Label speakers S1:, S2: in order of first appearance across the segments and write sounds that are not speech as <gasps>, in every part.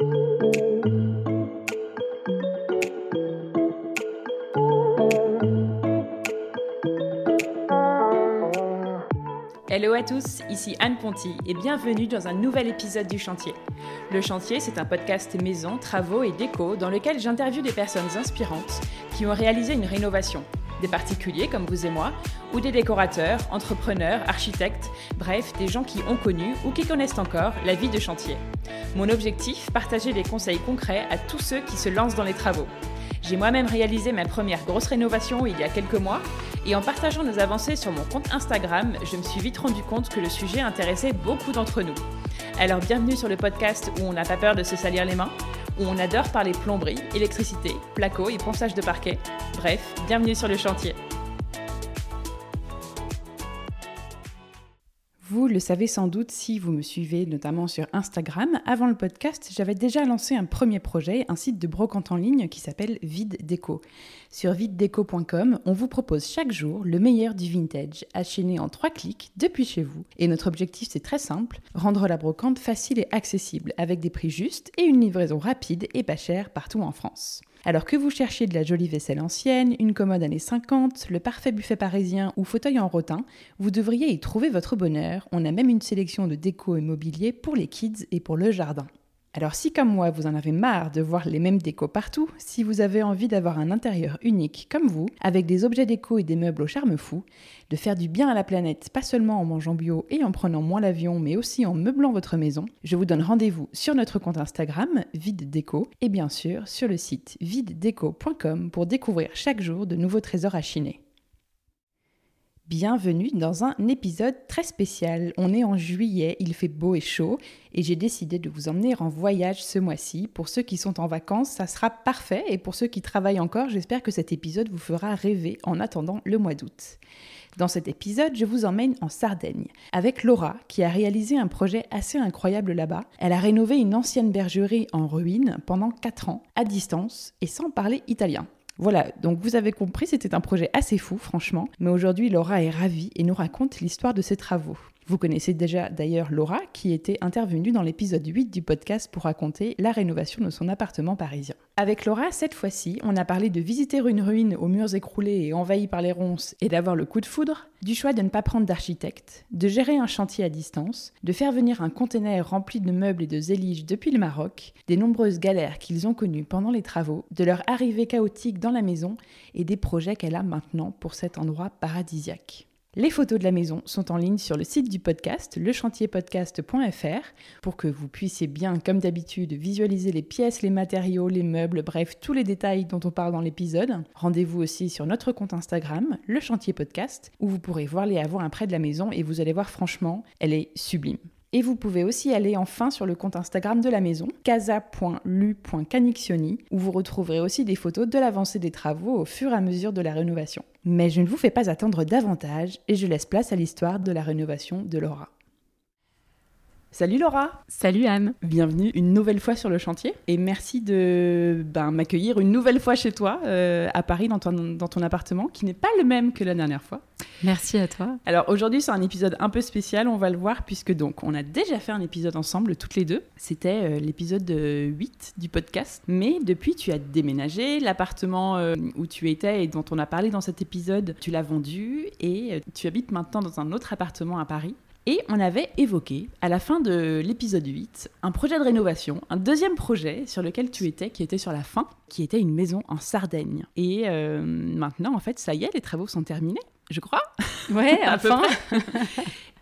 S1: Hello à tous, ici Anne Ponty et bienvenue dans un nouvel épisode du Chantier. Le Chantier, c'est un podcast maison, travaux et déco dans lequel j'interviewe des personnes inspirantes qui ont réalisé une rénovation. Des particuliers comme vous et moi, ou des décorateurs, entrepreneurs, architectes, bref, des gens qui ont connu ou qui connaissent encore la vie de chantier. Mon objectif, partager des conseils concrets à tous ceux qui se lancent dans les travaux. J'ai moi-même réalisé ma première grosse rénovation il y a quelques mois et en partageant nos avancées sur mon compte Instagram, je me suis vite rendu compte que le sujet intéressait beaucoup d'entre nous. Alors bienvenue sur le podcast où on n'a pas peur de se salir les mains, où on adore parler plomberie, électricité, placo et ponçage de parquet. Bref, bienvenue sur le chantier. Vous le savez sans doute si vous me suivez notamment sur Instagram. Avant le podcast, j'avais déjà lancé un premier projet, un site de brocante en ligne qui s'appelle Vide Déco. Sur videdeco.com, on vous propose chaque jour le meilleur du vintage, acheté en trois clics depuis chez vous. Et notre objectif, c'est très simple rendre la brocante facile et accessible, avec des prix justes et une livraison rapide et pas chère partout en France. Alors que vous cherchiez de la jolie vaisselle ancienne, une commode années 50, le parfait buffet parisien ou fauteuil en rotin, vous devriez y trouver votre bonheur. On a même une sélection de déco et mobilier pour les kids et pour le jardin. Alors si comme moi vous en avez marre de voir les mêmes décos partout, si vous avez envie d'avoir un intérieur unique comme vous, avec des objets déco et des meubles au charme fou, de faire du bien à la planète, pas seulement en mangeant bio et en prenant moins l'avion, mais aussi en meublant votre maison, je vous donne rendez-vous sur notre compte Instagram, Vide Déco, et bien sûr sur le site videdeco.com pour découvrir chaque jour de nouveaux trésors à chiner. Bienvenue dans un épisode très spécial. On est en juillet, il fait beau et chaud et j'ai décidé de vous emmener en voyage ce mois-ci. Pour ceux qui sont en vacances, ça sera parfait et pour ceux qui travaillent encore, j'espère que cet épisode vous fera rêver en attendant le mois d'août. Dans cet épisode, je vous emmène en Sardaigne avec Laura qui a réalisé un projet assez incroyable là-bas. Elle a rénové une ancienne bergerie en ruine pendant 4 ans à distance et sans parler italien. Voilà, donc vous avez compris, c'était un projet assez fou, franchement. Mais aujourd'hui, Laura est ravie et nous raconte l'histoire de ses travaux. Vous connaissez déjà d'ailleurs Laura, qui était intervenue dans l'épisode 8 du podcast pour raconter la rénovation de son appartement parisien. Avec Laura, cette fois-ci, on a parlé de visiter une ruine aux murs écroulés et envahis par les ronces et d'avoir le coup de foudre, du choix de ne pas prendre d'architecte, de gérer un chantier à distance, de faire venir un conteneur rempli de meubles et de zéliges depuis le Maroc, des nombreuses galères qu'ils ont connues pendant les travaux, de leur arrivée chaotique dans la maison et des projets qu'elle a maintenant pour cet endroit paradisiaque. Les photos de la maison sont en ligne sur le site du podcast, lechantierpodcast.fr, pour que vous puissiez bien, comme d'habitude, visualiser les pièces, les matériaux, les meubles, bref, tous les détails dont on parle dans l'épisode. Rendez-vous aussi sur notre compte Instagram, le chantier podcast, où vous pourrez voir les avant-après de la maison et vous allez voir franchement, elle est sublime. Et vous pouvez aussi aller enfin sur le compte Instagram de la maison, casa.lu.canixioni, où vous retrouverez aussi des photos de l'avancée des travaux au fur et à mesure de la rénovation. Mais je ne vous fais pas attendre davantage et je laisse place à l'histoire de la rénovation de Laura. Salut Laura
S2: Salut Anne
S1: Bienvenue une nouvelle fois sur le chantier et merci de ben, m'accueillir une nouvelle fois chez toi euh, à Paris dans ton, dans ton appartement qui n'est pas le même que la dernière fois.
S2: Merci à toi.
S1: Alors aujourd'hui c'est un épisode un peu spécial, on va le voir puisque donc on a déjà fait un épisode ensemble toutes les deux. C'était euh, l'épisode 8 du podcast. Mais depuis tu as déménagé, l'appartement euh, où tu étais et dont on a parlé dans cet épisode, tu l'as vendu et tu habites maintenant dans un autre appartement à Paris. Et on avait évoqué, à la fin de l'épisode 8, un projet de rénovation, un deuxième projet sur lequel tu étais, qui était sur la fin, qui était une maison en Sardaigne. Et euh, maintenant, en fait, ça y est, les travaux sont terminés, je crois.
S2: Ouais, <laughs> enfin. <laughs>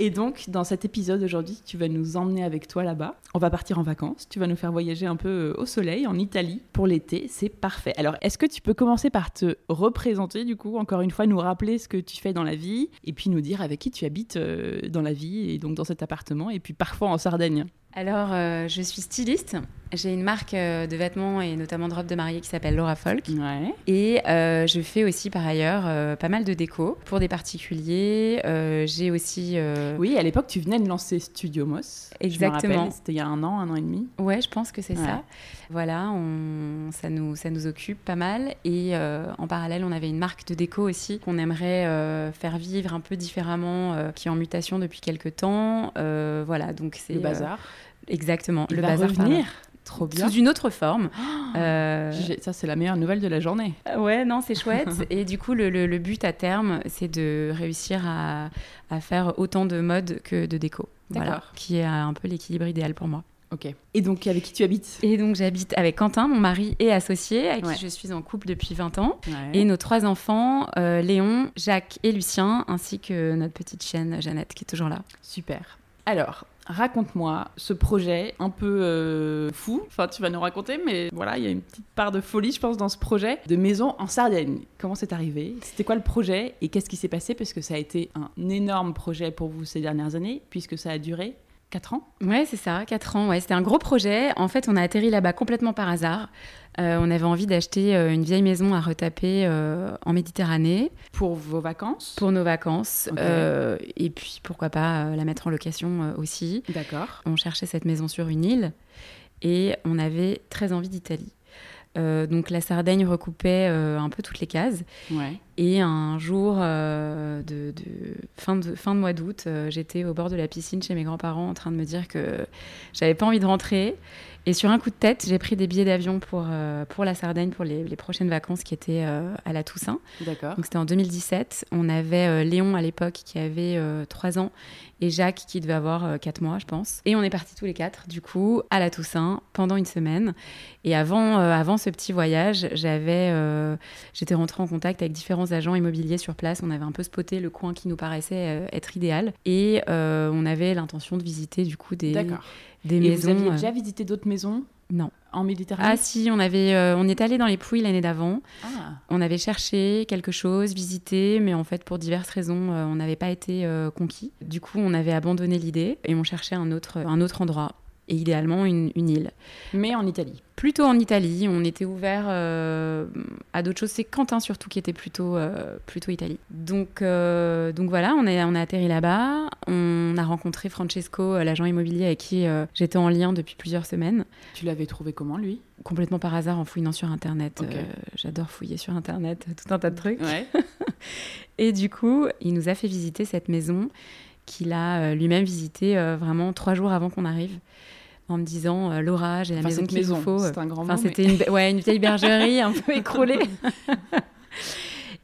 S1: Et donc, dans cet épisode aujourd'hui, tu vas nous emmener avec toi là-bas. On va partir en vacances. Tu vas nous faire voyager un peu euh, au soleil, en Italie, pour l'été. C'est parfait. Alors, est-ce que tu peux commencer par te représenter, du coup, encore une fois, nous rappeler ce que tu fais dans la vie, et puis nous dire avec qui tu habites euh, dans la vie, et donc dans cet appartement, et puis parfois en Sardaigne?
S2: Alors, euh, je suis styliste. J'ai une marque euh, de vêtements et notamment de robes de mariée qui s'appelle Laura Folk.
S1: Ouais.
S2: Et euh, je fais aussi par ailleurs pas mal de déco pour des particuliers. J'ai aussi.
S1: Oui, à l'époque, tu venais de lancer Studio Moss.
S2: Exactement.
S1: C'était il y a un an, un an et demi.
S2: Ouais, je pense que c'est ça. Voilà, on... ça, nous, ça nous occupe pas mal. Et en parallèle, on avait une marque de déco aussi qu'on aimerait faire vivre un peu différemment, qui est en mutation depuis quelques temps. voilà, donc c'est.
S1: Le bazar.
S2: Exactement.
S1: Il
S2: le
S1: va
S2: bazar
S1: revenir. Trop bien.
S2: sous une autre forme.
S1: Oh, <gasps>
S2: Euh,
S1: Ça, c'est la meilleure nouvelle de la journée.
S2: Ouais, non, c'est chouette. <laughs> et du coup, le, le- le but à terme, c'est de réussir à, à faire autant de mode que de déco. Voilà, qui est un peu l'équilibre idéal pour moi.
S1: Ok. Et donc, avec qui tu habites?
S2: Et donc, j'habite avec Quentin, mon mari et associé, avec
S1: Ouais.
S2: qui je suis en couple depuis 20 ans.
S1: Ouais.
S2: Et nos trois enfants, euh, Léon, Jacques et Lucien, ainsi que notre petite chienne Jeannette, qui est toujours là.
S1: Super. Alors, raconte-moi ce projet un peu euh, fou. Enfin, tu vas nous raconter, mais voilà, il y a une petite part de folie, je pense, dans ce projet de maison en Sardaigne. Comment c'est arrivé? C'était quoi le projet? Et qu'est-ce qui s'est passé? Parce que ça a été un énorme projet pour vous ces dernières années, puisque ça a duré 4 ans.
S2: Ouais, c'est ça, 4 ans. Ouais, c'était un gros projet. En fait, on a atterri là-bas complètement par hasard. Euh, on avait envie d'acheter euh, une vieille maison à retaper euh, en Méditerranée
S1: Pour vos vacances
S2: pour nos vacances. Et puis, pourquoi pas la mettre en location aussi.
S1: D'accord.
S2: On cherchait cette maison sur une île et on avait très envie d'Italie. Euh, donc la Sardaigne recoupait euh, un peu toutes les cases.
S1: Ouais.
S2: Et un jour euh, de- fin, de mois d'août, euh, j'étais au bord de la piscine chez mes grands-parents en train de me dire que j'avais pas envie de rentrer. Et sur un coup de tête, j'ai pris des billets d'avion pour, euh, pour la Sardaigne pour les, les prochaines vacances qui étaient euh, à la Toussaint.
S1: D'accord.
S2: Donc c'était en 2017. On avait euh, Léon à l'époque qui avait 3 ans et Jacques qui devait avoir 4 mois, je pense. Et on est partis tous les quatre, du coup, à la Toussaint pendant une semaine. Et avant, avant ce petit voyage, j'avais, j'étais rentrée en contact avec différents agents immobiliers sur place. On avait un peu spoté le coin qui nous paraissait être idéal. Et on avait l'intention de visiter, du coup, des,
S1: D'accord.
S2: Des
S1: Et
S2: maisons.
S1: vous aviez
S2: euh,
S1: déjà visité d'autres maisons
S2: Non.
S1: en Méditerranée
S2: Ah si, on avait, euh, on est allé dans les Pouilles l'année d'avant.
S1: Ah.
S2: On avait cherché quelque chose, visité, mais en fait, pour diverses raisons, euh, on n'avait pas été euh, conquis. Du coup, on avait abandonné l'idée et on cherchait un autre, un autre endroit, et idéalement une, une île.
S1: Mais en Italie.
S2: Plutôt en Italie, on était ouvert euh, à d'autres choses. C'est Quentin surtout qui était plutôt, euh, plutôt Italie. Donc, euh, donc voilà, on a, on a atterri là-bas. On a rencontré Francesco, l'agent immobilier avec qui j'étais en lien depuis plusieurs semaines
S1: Tu l'avais trouvé comment, lui?
S2: Complètement par hasard en fouillant sur internet. J'adore fouiller sur internet <laughs> tout un tas de trucs.
S1: Ouais. <laughs>
S2: Et du coup, il nous a fait visiter cette maison qu'il a lui-même visitée vraiment trois jours avant qu'on arrive, en me disant euh, Laura, j'ai la
S1: Enfin,
S2: maison qu'il faut.
S1: c'est un grand
S2: Enfin,
S1: mot, mais-
S2: c'était une, ouais, une vieille bergerie un peu <laughs> écroulée.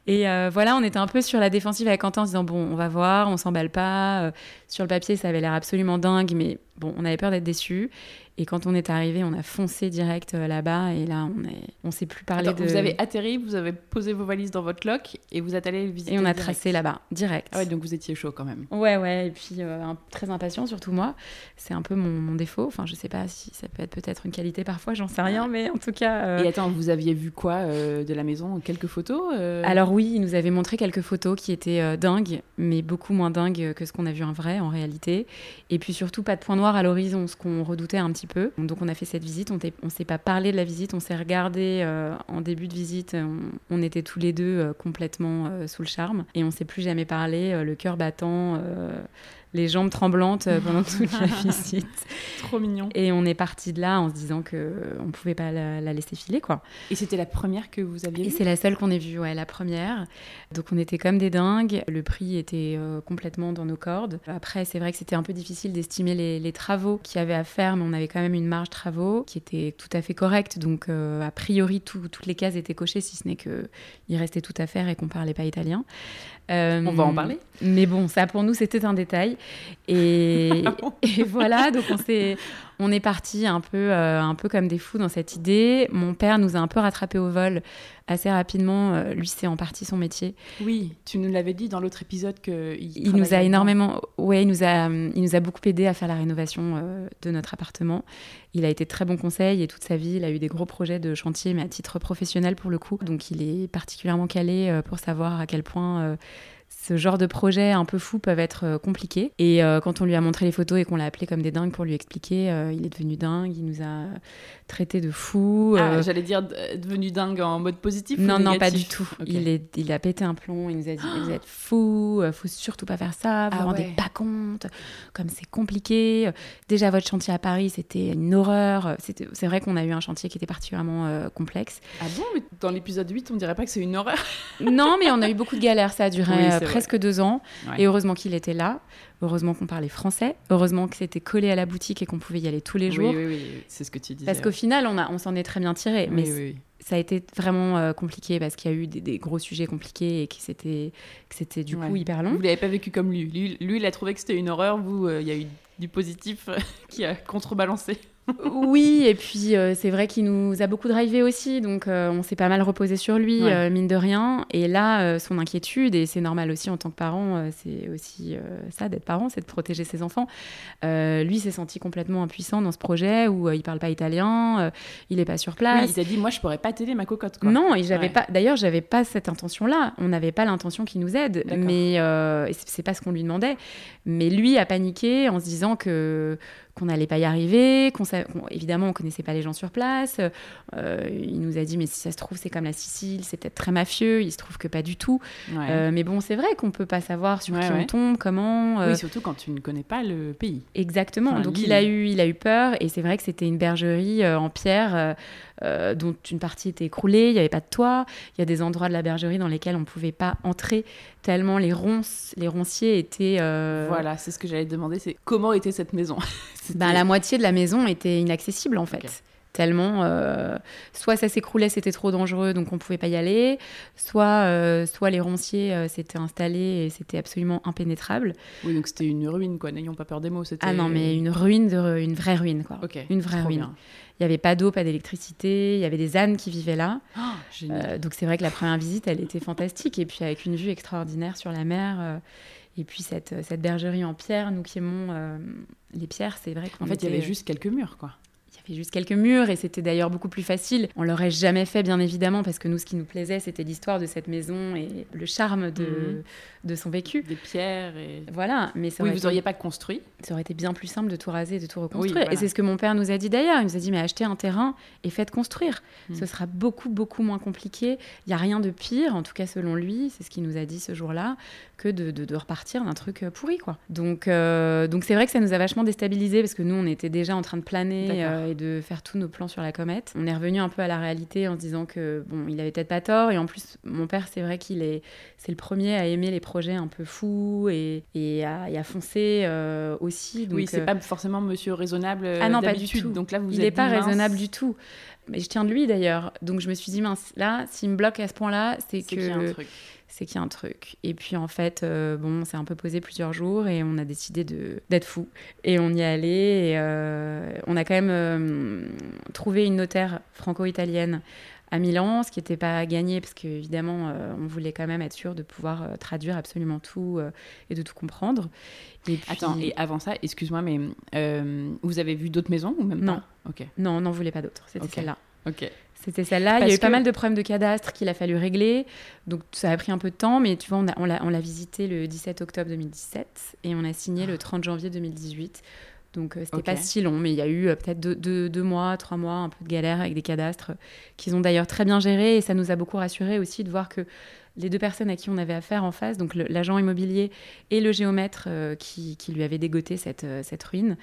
S2: Et euh, voilà, on était un peu sur la défensive avec Quentin en se disant bon, on va voir, on s'emballe pas. Sur le papier, ça avait l'air absolument dingue, mais bon, on avait peur d'être déçus. Et quand on est arrivé, on a foncé direct euh, là-bas. Et là, on est, on s'est plus parlé
S1: Attends,
S2: de.
S1: Vous avez atterri, vous avez posé vos valises dans votre loc et vous êtes allé visiter.
S2: Et on a
S1: direct.
S2: tracé là-bas, direct.
S1: Ah ouais, donc vous étiez chaud quand même.
S2: Ouais, ouais, et puis euh, un- très impatient, surtout moi. C'est un peu mon, mon défaut. Enfin, je sais pas si ça peut être peut-être une qualité parfois, j'en sais rien, mais en tout cas. euh,
S1: Et attends, vous aviez vu quoi euh, de la maison? Quelques photos
S2: Alors oui, il nous avait montré quelques photos qui étaient dingues, mais beaucoup moins dingues que ce qu'on a vu en vrai, en réalité. Et puis surtout, pas de point noir à l'horizon, ce qu'on redoutait un petit peu. Donc on a fait cette visite, on ne s'est pas parlé de la visite, on s'est regardé euh, en début de visite, on, était tous les deux euh, complètement euh, sous le charme, et on s'est plus jamais parlé, le cœur battant, les jambes tremblantes euh, pendant toute la <laughs> visite.
S1: Trop mignon.
S2: Et on est parti de là en se disant que on pouvait pas la, la laisser filer, quoi.
S1: Et c'était la première que vous aviez
S2: Et
S1: vue?
S2: c'est la seule qu'on ait vue, ouais, la première. Donc on était comme des dingues. Le prix était euh, complètement dans nos cordes. Après, c'est vrai que c'était un peu difficile d'estimer les, les travaux qu'il y avait à faire, mais on avait quand même une marge travaux qui était tout à fait correcte. Donc euh, a priori, tout- toutes les cases étaient cochées, si ce n'est que il restait tout à faire et qu'on parlait pas italien. Euh,
S1: On va en parler.
S2: Mais bon, ça pour nous c'était un détail. Et, <laughs>
S1: Ah
S2: et voilà, donc on s'est, on est parti un peu, euh, un peu comme des fous dans cette idée. Mon père nous a un peu rattrapé au vol assez rapidement. Euh, lui, c'est en partie son métier.
S1: Oui, tu nous l'avais dit dans l'autre épisode que
S2: Il nous a énormément, ouais, il nous a, il nous a beaucoup aidé à faire la rénovation euh, de notre appartement. Il a été très bon conseil et toute sa vie, il a eu des gros projets de chantier, mais à titre professionnel pour le coup. Donc, il est particulièrement calé pour savoir à quel point ce genre de projets un peu fous peuvent être euh, compliqués. Et euh, quand on lui a montré les photos et qu'on l'a appelé comme des dingues pour lui expliquer, euh, il est devenu dingue. Il nous a traités de fous.
S1: Ah, J'allais dire devenu dingue en mode positif. ou
S2: non, non, pas du tout. Il, est, il a pété un plomb, il nous a dit Vous êtes <gasps> fous, faut surtout pas faire ça, vous
S1: Ah
S2: vous rendez
S1: ouais.
S2: pas compte, comme c'est compliqué. Déjà, votre chantier à Paris, c'était une horreur. C'est vrai qu'on a eu un chantier qui était particulièrement complexe.
S1: Ah bon, mais dans l'épisode 8, on dirait pas que c'est une horreur?
S2: non, mais on a eu beaucoup de galères, ça a duré
S1: Oui,
S2: euh, presque deux ans. Et heureusement qu'il était là. Heureusement qu'on parlait français. Heureusement que c'était collé à la boutique et qu'on pouvait y aller tous les jours.
S1: Oui, oui, oui. c'est ce que tu disais.
S2: Parce qu'au final, on, a, on s'en est très bien tiré. mais ça a été vraiment euh, compliqué parce qu'il y a eu des, gros sujets compliqués et que c'était, que c'était du coup hyper long.
S1: Vous l'avez pas vécu comme lui. lui. Lui, il a trouvé que c'était une horreur. Vous, il y a eu du positif <laughs> qui a contrebalancé
S2: oui, et puis euh, c'est vrai qu'il nous a beaucoup drivé aussi, donc euh, on s'est pas mal reposé sur lui, euh, mine de rien. Et là, son inquiétude, et c'est normal aussi en tant que parent, c'est aussi ça d'être parent, c'est de protéger ses enfants. lui s'est senti complètement impuissant dans ce projet où il parle pas italien, il est pas sur place.
S1: Oui, il s'est dit, moi je pourrais pas t'aider ma cocotte. Quoi.
S2: Non, et j'avais pas. D'ailleurs, j'avais pas cette intention-là. On n'avait pas l'intention qu'il nous aide, mais c'est pas ce qu'on lui demandait. Mais lui a paniqué en se disant que qu'on n'allait pas y arriver, qu'on évidemment on connaissait pas les gens sur place. Euh, il nous a dit mais si ça se trouve c'est comme la Sicile, c'est peut-être très mafieux. Il se trouve que pas du tout. Euh, mais bon c'est vrai qu'on peut pas savoir sur qui on tombe, comment.
S1: Euh. Oui surtout quand tu ne connais pas le pays.
S2: Exactement. Donc il a eu il a eu peur et c'est vrai que c'était une bergerie en pierre euh, dont une partie était écroulée, il n'y avait pas de toit. Il y a des endroits de la bergerie dans lesquels on ne pouvait pas entrer tellement les, ronces, les ronciers étaient... Euh,
S1: voilà, c'est ce que j'allais te demander, c'est comment était cette maison? <laughs>
S2: Ben, La moitié de la maison était inaccessible en fait. Tellement euh, soit ça s'écroulait c'était trop dangereux donc on pouvait pas y aller soit soit les ronciers s'étaient installés et c'était absolument impénétrable
S1: oui donc c'était une ruine quoi n'ayons pas peur des mots
S2: ah non mais une ruine de, une vraie ruine quoi une vraie ruine il n'y avait pas d'eau, pas d'électricité, il y avait des ânes qui vivaient là. Oh, euh, donc c'est vrai que la première visite, elle était fantastique. Et puis avec une vue extraordinaire sur la mer. Euh, et puis cette, cette, bergerie en pierre, nous qui aimons euh, les pierres, c'est vrai
S1: qu'en fait, il y avait juste quelques murs, quoi
S2: juste quelques murs et c'était d'ailleurs beaucoup plus facile. On l'aurait jamais fait, bien évidemment, parce que nous, ce qui nous plaisait, c'était l'histoire de cette maison et le charme de, mhm. de son vécu.
S1: Des pierres et.
S2: Voilà.
S1: Mais ça oui, vous n'auriez pas construit.
S2: Ça aurait été bien plus simple de tout raser, de tout reconstruire. Et c'est ce que mon père nous a dit d'ailleurs. Il nous a dit mais achetez un terrain et faites construire. Mhm. Ce sera beaucoup, beaucoup moins compliqué. Il n'y a rien de pire, en tout cas selon lui, c'est ce qu'il nous a dit ce jour-là, que de, de, repartir d'un truc euh, pourri, quoi. Donc, euh, donc c'est vrai que ça nous a vachement déstabilisé parce que nous, on était déjà en train de planer euh, de faire tous nos plans sur la comète. On est revenu un peu à la réalité en se disant que bon, il avait peut-être pas tort. Et en plus, mon père, c'est vrai qu'il est, c'est le premier à aimer les projets un peu fous et, et, à, et à, foncer euh, aussi.
S1: Donc, oui, c'est euh, pas forcément Monsieur raisonnable. Ah non, pas du tout. Donc là, vous
S2: il n'est pas raisonnable du tout. Mais je tiens de lui d'ailleurs. Donc je me suis dit mince, là, s'il me bloque à ce point-là, c'est que c'est qu'il y a un truc. Et puis en fait, euh, bon, on s'est un peu posé plusieurs jours et on a décidé d'être fou. Et on y est allé. Et, euh, on a quand même euh, trouvé une notaire franco-italienne à Milan, ce qui n'était pas gagné parce qu'évidemment, on voulait quand même être sûr de pouvoir traduire absolument tout et de tout comprendre.
S1: Et Attends, et avant ça, excuse-moi, mais vous avez vu d'autres maisons ou même
S2: non.
S1: pas? Ok.
S2: Non, on n'en voulait pas d'autres. C'était celle-là.
S1: Ok.
S2: C'était celle-là. Il y a eu pas mal de problèmes de cadastre qu'il a fallu régler. Donc ça a pris un peu de temps, mais tu vois, on l'a on visité le 17 octobre 2017 et on a signé le 30 janvier 2018. Donc euh, c'était pas si long, mais il y a eu euh, peut-être deux, deux, mois, trois mois, un peu de galère avec des cadastres qu'ils ont d'ailleurs très bien gérés et ça nous a beaucoup rassuré aussi de voir que les deux personnes à qui on avait affaire en face, donc l'agent immobilier et le géomètre euh, qui, lui avait dégoté cette, euh, cette ruine,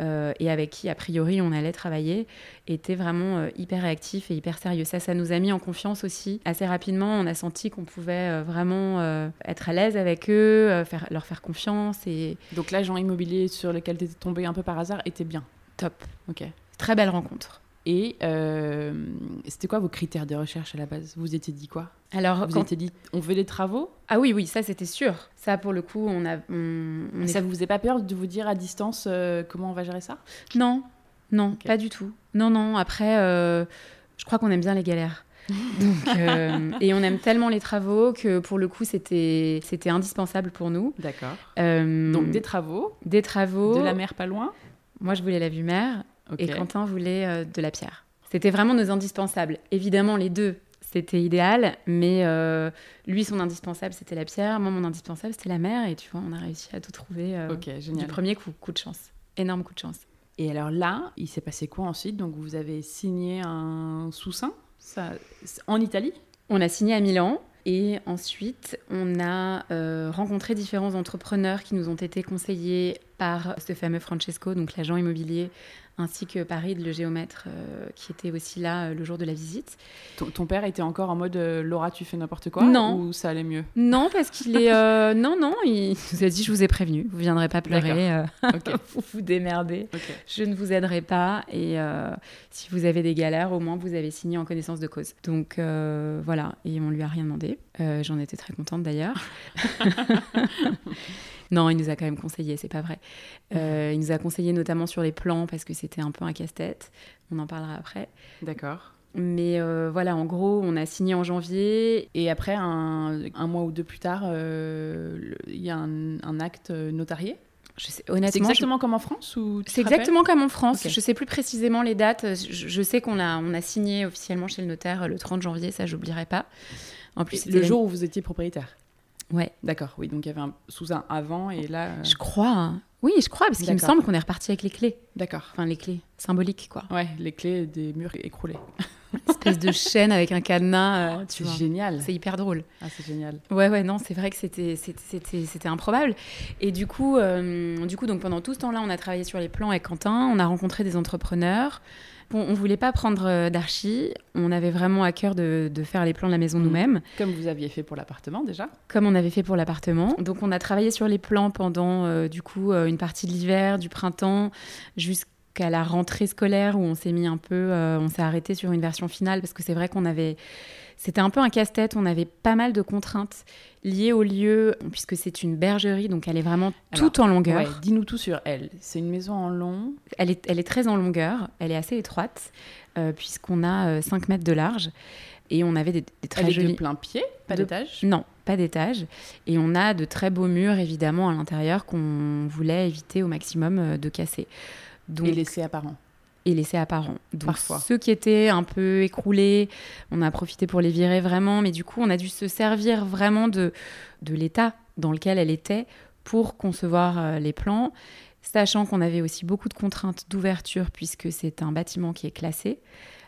S2: euh, et avec qui, a priori, on allait travailler, étaient vraiment hyper réactifs et hyper sérieux. Ça, ça nous a mis en confiance aussi. Assez rapidement, on a senti qu'on pouvait vraiment être à l'aise avec eux, faire, leur faire confiance. Et...
S1: Donc l'agent immobilier sur lequel tu étais tombé un peu par hasard était bien
S2: Top.
S1: Ok.
S2: Très belle rencontre.
S1: Et euh, c'était quoi vos critères de recherche à la base? Vous étiez dit quoi?
S2: Alors,
S1: vous étiez dit, on fait des travaux?
S2: Ah oui, oui, ça c'était sûr. Ça, pour le coup, on a. On,
S1: ça vous faisait pas peur de vous dire à distance euh, comment on va gérer ça?
S2: Non, non, pas du tout. Non, non. Après, euh, je crois qu'on aime bien les galères. <laughs> et on aime tellement les travaux que pour le coup, c'était c'était indispensable pour nous.
S1: D'accord. Donc des travaux.
S2: Des travaux.
S1: De la mer pas loin.
S2: Moi, je voulais la vue mer. Et Quentin voulait euh, de la pierre. C'était vraiment nos indispensables. Évidemment, les deux, c'était idéal, mais euh, lui, son indispensable, c'était la pierre. Moi, mon indispensable, c'était la mer. Et tu vois, on a réussi à tout trouver euh, du premier coup. Coup de chance. Énorme coup de chance.
S1: Et alors là, il s'est passé quoi ensuite? Donc, vous avez signé un sous-sein en Italie?
S2: On a signé à Milan. Et ensuite, on a rencontré différents entrepreneurs qui nous ont été conseillés par ce fameux Francesco, donc l'agent immobilier ainsi que Paris, le géomètre, euh, qui était aussi là euh, le jour de la visite.
S1: Ton, père était encore en mode euh, Laura, tu fais n'importe quoi
S2: Non.
S1: Ou ça allait mieux?
S2: Non, parce qu'il est. <laughs> non, non, il nous a dit Je vous ai prévenu, vous viendrez pas pleurer, <laughs> <laughs> vous vous démerdez, je ne vous aiderai pas. Et si vous avez des galères, au moins vous avez signé en connaissance de cause. Donc voilà, et on lui a rien demandé. J'en étais très contente d'ailleurs. Non, il nous a quand même conseillé, c'est pas vrai. Euh, il nous a conseillé notamment sur les plans parce que c'était un peu un casse-tête. On en parlera après.
S1: D'accord.
S2: Mais euh, voilà, en gros, on a signé en janvier.
S1: Et après, un, mois ou deux plus tard, euh, il y a un, acte notarié
S2: je sais, honnêtement,
S1: c'est exactement comme en France ou
S2: C'est exactement comme en France. Je Je sais plus précisément les dates. Je, sais qu'on a, on a signé officiellement chez le notaire le 30 janvier, ça j'oublierai pas.
S1: En plus, le jour où vous étiez propriétaire.
S2: Ouais.
S1: D'accord, oui, donc il y avait un sous-un avant et là.
S2: Euh, je crois. Hein. Oui, je crois, parce qu'il me semble qu'on est reparti avec les clés.
S1: D'accord.
S2: Enfin, les clés symboliques, quoi.
S1: Ouais, les clés des murs écroulés.
S2: Une espèce de chaîne avec un cadenas.
S1: Euh, c'est génial.
S2: C'est hyper drôle.
S1: Ah, c'est génial.
S2: Ouais, ouais, non, c'est vrai que c'était, c'était, improbable. Et du coup, euh, du coup, donc pendant tout ce temps-là, on a travaillé sur les plans avec Quentin, on a rencontré des entrepreneurs. Bon, on voulait pas prendre euh, d'archi. On avait vraiment à cœur de, faire les plans de la maison mmh. nous-mêmes.
S1: Comme vous aviez fait pour l'appartement déjà.
S2: Comme on avait fait pour l'appartement. Donc on a travaillé sur les plans pendant euh, du coup euh, une partie de l'hiver, du printemps, jusqu'à la rentrée scolaire où on s'est mis un peu, on s'est arrêté sur une version finale parce que c'est vrai qu'on avait c'était un peu un casse-tête, on avait pas mal de contraintes liées au lieu, puisque c'est une bergerie, donc elle est vraiment toute en longueur.
S1: Dis-nous tout sur elle. C'est une maison en long?
S2: Elle est, elle est très en longueur, elle est assez étroite, euh, puisqu'on a 5 euh, mètres de large. Et on avait des, très
S1: elle
S2: jolis...
S1: de plein pied Pas d'étage?
S2: Non, pas d'étage. Et on a de très beaux murs, évidemment, à l'intérieur qu'on voulait éviter au maximum euh, de casser.
S1: Donc... Et laisser apparent
S2: et laissés apparents. Donc ceux qui étaient un peu écroulés, on a profité pour les virer vraiment, mais du coup on a dû se servir vraiment de, de l'état dans lequel elle était pour concevoir euh, les plans, sachant qu'on avait aussi beaucoup de contraintes d'ouverture puisque c'est un bâtiment qui est classé.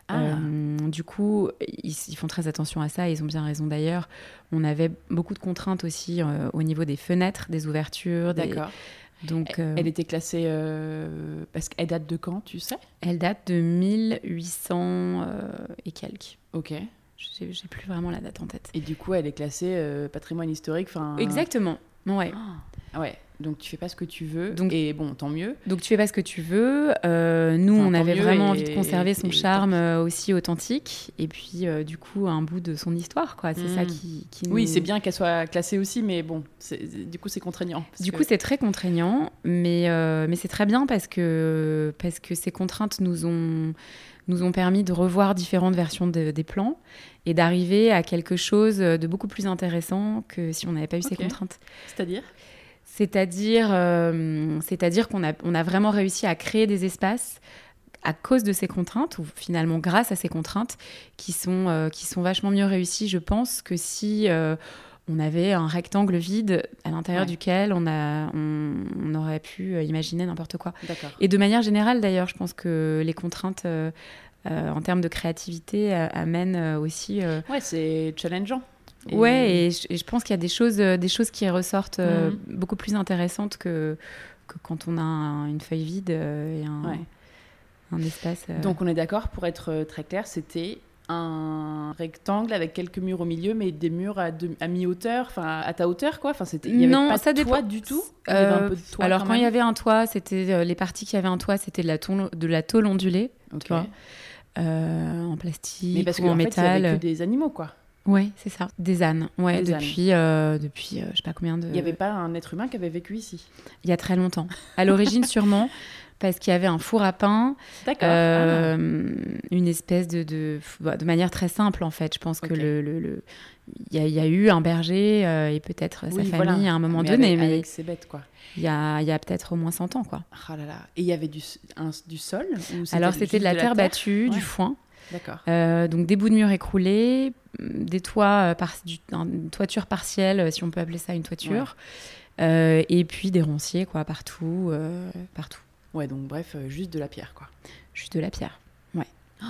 S2: Ah. Euh, du coup, ils, font très attention à ça, ils ont bien raison d'ailleurs. On avait beaucoup de contraintes aussi euh, au niveau des fenêtres, des ouvertures.
S1: D'accord. Donc, euh, Elle était classée euh, parce qu'elle date de quand, tu sais?
S2: Elle date de 1800 euh, et quelques.
S1: Ok.
S2: J'ai plus vraiment la date en tête.
S1: Et du coup, elle est classée patrimoine historique.
S2: Exactement. Ouais.
S1: Ah, ouais. Donc tu fais pas ce que tu veux. Donc, et bon, tant mieux.
S2: Donc tu fais pas ce que tu veux. Euh, nous, on avait vraiment envie de conserver son charme euh, aussi authentique. Et puis, euh, du coup, un bout de son histoire, quoi. C'est ça hmm. qui, qui
S1: Oui, c'est bien qu'elle soit classée aussi, mais bon, du coup, c'est contraignant.
S2: Du coup, c'est très contraignant, mais, mais c'est très bien parce que, parce que ces contraintes nous ont nous ont permis de revoir différentes versions des plans et d'arriver à quelque chose de beaucoup plus intéressant que si on n'avait pas eu ces contraintes.
S1: C'est-à-dire?
S2: C'est-à-dire, euh, c'est-à-dire qu'on a, on a vraiment réussi à créer des espaces à cause de ces contraintes, ou finalement grâce à ces contraintes, qui sont, euh, qui sont vachement mieux réussies, je pense, que si euh, on avait un rectangle vide à l'intérieur duquel on, a, on, aurait pu imaginer n'importe quoi. Et de manière générale, d'ailleurs, je pense que les contraintes en termes de créativité amènent aussi...
S1: ouais, c'est challengeant.
S2: Ouais, et je, pense qu'il y a des choses, euh, des choses qui ressortent euh, mm. beaucoup plus intéressantes que, que quand on a une feuille vide euh, et un, un espace.
S1: Donc on est d'accord, pour être très clair, c'était un rectangle avec quelques murs au milieu, mais des murs à, à mi-hauteur, enfin à ta hauteur, quoi. Enfin, c'était. Il y avait non, pas ça de toit du tout.
S2: un peu de toit alors quand, il y avait un toit, c'était les parties qui avaient un toit, c'était de la tôle, de la tôle ondulée, tu vois, en plastique mais parce ou en, métal.
S1: Fait, que des animaux, quoi.
S2: Oui, c'est ça. Des ânes. Ouais, depuis, euh, depuis euh, je sais pas combien de.
S1: Il n'y avait pas un être humain qui avait vécu ici.
S2: Il y a très longtemps. À l'origine, <laughs> sûrement, parce qu'il y avait un four à pain.
S1: D'accord. Euh,
S2: ah. Une espèce de, de, bah, de, manière très simple, en fait. Je pense que le, le, Il, y a, eu un berger et peut-être sa famille à un moment donné.
S1: mais avec ses bêtes, quoi.
S2: Il y a, a peut-être au moins 100 ans, quoi.
S1: Ah là là. Et il y avait du, du sol
S2: Alors, c'était de la terre, battue, du foin.
S1: D'accord.
S2: Euh, donc des bouts de murs écroulés, des toits, euh, par, une toiture partielle, euh, si on peut appeler ça une toiture, et puis des ronciers quoi partout, partout.
S1: Ouais, donc bref, juste de la pierre quoi.
S2: Juste de la pierre. Ouais. <gasps>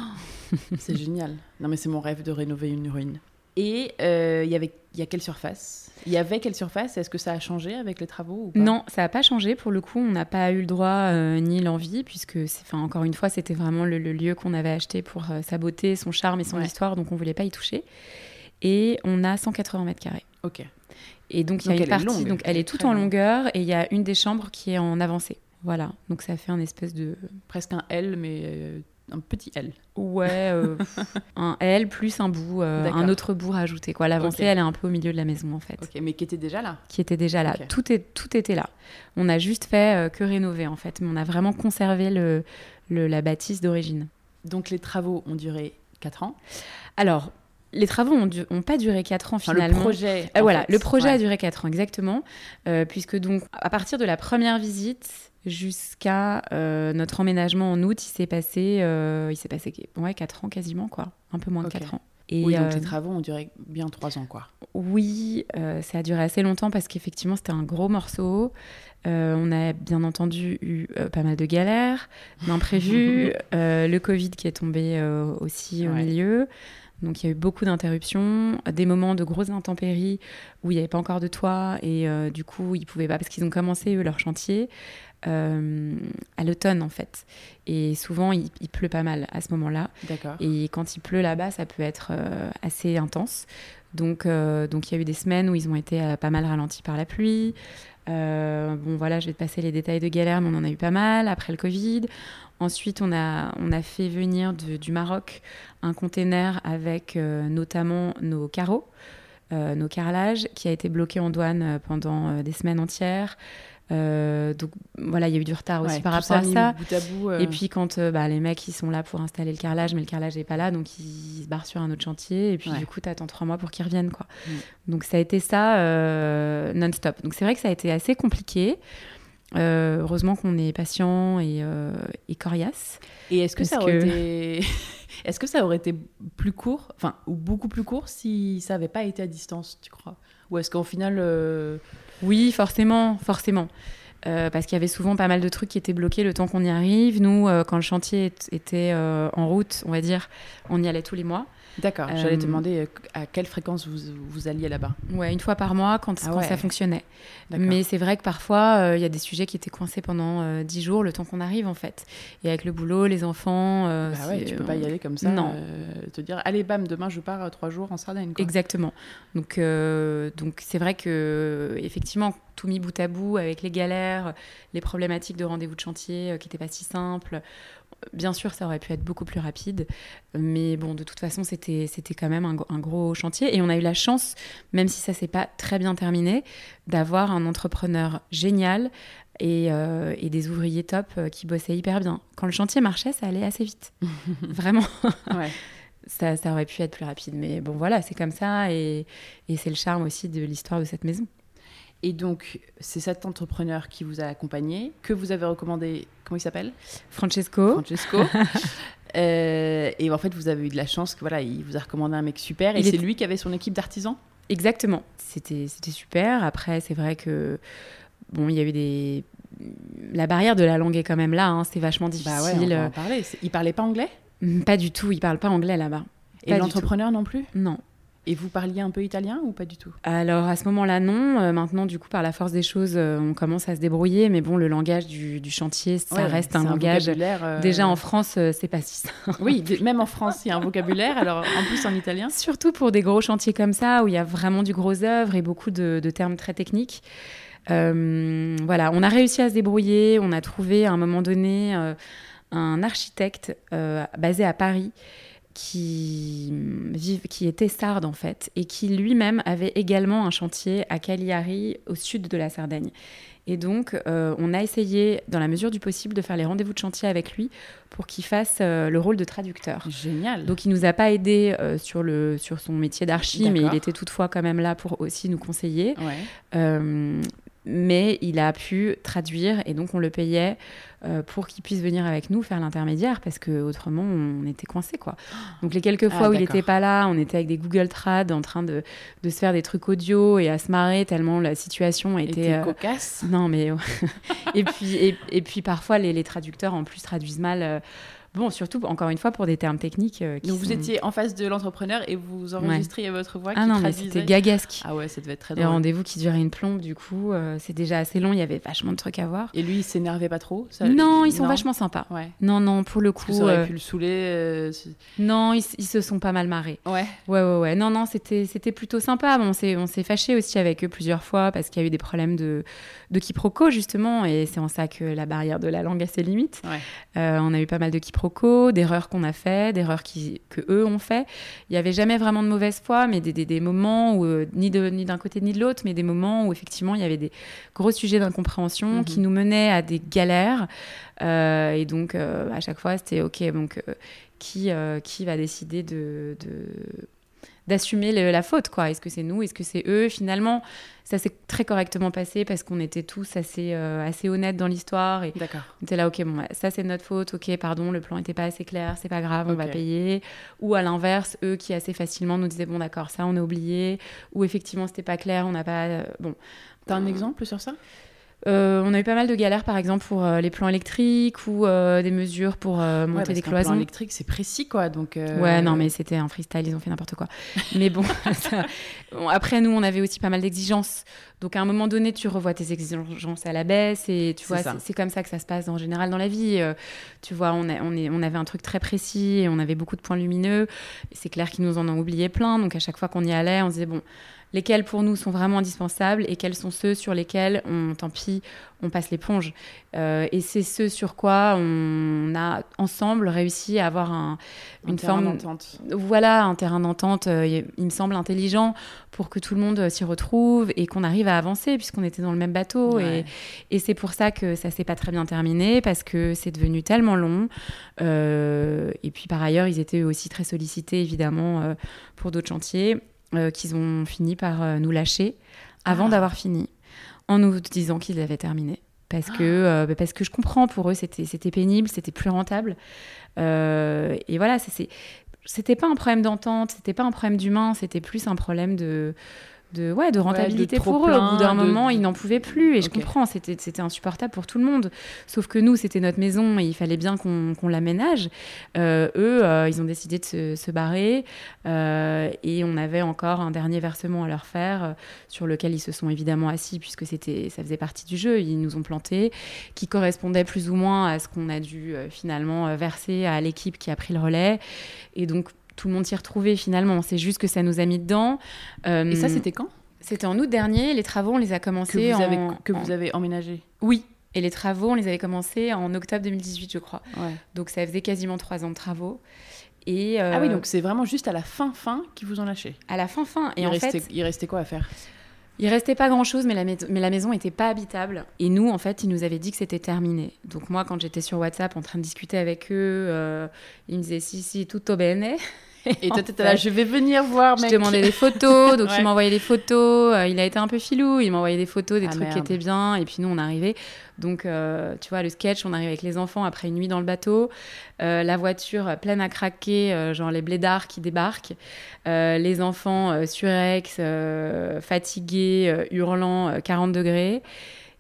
S1: c'est génial. Non mais c'est mon rêve de rénover une ruine. Et euh, il y avait, il y a quelle surface? Il y avait quelle surface? Est-ce que ça a changé avec les travaux ou pas?
S2: Non, ça n'a pas changé. Pour le coup, on n'a pas eu le droit euh, ni l'envie, puisque, enfin, encore une fois, c'était vraiment le, le lieu qu'on avait acheté pour euh, sa beauté, son charme et son
S1: Ouais.
S2: histoire, donc on voulait pas y toucher. Et on a 180 mètres carrés.
S1: Ok.
S2: Et donc, il y a une partie,
S1: longue,
S2: donc elle
S1: est
S2: toute en
S1: longue.
S2: longueur, et il y a une des chambres qui est en avancée. Voilà, donc ça fait un espèce de
S1: Presque un L, mais euh, un petit L.
S2: ouais, euh, <laughs> un L plus un bout, euh, un autre bout rajouté. Quoi, l'avancée, elle est un peu au milieu de la maison en fait,
S1: Ok, mais qui était déjà là.
S2: qui était déjà là. Tout est tout était là. On a juste fait euh, que rénover en fait, mais on a vraiment conservé le, le- la bâtisse d'origine.
S1: Donc les travaux ont duré 4 ans.
S2: Alors, les travaux ont, du- ont pas duré 4 ans
S1: Enfin,
S2: finalement.
S1: le projet.
S2: Voilà,
S1: fait.
S2: le projet
S1: Ouais.
S2: a duré 4 ans exactement, puisque donc à partir de la première visite jusqu'à euh, notre emménagement en août, il s'est passé, euh, il s'est passé ouais, 4 ans quasiment, quoi, un peu moins
S1: Ok.
S2: de 4 ans. Et
S1: Oui, donc
S2: euh,
S1: les travaux ont duré bien 3 ans, quoi.
S2: oui, euh, ça a duré assez longtemps parce qu'effectivement c'était un gros morceau. On a bien entendu eu pas mal de galères, d'imprévus, <laughs> le Covid qui est tombé aussi au
S1: Ouais.
S2: milieu. Donc il y a eu beaucoup d'interruptions, des moments de grosses intempéries où il n'y avait pas encore de toit et euh, du coup ils pouvaient pas parce qu'ils ont commencé eux leur chantier euh, à l'automne en fait. Et souvent il, il pleut pas mal à ce moment-là. Et quand il pleut là-bas, ça peut être euh, assez intense. Donc, donc il y a eu des semaines où ils ont été pas mal ralentis par la pluie. Euh, bon, voilà, je vais te passer les détails de galère, mais on en a eu pas mal après le Covid. Ensuite, on a, fait venir du Maroc un container avec euh, notamment nos carreaux, euh, nos carrelages, qui a été bloqué en douane pendant des semaines entières. Euh, donc voilà, il y a eu du retard aussi
S1: Ouais,
S2: par rapport à ça.
S1: bout à bout, euh,
S2: Et puis quand euh, bah, les mecs ils sont là pour installer le carrelage, mais le carrelage n'est pas là, donc ils se barrent sur un autre chantier. Et puis
S1: Ouais.
S2: du coup, tu attends trois mois pour qu'ils reviennent. Quoi.
S1: Mm.
S2: Donc ça a été ça non-stop. Donc c'est vrai que ça a été assez compliqué. Heureusement qu'on est patient et, et coriace.
S1: Et est-ce que ça aurait
S2: que- <laughs>
S1: été. Est-ce que ça aurait été plus court, enfin, ou beaucoup plus court si ça n'avait pas été à distance, tu crois? Ou est-ce qu'au final.
S2: Oui, forcément, forcément. Euh, parce qu'il y avait souvent pas mal de trucs qui étaient bloqués le temps qu'on y arrive. Nous, euh, quand le chantier était euh, en route, on va dire, on y allait tous les mois.
S1: D'accord, j'allais te
S2: Euh,
S1: demander euh, à quelle fréquence vous, vous alliez là-bas?
S2: Ouais, une fois par mois quand,
S1: Ah
S2: quand
S1: ouais.
S2: ça fonctionnait. Mais c'est vrai que parfois, euh, il y a des sujets qui étaient coincés pendant euh, 10 jours, le temps qu'on arrive en fait. Et avec le boulot, les enfants.
S1: Bah ouais, tu peux pas y aller comme ça.
S2: Non.
S1: te dire, allez, bam, demain je pars euh, trois jours en Sardaigne. Quoi.
S2: Exactement. Donc, donc c'est vrai que effectivement, tout mis bout à bout avec les galères, les problématiques de rendez-vous de chantier euh, qui n'étaient pas si simples. Bien sûr, ça aurait pu être beaucoup plus rapide, mais bon, de toute façon, c'était c'était quand même un gros chantier. Et on a eu la chance, même si ça s'est pas très bien terminé, d'avoir un entrepreneur génial et, euh, et des ouvriers top euh, qui bossaient hyper bien. Quand le chantier marchait, ça allait assez vite. <laughs> Vraiment
S1: Ouais.
S2: ça, ça aurait pu être plus rapide. Mais bon, voilà, c'est comme ça et, et c'est le charme aussi de l'histoire de cette maison.
S1: Et donc, c'est cet entrepreneur qui vous a accompagné, que vous avez recommandé, comment il s'appelle?
S2: Francesco,
S1: Francesco. <laughs> Euh, et en fait, vous avez eu de la chance que voilà, il vous a recommandé un mec super. Et c'est
S2: est-
S1: lui qui avait son équipe d'artisans?
S2: exactement. C'était super. Après, c'est vrai que bon, il y a eu des la barrière de la langue est quand même là. hein, c'est vachement difficile.
S1: Bah ouais, on va en parler. Il parlait pas anglais?
S2: Pas du tout. Il parle pas anglais là-bas.
S1: Et l'entrepreneur non plus?
S2: Non.
S1: Et vous parliez un peu italien ou pas du tout?
S2: Alors à ce moment-là, non. Euh, maintenant, du coup, par la force des choses, euh, on commence à se débrouiller. Mais bon, le langage du, du chantier, ça
S1: Ouais,
S2: reste
S1: c'est
S2: un langage.
S1: euh,
S2: Déjà en France, c'est pas si simple.
S1: Oui, même en France, il y a un vocabulaire. Alors, en plus en italien.
S2: Surtout pour des gros chantiers comme ça, où il y a vraiment du gros œuvre et beaucoup de, de termes très techniques. Voilà, on a réussi à se débrouiller. On a trouvé à un moment donné un architecte basé à Paris qui, vive, qui était sarde en fait et qui lui-même avait également un chantier à Cagliari au sud de la Sardaigne. Et donc, euh, on a essayé, dans la mesure du possible, de faire les rendez-vous de chantier avec lui pour qu'il fasse euh, le rôle de traducteur.
S1: Génial.
S2: Donc il nous a pas aidé euh, sur, le, sur son métier d'archi, mais il était toutefois quand même là pour aussi nous conseiller.
S1: ouais.
S2: Mais il a pu traduire et donc on le payait euh, pour qu'il puisse venir avec nous faire l'intermédiaire parce que autrement on était coincé quoi. Donc les quelques
S1: Ah,
S2: fois où il n'était pas là, on était avec des Google Trad en train de, de se faire des trucs audio et à se marrer tellement la situation était euh,
S1: cocasse.
S2: non, mais. <laughs> et, puis, et, et puis parfois, les, les traducteurs, en plus, traduisent mal. euh, Bon, surtout, encore une fois, pour des termes techniques. Euh,
S3: Donc vous étiez en face de l'entrepreneur et vous enregistriez votre voix
S2: ah non, mais c'était gagasque.
S3: Ah ouais, ça devait être très drôle.
S2: Les rendez-vous qui duraient une plombe, du coup, euh, c'est déjà assez long, il y avait vachement de trucs à voir.
S3: Et lui, il s'énervait pas trop
S2: Non, ils sont vachement sympas. Ouais. Non, non, pour le coup.
S3: Ça aurait pu le saouler
S2: Non, ils, se sont pas mal marrés.
S3: Ouais.
S2: Ouais, ouais, ouais. Non, non, c'était plutôt sympa. Bon, on s'est fâché aussi avec eux plusieurs fois parce qu'il y a eu des problèmes de, de quiproquo, justement, et c'est en ça que la barrière de la langue a ses limites. Euh, on a eu pas mal de quiproquos, d'erreurs qu'on a fait, d'erreurs que eux ont fait. Il n'y avait jamais vraiment de mauvaise foi, mais des, des, moments où, euh, ni d'un ni côté ni de l'autre, mais des moments où effectivement il y avait des gros sujets d'incompréhension mhm. qui nous menaient à des galères. Euh, et donc à chaque fois, c'était OK, donc qui, qui va décider de d'assumer la faute, quoi. Est-ce que c'est nous, est-ce que c'est eux? Finalement, ça s'est très correctement passé parce qu'on était tous assez, euh, assez honnêtes dans l'histoire. Et
S3: D'accord.
S2: On était là, ok, bon, ça c'est notre faute, ok, pardon, le plan n'était pas assez clair, c'est pas grave, on va payer. Ou à l'inverse, eux qui assez facilement nous disaient, bon, d'accord, ça on a oublié. Ou effectivement, c'était pas clair, on n'a pas. Euh, bon.
S3: T'as un exemple sur ça?
S2: Euh, on a eu pas mal de galères, par exemple, pour euh, les plans électriques ou euh, des mesures pour monter des cloisons.
S3: plan électrique, c'est précis, quoi. Donc,
S2: Ouais, non, mais c'était un freestyle, ils ont fait n'importe quoi. mais <laughs> bon, après, nous, on avait aussi pas mal d'exigences. Donc, à un moment donné, tu revois tes exigences à la baisse et tu vois, c'est comme ça que ça se passe en général dans la vie. tu vois, on, on, est, on avait un truc très précis et on avait beaucoup de points lumineux. C'est clair qu'ils nous en ont oublié plein. Donc, à chaque fois qu'on y allait, on se disait, bon lesquels pour nous sont vraiment indispensables et quels sont ceux sur lesquels on, tant pis, on passe l'éponge. Euh, et c'est ce sur quoi on a ensemble réussi à avoir un,
S3: une forme d'entente.
S2: Voilà, un terrain d'entente. Euh, il me semble intelligent pour que tout le monde s'y retrouve et qu'on arrive à avancer puisqu'on était dans le même bateau. Et, et c'est pour ça que ça s'est pas très bien terminé parce que c'est devenu tellement long. Euh, et puis par ailleurs, ils étaient aussi très sollicités évidemment pour d'autres chantiers. Euh, qu'ils ont fini par euh, nous lâcher avant ah. d'avoir fini, en nous disant qu'ils avaient terminé. Parce, que, euh, bah, parce que je comprends, pour eux, c'était pénible, c'était plus rentable. et voilà, c'était pas un problème d'entente, c'était pas un problème d'humain, c'était plus un problème de, de, ouais, de rentabilité pour eux. Au bout d'un moment, ils n'en pouvaient plus. Et je comprends, c'était, insupportable pour tout le monde. Sauf que nous, c'était notre maison et il fallait bien qu'on, l'aménage. Euh, eux, euh, ils ont décidé de se, barrer. Euh, et on avait encore un dernier versement à leur faire, sur lequel ils se sont évidemment assis, puisque c'était, ça faisait partie du jeu. Ils nous ont planté, qui correspondait plus ou moins à ce qu'on a dû finalement verser à l'équipe qui a pris le relais. Et donc, tout le monde s'y retrouvait finalement. C'est juste que ça nous a mis dedans.
S3: Et ça, euh, c'était quand?
S2: C'était en août dernier. Les travaux, on les a commencés
S3: que vous
S2: en...
S3: Avez, que vous avez emménagé?
S2: Oui. Et les travaux, on les avait commencés en octobre 2018, je crois. Donc ça faisait quasiment trois ans de travaux. Et
S3: euh, Ah oui, donc c'est vraiment juste à la fin, fin qu'ils vous ont lâché.
S2: À la fin, fin.
S3: Et il, en restait, fait, il restait quoi à faire?
S2: il restait pas grand chose, mais la, mais la maison était pas habitable. Et nous, en fait, ils nous avaient dit que c'était terminé. Donc, moi, quand j'étais sur WhatsApp en train de discuter avec eux, euh, ils me disaient si, si, tutto bene. <laughs>
S3: Et toi, étais là, je vais venir voir,
S2: mec. Je demandais des photos, <laughs> donc il m'envoyait des photos. Euh, il a été un peu filou, il m'envoyait des photos, des ah, trucs qui étaient bien. Et puis nous, on arrivait. Donc, euh, tu vois, le sketch, on arrive avec les enfants après une nuit dans le bateau. Euh, la voiture pleine à craquer, genre les blédards qui débarquent. les enfants surex, fatigués, hurlant, 40 degrés.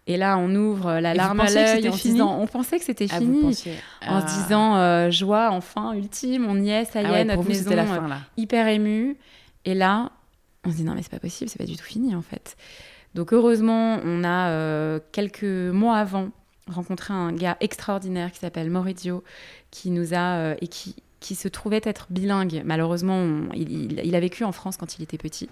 S2: Et là, on ouvre la larme à l'œil en disant, on pensait que c'était ah, fini, en se ah. disant euh, joie, enfin, ultime, on y est, ça y ah est, notre maison, la fin, là. hyper émue. Et là, on se dit non mais c'est pas possible, c'est pas du tout fini en fait. Donc heureusement, on a euh, quelques mois avant rencontré un gars extraordinaire qui s'appelle Maurizio, qui nous a euh, et qui qui se trouvait être bilingue. Malheureusement, il, il, a vécu en France quand il était petit.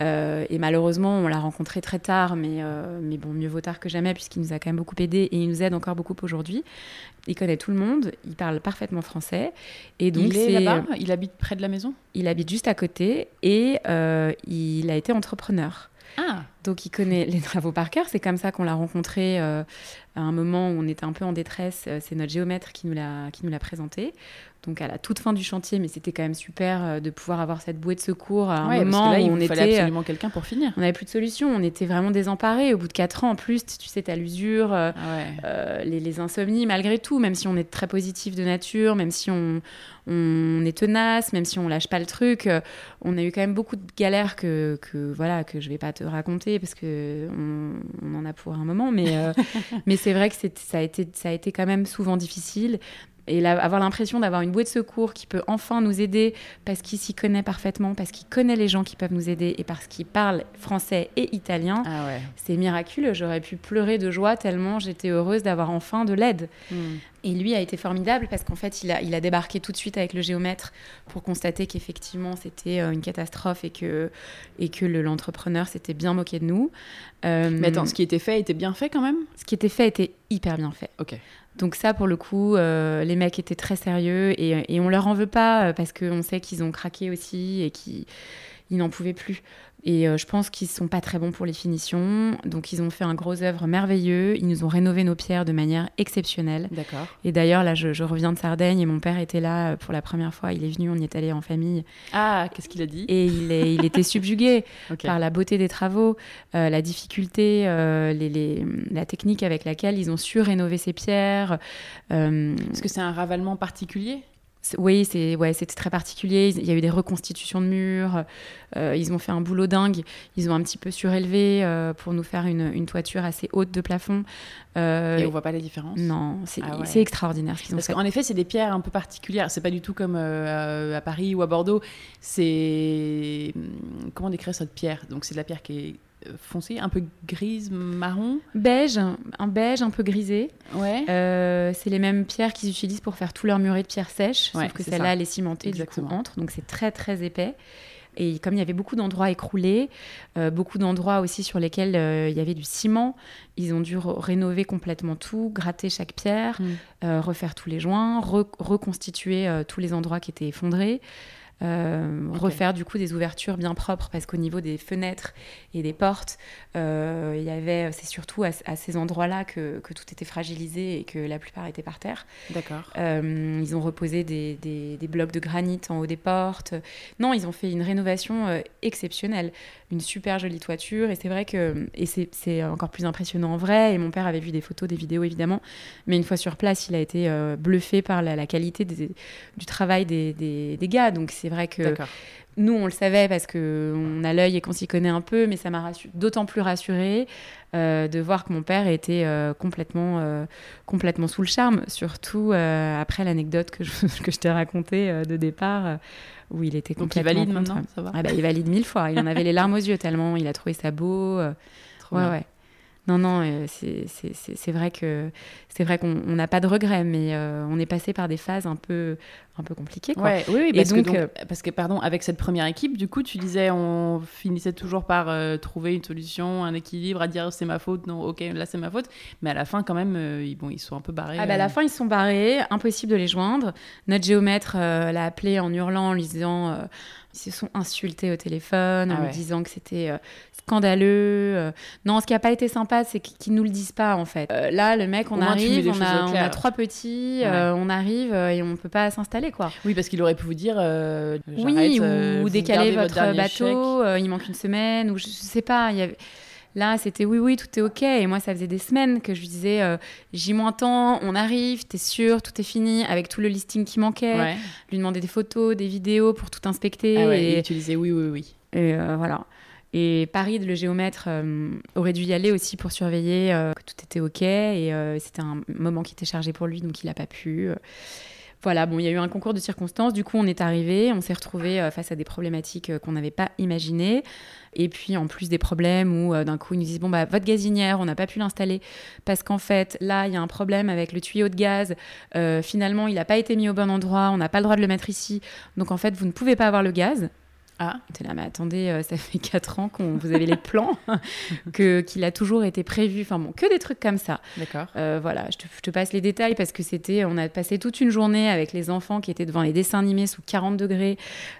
S2: Euh, et malheureusement, on l'a rencontré très tard, mais, euh, mais bon, mieux vaut tard que jamais, puisqu'il nous a quand même beaucoup aidé et il nous aide encore beaucoup aujourd'hui. Il connaît tout le monde, il parle parfaitement français. Et donc
S3: il est, là-bas Il habite près de la maison?
S2: Il habite juste à côté et euh, il a été entrepreneur.
S3: Ah.
S2: Donc il connaît les travaux par cœur. C'est comme ça qu'on l'a rencontré à un moment où on était un peu en détresse. C'est notre géomètre qui nous l'a présenté donc à la toute fin du chantier, mais c'était quand même super euh, de pouvoir avoir cette bouée de secours à un moment où on
S3: était absolument quelqu'un pour finir.
S2: On n'avait plus de solution, on était vraiment désemparés. Au bout de quatre ans, en plus, tu sais, t'as l'usure, euh, ah euh, les, insomnies, malgré tout, même si on est très positif de nature, même si on, on est tenace, même si on lâche pas le truc, on a eu quand même beaucoup de galères que, que voilà que je vais pas te raconter parce que on, en a pour un moment, mais <laughs> mais c'est vrai que ça a été ça a été quand même souvent difficile Et avoir l'impression d'avoir une bouée de secours qui peut enfin nous aider parce qu'il s'y connaît parfaitement, parce qu'il connaît les gens qui peuvent nous aider et parce qu'il parle français et italien,
S3: ah
S2: c'est miraculeux. J'aurais pu pleurer de joie tellement j'étais heureuse d'avoir enfin de l'aide. Hmm. Et lui a été formidable parce qu'en fait, il a, il a débarqué tout de suite avec le géomètre pour constater qu'effectivement, c'était euh, une catastrophe et que, et que l'entrepreneur s'était bien moqué de nous.
S3: Euh, Mais attends, ce qui était fait était bien fait quand même?
S2: Ce qui était fait était hyper bien fait.
S3: Ok.
S2: Donc ça, pour le coup, euh, les mecs étaient très sérieux et, et on leur en veut pas parce qu'on sait qu'ils ont craqué aussi et qu'ils n'en pouvaient plus. Et euh, je pense qu'ils ne sont pas très bons pour les finitions. Donc, ils ont fait un gros œuvre merveilleux. Ils nous ont rénové nos pierres de manière exceptionnelle.
S3: D'accord.
S2: Et d'ailleurs, là, je, reviens de Sardaigne et mon père était là euh, pour la première fois. Il est venu, on y est allé en famille.
S3: Ah, qu'est-ce qu'il a dit?
S2: Et il, est, il était subjugué <laughs> par la beauté des travaux, euh, la difficulté, les, les, la technique avec laquelle ils ont su rénover ces pierres.
S3: Est-ce que c'est un ravalement particulier?
S2: Oui, c'est ouais, c'était très particulier. Il y a eu des reconstitutions de murs. Euh, ils ont fait un boulot dingue. Ils ont un petit peu surélevé euh, pour nous faire une, toiture assez haute de plafond.
S3: Euh, et on voit pas la différence?
S2: Non, c'est ah extraordinaire ce qu'ils ont
S3: Parce qu'en effet, c'est des pierres un peu particulières. C'est pas du tout comme à Paris ou à Bordeaux. C'est hum, comment décrire cette pierre? Donc c'est de la pierre qui est foncé, un peu grise, marron.
S2: Beige, un beige un peu grisé.
S3: Ouais.
S2: Euh, c'est les mêmes pierres qu'ils utilisent pour faire tout leur muret de pierre sèche, sauf que celle-là, elle est cimentée, du coup, entre. Donc c'est très, très épais. Et comme il y avait beaucoup d'endroits écroulés, euh, beaucoup d'endroits aussi sur lesquels euh, il y avait du ciment, ils ont dû rénover complètement tout, gratter chaque pierre, mm. refaire tous les joints, reconstituer tous les endroits qui étaient effondrés. Euh, refaire du coup des ouvertures bien propres parce qu'au niveau des fenêtres et des portes, euh, il y avait, c'est surtout à, ces endroits-là que, que, tout était fragilisé et que la plupart étaient par terre.
S3: D'accord.
S2: Euh, ils ont reposé des, des, des, blocs de granit en haut des portes. Non, ils ont fait une rénovation exceptionnelle, une super jolie toiture et c'est vrai que et c'est encore plus impressionnant en vrai. Et mon père avait vu des photos, des vidéos évidemment, mais une fois sur place, il a été bluffé par la, la qualité du travail des, des gars. Donc c'est vrai que nous, on le savait parce qu'on a l'œil et qu'on s'y connaît un peu, mais ça m'a d'autant plus rassurée euh, de voir que mon père était euh, complètement, euh, complètement sous le charme, surtout après l'anecdote que je, <laughs> que je t'ai racontée de départ. où il était complètement.
S3: Donc il valide maintenant, ça va
S2: ah bah, Il valide mille fois. Il en avait les larmes aux yeux tellement il a trouvé ça beau. Trop ouais, ouais. Non, non, euh, c'est vrai que c'est vrai qu'on n'a pas de regrets, mais euh, on est passé par des phases un peu un peu compliquées. Quoi.
S3: oui, oui parce, que euh, parce que pardon, avec cette première équipe, du coup, tu disais, on finissait toujours par trouver une solution, un équilibre, à dire c'est ma faute, non, ok, là c'est ma faute, mais à la fin quand même, ils, bon, ils sont un peu barrés.
S2: Ah bah, à la fin, ils sont barrés, impossible de les joindre. Notre géomètre l'a appelé en hurlant, en lui disant ils se sont insultés au téléphone en ah lui disant que c'était scandaleux. Euh. Non, ce qui n'a pas été sympa, c'est qu'ils nous le disent pas en fait. Euh, là, le mec, on arrive, on a, trois petits, euh, on arrive et on peut pas s'installer quoi.
S3: Oui, parce qu'il aurait pu vous dire.
S2: oui, ou, décaler votre bateau, il manque une semaine, ou je, sais pas. Y avait... Là, c'était oui, oui, tout est OK. Et moi, ça faisait des semaines que je lui disais j'y moins tant, on arrive, t'es sûr, tout est fini, avec tout le listing qui manquait. Lui demander des photos, des vidéos pour tout inspecter.
S3: Ah et... et tu disais oui, oui, oui.
S2: Et voilà. Et Paris, le géomètre, euh, aurait dû y aller aussi pour surveiller euh, que tout était OK. Et euh, c'était un moment qui était chargé pour lui, donc il n'a pas pu. Voilà, bon, il y a eu un concours de circonstances. Du coup, on est arrivé, on s'est retrouvé face à des problématiques qu'on n'avait pas imaginées. Et puis, en plus des problèmes où d'un coup, ils nous disent Bon, bah, votre gazinière, on n'a pas pu l'installer parce qu'en fait, là, il y a un problème avec le tuyau de gaz. finalement, il n'a pas été mis au bon endroit, on n'a pas le droit de le mettre ici. Donc, en fait, vous ne pouvez pas avoir le gaz. Ah, t'es là, mais attendez, euh, ça fait 4 ans qu'on vous avez les plans, <laughs> que qu'il a toujours été prévu. Enfin bon, que des trucs comme ça.
S3: D'accord.
S2: Euh, voilà, je te, passe les détails parce que c'était, on a passé toute une journée avec les enfants qui étaient devant les dessins animés sous 40 degrés,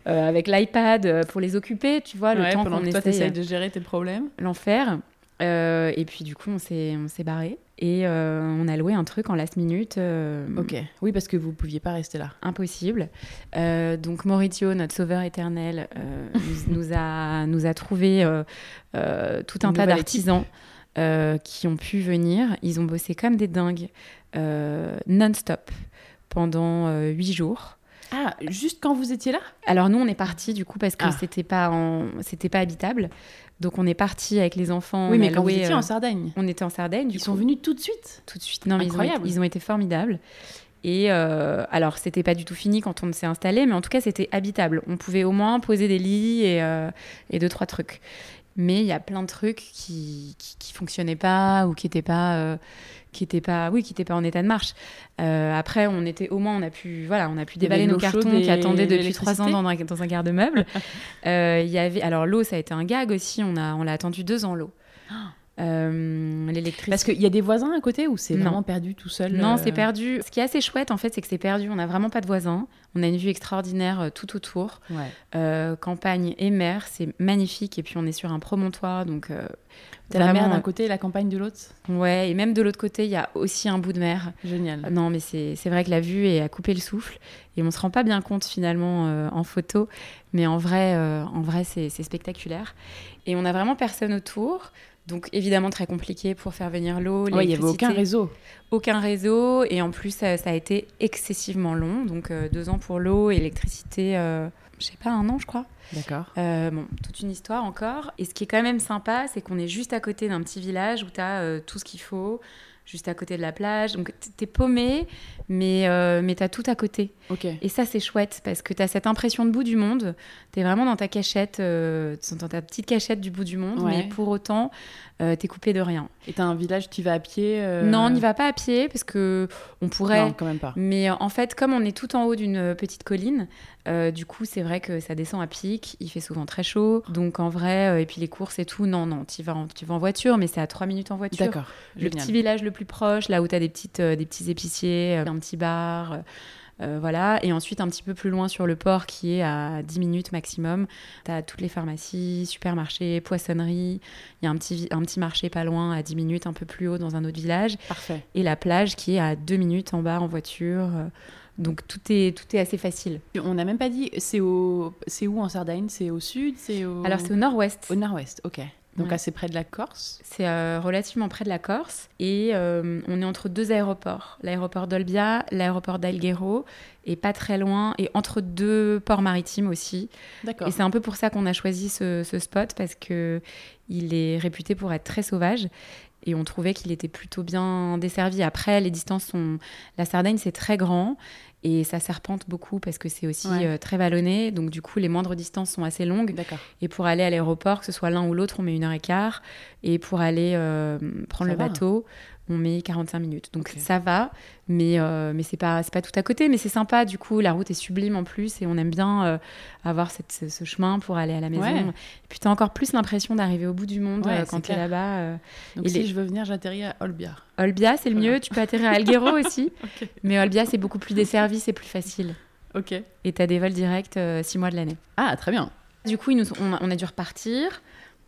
S2: euh, avec l'iPad pour les occuper, tu vois, le temps qu'on
S3: essaye de gérer tes problèmes.
S2: L'enfer. et puis du coup, on s'est, on s'est barré. Et euh, on a loué un truc en last minute. Euh,
S3: ok. Oui, parce que vous ne pouviez pas rester là.
S2: Impossible. Euh, donc Maurizio, notre sauveur éternel, <laughs> nous, a, nous a trouvé tout un tas d'artisans qui ont pu venir. Ils ont bossé comme des dingues non-stop pendant huit jours.
S3: Ah, juste quand vous étiez là?
S2: Alors nous, on est parti du coup parce que ah. c'était pas c'était pas habitable. Donc on est parti avec les enfants.
S3: Oui, mais quand vous étiez en Sardaigne.
S2: On était en Sardaigne.
S3: ils sont venus tout de suite.
S2: Tout de suite. Non, mais ils ont, été, ils ont, été, formidables. Et euh, alors, c'était pas du tout fini quand on s'est installé, mais en tout cas, c'était habitable. On pouvait au moins poser des lits et, euh, et deux, trois trucs. Mais il y a plein de trucs qui, qui, qui fonctionnaient pas ou qui n'étaient pas, euh, qui étaient pas, oui, qui pas en état de marche. Euh, après, on était, au moins, on a pu, voilà, on a pu déballer nos cartons qui attendaient
S3: de
S2: depuis trois ans dans un, dans un garde-meuble. <laughs> Euh, Il y avait, alors l'eau, ça a été un gag aussi. On a, on l'a attendu deux ans l'eau. Euh, L'électricité.
S3: Parce qu'il y a des voisins à côté ou c'est vraiment perdu tout seul
S2: Non,
S3: euh,
S2: c'est perdu. Ce qui est assez chouette, en fait, c'est que c'est perdu. On n'a vraiment pas de voisins. On a une vue extraordinaire euh, tout autour.
S3: Ouais.
S2: Campagne et mer, c'est magnifique. Et puis, on est sur un promontoire. Donc,
S3: T'as la mer d'un côté et la campagne de l'autre?
S2: Ouais, et même de l'autre côté, il y a aussi un bout de mer.
S3: Génial.
S2: Non, mais c'est vrai que la vue est à couper le souffle. Et on se rend pas bien compte, finalement, euh, en photo. Mais en vrai, euh, en vrai c'est c'est spectaculaire. Et on a vraiment personne autour. Donc, évidemment, très compliqué pour faire venir l'eau.
S3: Ouais, il n'y avait aucun réseau.
S2: aucun réseau et en plus ça, ça a été excessivement long donc euh, deux ans pour l'eau et l'électricité euh, je sais pas un an je crois
S3: D'accord.
S2: Euh, bon toute une histoire encore et ce qui est quand même sympa c'est qu'on est juste à côté d'un petit village où tu as tout ce qu'il faut juste à côté de la plage. Donc t'es paumé mais euh, mais t'as tout à côté. Et ça c'est chouette parce que t'as cette impression de bout du monde. T'es vraiment dans ta cachette euh, dans ta petite cachette du bout du monde.
S3: Ouais.
S2: mais pour autant euh, t'es coupé de rien
S3: Et t'as un village, tu vas à pied euh,
S2: non on n'y va pas à pied parce que on pourrait
S3: Non, quand même pas.
S2: mais euh, en fait, comme on est tout en haut d'une euh, petite colline, euh, du coup, c'est vrai que ça descend à pic. Il fait souvent très chaud. Donc, en vrai, et puis les courses et tout, non, non, tu vas, en- vas en voiture, mais c'est à 3 minutes en voiture.
S3: D'accord.
S2: Le
S3: Génial.
S2: petit village le plus proche, là où tu as des, petites, des petits épiciers, un petit bar. Euh, voilà, et ensuite un petit peu plus loin sur le port qui est à 10 minutes maximum, tu as toutes les pharmacies, supermarchés, poissonneries, il y a un petit, un petit marché pas loin à 10 minutes un peu plus haut dans un autre village,
S3: Parfait.
S2: et la plage qui est à deux minutes en bas en voiture. euh, Donc tout est, tout est assez facile.
S3: On n'a même pas dit, c'est au... c'est où en Sardaigne? C'est au sud? C'est au...
S2: Alors c'est au nord-ouest.
S3: Au nord-ouest, ok. Donc
S2: Ouais.
S3: assez près de la Corse.
S2: C'est euh, relativement près de la Corse et euh, on est entre deux aéroports, l'aéroport d'Olbia, l'aéroport d'Alghero et pas très loin et entre deux ports maritimes aussi.
S3: D'accord.
S2: Et c'est un peu pour ça qu'on a choisi ce, ce spot parce que il est réputé pour être très sauvage et on trouvait qu'il était plutôt bien desservi. Après, les distances sont, la Sardaigne c'est très grand et ça serpente beaucoup parce que c'est aussi
S3: Ouais.
S2: euh, très vallonné, donc du coup les moindres distances sont assez longues.
S3: D'accord.
S2: Et pour aller à l'aéroport, que ce soit l'un ou l'autre, on met une heure et quart. Et pour aller euh, prendre
S3: Ça
S2: le
S3: va.
S2: bateau, on met 45 minutes. Donc ça va, mais, euh, mais c'est pas, pas tout à côté. Mais c'est sympa, du coup, la route est sublime en plus. Et on aime bien euh, avoir cette, ce, ce chemin pour aller à la maison.
S3: Ouais.
S2: Et puis tu as encore plus l'impression d'arriver au bout du monde
S3: Ouais,
S2: euh, quand tu es
S3: clair.
S2: là-bas. euh.
S3: Donc
S2: Et
S3: si
S2: les-
S3: je veux venir, j'atterris à Olbia.
S2: Olbia, c'est le
S3: Voilà.
S2: mieux. Tu peux atterrir à Alghero <laughs> aussi. Mais Olbia, c'est beaucoup plus desservi, c'est plus facile.
S3: Ok.
S2: Et tu as des vols directs 6 mois de l'année.
S3: Ah, très bien.
S2: Du coup, nous- on a dû repartir.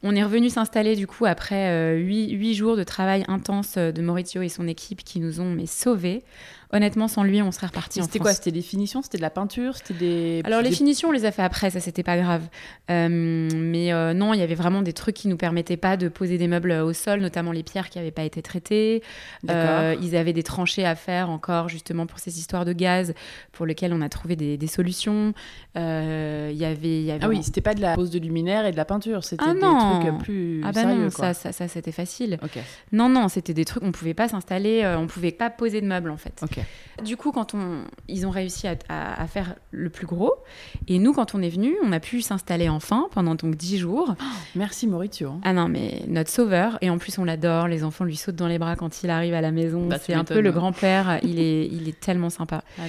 S2: On est revenu s'installer du coup après euh, huit, jours de travail intense euh, de Maurizio et son équipe qui nous ont mais sauvés. Honnêtement, sans lui, on serait reparti
S3: C'était quoi C'était des finitions C'était de la peinture C'était des.
S2: Alors les
S3: des-
S2: finitions, on les a fait après, ça c'était pas grave. Euh, mais euh, non, il y avait vraiment des trucs qui nous permettaient pas de poser des meubles au sol, notamment les pierres qui avaient pas été traitées. Euh, ils avaient des tranchées à faire encore justement pour ces histoires de gaz, pour lesquelles on a trouvé des, des solutions. Euh, Il y avait, il y avait
S3: Ah oui, c'était pas de la pose de luminaire et de la peinture. C'était
S2: Ah
S3: des
S2: non.
S3: trucs plus
S2: ah bah
S3: sérieux.
S2: non,
S3: quoi.
S2: ça, ça, ça c'était facile. Non, non, c'était des trucs, on pouvait pas s'installer, euh, on pouvait pas poser de meubles en fait.
S3: Ok.
S2: Du coup, quand on, ils ont réussi à, à- à faire le plus gros, et nous, quand on est venu, on a pu s'installer enfin pendant donc 10 jours.
S3: Merci Maurizio. hein.
S2: Ah non, mais notre sauveur, et en plus on l'adore, les enfants lui sautent dans les bras quand il arrive à la maison.
S3: Bah,
S2: c'est un peu le grand-père, il est, <laughs> il est tellement sympa.
S3: Ah.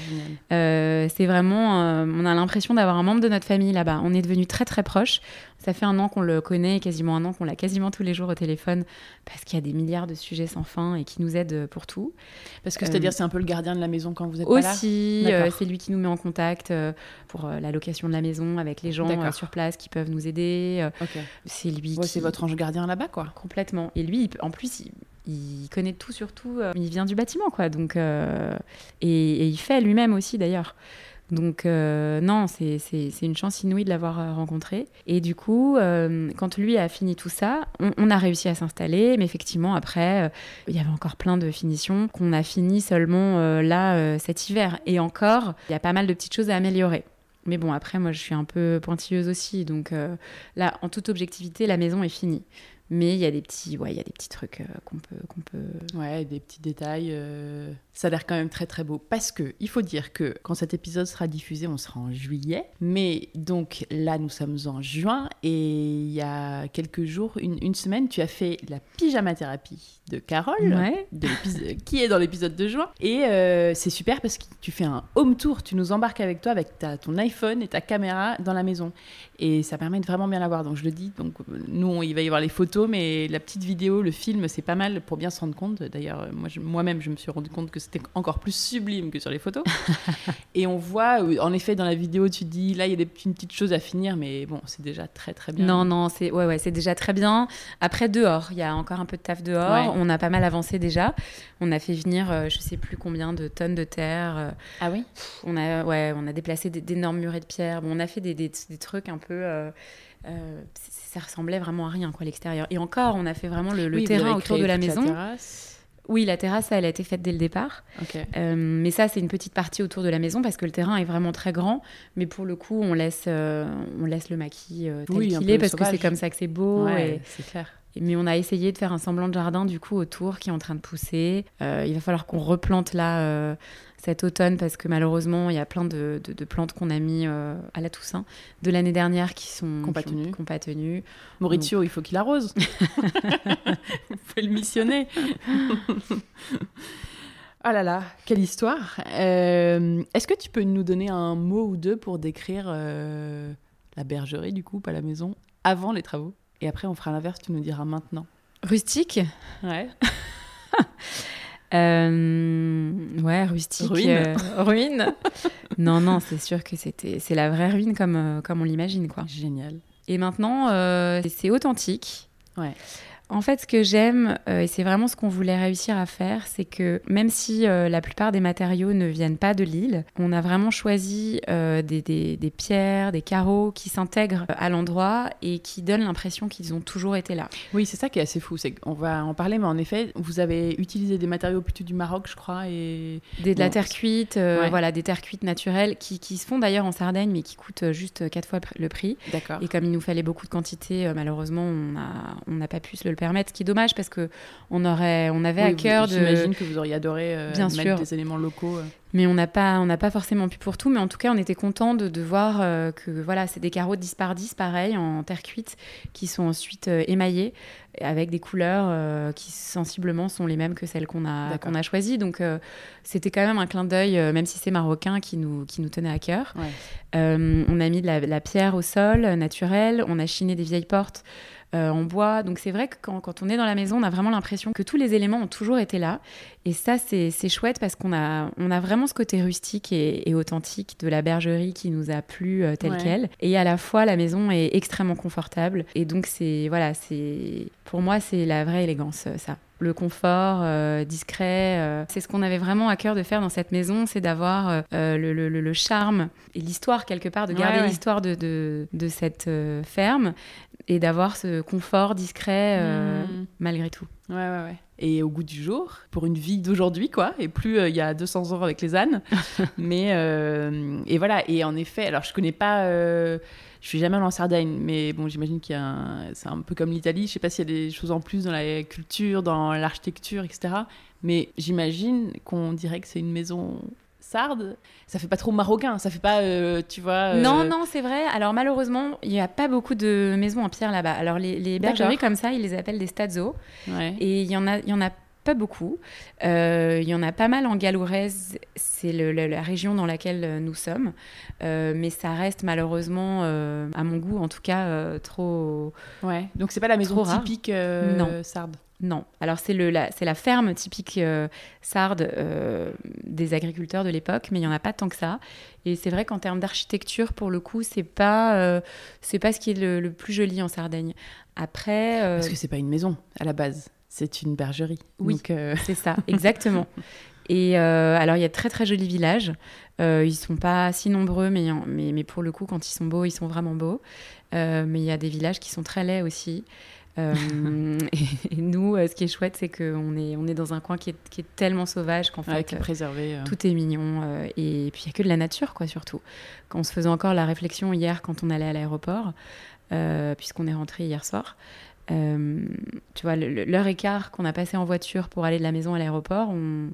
S2: Euh, c'est vraiment, euh, on a l'impression d'avoir un membre de notre famille là-bas. On est devenus très très proches. Ça fait un an qu'on le connaît, quasiment un an qu'on l'a quasiment tous les jours au téléphone, parce qu'il y a des milliards de sujets sans fin et qui nous aident pour tout.
S3: Parce que
S2: Euh,
S3: c'est-à-dire, c'est un peu le gardien de la maison quand vous êtes pas là?
S2: Aussi,
S3: D'accord.
S2: euh, c'est lui qui nous met en contact euh, pour euh, la location de la maison avec les gens euh, sur place qui peuvent nous aider. Euh, c'est lui
S3: Ouais,
S2: qui...
S3: c'est votre ange gardien là-bas, quoi.
S2: Complètement. Et lui, en plus, il, il connaît tout sur tout. euh, il vient du bâtiment, quoi. Donc, euh, et, et il fait lui-même aussi, d'ailleurs. Donc, euh, non, c'est une chance inouïe de l'avoir euh, rencontré. Et du coup, euh, quand lui a fini tout ça, on, a réussi à s'installer. Mais effectivement, après, il y avait encore plein de finitions qu'on a fini seulement là, cet hiver. Et encore, il y a pas mal de petites choses à améliorer. Mais bon, après, moi, je suis un peu pointilleuse aussi. Donc là, en toute objectivité, la maison est finie. Mais il y a des petits, ouais, il y a des petits trucs euh, qu'on peut, qu'on peut.
S1: Ouais, des petits détails. euh, Ça a l'air quand même très très beau. Parce que il faut dire que quand cet épisode sera diffusé, on sera en juillet. Mais donc là, nous sommes en juin et il y a quelques jours, une, une semaine, tu as fait la pyjama thérapie de Carole.
S2: Ouais.
S1: de l'épisode- qui est dans l'épisode de juin. Et euh, c'est super parce que tu fais un home tour, tu nous embarques avec toi avec ta, ton iPhone et ta caméra dans la maison. Et ça permet de vraiment bien la voir. Donc je le dis, donc euh, nous, on- il va y avoir les photos, mais la petite vidéo, le film, c'est pas mal pour bien se rendre compte. D'ailleurs, euh, moi, je- moi-même, je me suis rendu compte que c'était encore plus sublime que sur les photos. <laughs> et on voit, euh, en effet, dans la vidéo, tu te dis, là, il y a des, une petite chose à finir, mais bon, c'est déjà très très bien.
S2: Non, non, c'est ouais, ouais, c'est déjà très bien. Après, dehors, il y a encore un peu de taf dehors.
S1: Ouais.
S2: On a pas mal avancé déjà. On a fait venir, euh, je sais plus combien de tonnes de terre. euh,
S1: Ah oui?
S2: on a, ouais, on a déplacé d'énormes murets de pierre. Bon, on a fait des, des- des trucs un peu. euh, euh, ça ressemblait vraiment à rien, quoi, l'extérieur. Et encore, on a fait vraiment le, le
S1: Oui, vous
S2: terrain autour de la maison.
S1: terrasse.
S2: Oui, la terrasse, elle a été faite dès le départ. Euh, mais ça, c'est une petite partie autour de la maison parce que le terrain est vraiment très grand. Mais pour le coup, on laisse, euh, on laisse le maquis euh, tel
S1: Oui, un
S2: qu'il
S1: peu
S2: est parce que c'est comme ça que c'est beau.
S1: Ouais,
S2: et-
S1: c'est clair.
S2: Mais on a essayé de faire un semblant de jardin du coup autour qui est en train de pousser. Euh, il va falloir qu'on replante là euh, cet automne parce que malheureusement, il y a plein de, de- de plantes qu'on a mis euh, à la Toussaint de l'année dernière qui sont
S1: pas
S2: qui
S1: tenu.
S2: qui ont pas tenu.
S1: Maurizio, il faut qu'il arrose. <laughs> Vous pouvez le missionner. oh <laughs> là là, quelle histoire. Est-ce que tu peux nous donner un mot ou deux pour décrire la bergerie, du coup, pas la maison, avant les travaux? Et après, on fera l'inverse, tu nous diras maintenant.
S2: Rustique.
S1: Ouais. <laughs>
S2: Euh, ouais, rustique.
S1: Ruine.
S2: euh, ruine. non, non, c'est sûr que c'était, c'est la vraie ruine comme, euh, comme on l'imagine, quoi.
S1: Génial.
S2: Et maintenant, euh, c'est authentique.
S1: Ouais.
S2: En fait, ce que j'aime, euh, et c'est vraiment ce qu'on voulait réussir à faire, c'est que même si euh, la plupart des matériaux ne viennent pas de l'île, on a vraiment choisi euh, des, des- des pierres, des carreaux qui s'intègrent à l'endroit et qui donnent l'impression qu'ils ont toujours été là.
S1: Oui, c'est ça qui est assez fou. C'est qu'on va en parler, mais en effet, vous avez utilisé des matériaux plutôt du Maroc, je crois, et
S2: Des, de la terre cuite,
S1: ouais.
S2: voilà, des terres cuites naturelles qui, qui se font d'ailleurs en Sardaigne, mais qui coûtent juste quatre fois le prix.
S1: d'accord.
S2: Et comme il nous fallait beaucoup de quantité, malheureusement, on on n'a pas pu se le permettre, ce qui est dommage parce que on aurait, on avait à
S1: Oui,
S2: cœur de.
S1: J'imagine que vous auriez adoré euh,
S2: Bien
S1: mettre
S2: sûr.
S1: des éléments locaux. euh.
S2: Mais on n'a pas, on n'a pas forcément pu pour tout. Mais en tout cas, on était content de, de voir euh, que voilà, c'est des carreaux 10 par 10, pareil, en terre cuite, qui sont ensuite euh, émaillés avec des couleurs qui sensiblement sont les mêmes que celles qu'on a, qu'on a choisies. Donc, c'était quand même un clin d'œil, même si c'est marocain, qui nous, qui nous tenait à cœur.
S1: Ouais.
S2: On a mis de la, la pierre au sol, naturelle. On a chiné des vieilles portes euh, en bois. Donc c'est vrai que quand, quand on est dans la maison, on a vraiment l'impression que tous les éléments ont toujours été là. Et ça, c'est chouette parce qu'on a, on a vraiment ce côté rustique et, et authentique de la bergerie qui nous a plu euh, tel
S1: Ouais.
S2: quel. Et à la fois, la maison est extrêmement confortable. Et donc c'est voilà, c'est pour moi c'est la vraie élégance, euh, ça. Le confort euh, discret, euh, c'est ce qu'on avait vraiment à cœur de faire dans cette maison, c'est d'avoir euh, le, le- le- le charme et l'histoire quelque part, de garder
S1: Ouais, ouais.
S2: l'histoire de, de, de cette ferme et d'avoir ce confort discret
S1: Mm.
S2: malgré tout.
S1: Ouais, ouais, ouais. Et au goût du jour, pour une vie d'aujourd'hui, quoi, et plus euh, il y a 200 ans avec les ânes. <laughs> mais, euh, et voilà, et en effet, alors je connais pas, euh, je suis jamais allée en Sardaigne, mais bon, j'imagine qu'il y a un, c'est un peu comme l'Italie, je sais pas s'il y a des choses en plus dans la culture, dans l'architecture, etc. Mais j'imagine qu'on dirait que c'est une maison sarde. Ça fait pas trop marocain, ça fait pas, euh, tu vois. euh,
S2: Non, non, c'est vrai. Alors malheureusement, il n'y a pas beaucoup de maisons en pierre là-bas. Alors les, les bergeries comme ça, ils les appellent des stazzo.
S1: Ouais.
S2: Et il y en a, il y en a pas beaucoup. Euh, Il y en a pas mal en Galourez, c'est la région dans laquelle nous sommes. Mais ça reste malheureusement, à mon goût en tout cas, trop.
S1: Ouais. Donc c'est pas la maison typique
S2: Non.
S1: sarde.
S2: Non. Alors c'est la, la ferme typique euh, sarde euh, des agriculteurs de l'époque, mais il y en a pas tant que ça. Et c'est vrai qu'en termes d'architecture, pour le coup, c'est pas, euh, c'est pas ce qui est le, le plus joli en Sardaigne. Après, euh,
S1: Parce que c'est pas une maison à la base, c'est une bergerie.
S2: Oui. <laughs> C'est ça, exactement. Et euh, alors, il y a de très très jolis villages. Euh, ils sont pas si nombreux, mais, mais, mais pour le coup, quand ils sont beaux, ils sont vraiment beaux. Euh, mais il y a des villages qui sont très laids aussi. Euh, <laughs> et, et nous, euh, ce qui est chouette, c'est qu'on est, on est dans un coin qui est, qui est tellement sauvage qu'en
S1: ouais,
S2: fait, euh,
S1: préservé.
S2: tout est mignon. et puis, il n'y a que de la nature, quoi, surtout. Quand on se faisait encore la réflexion hier quand on allait à l'aéroport, euh, puisqu'on est rentré hier soir, Euh, tu vois, l'heure et quart qu'on a passé en voiture pour aller de la maison à l'aéroport, on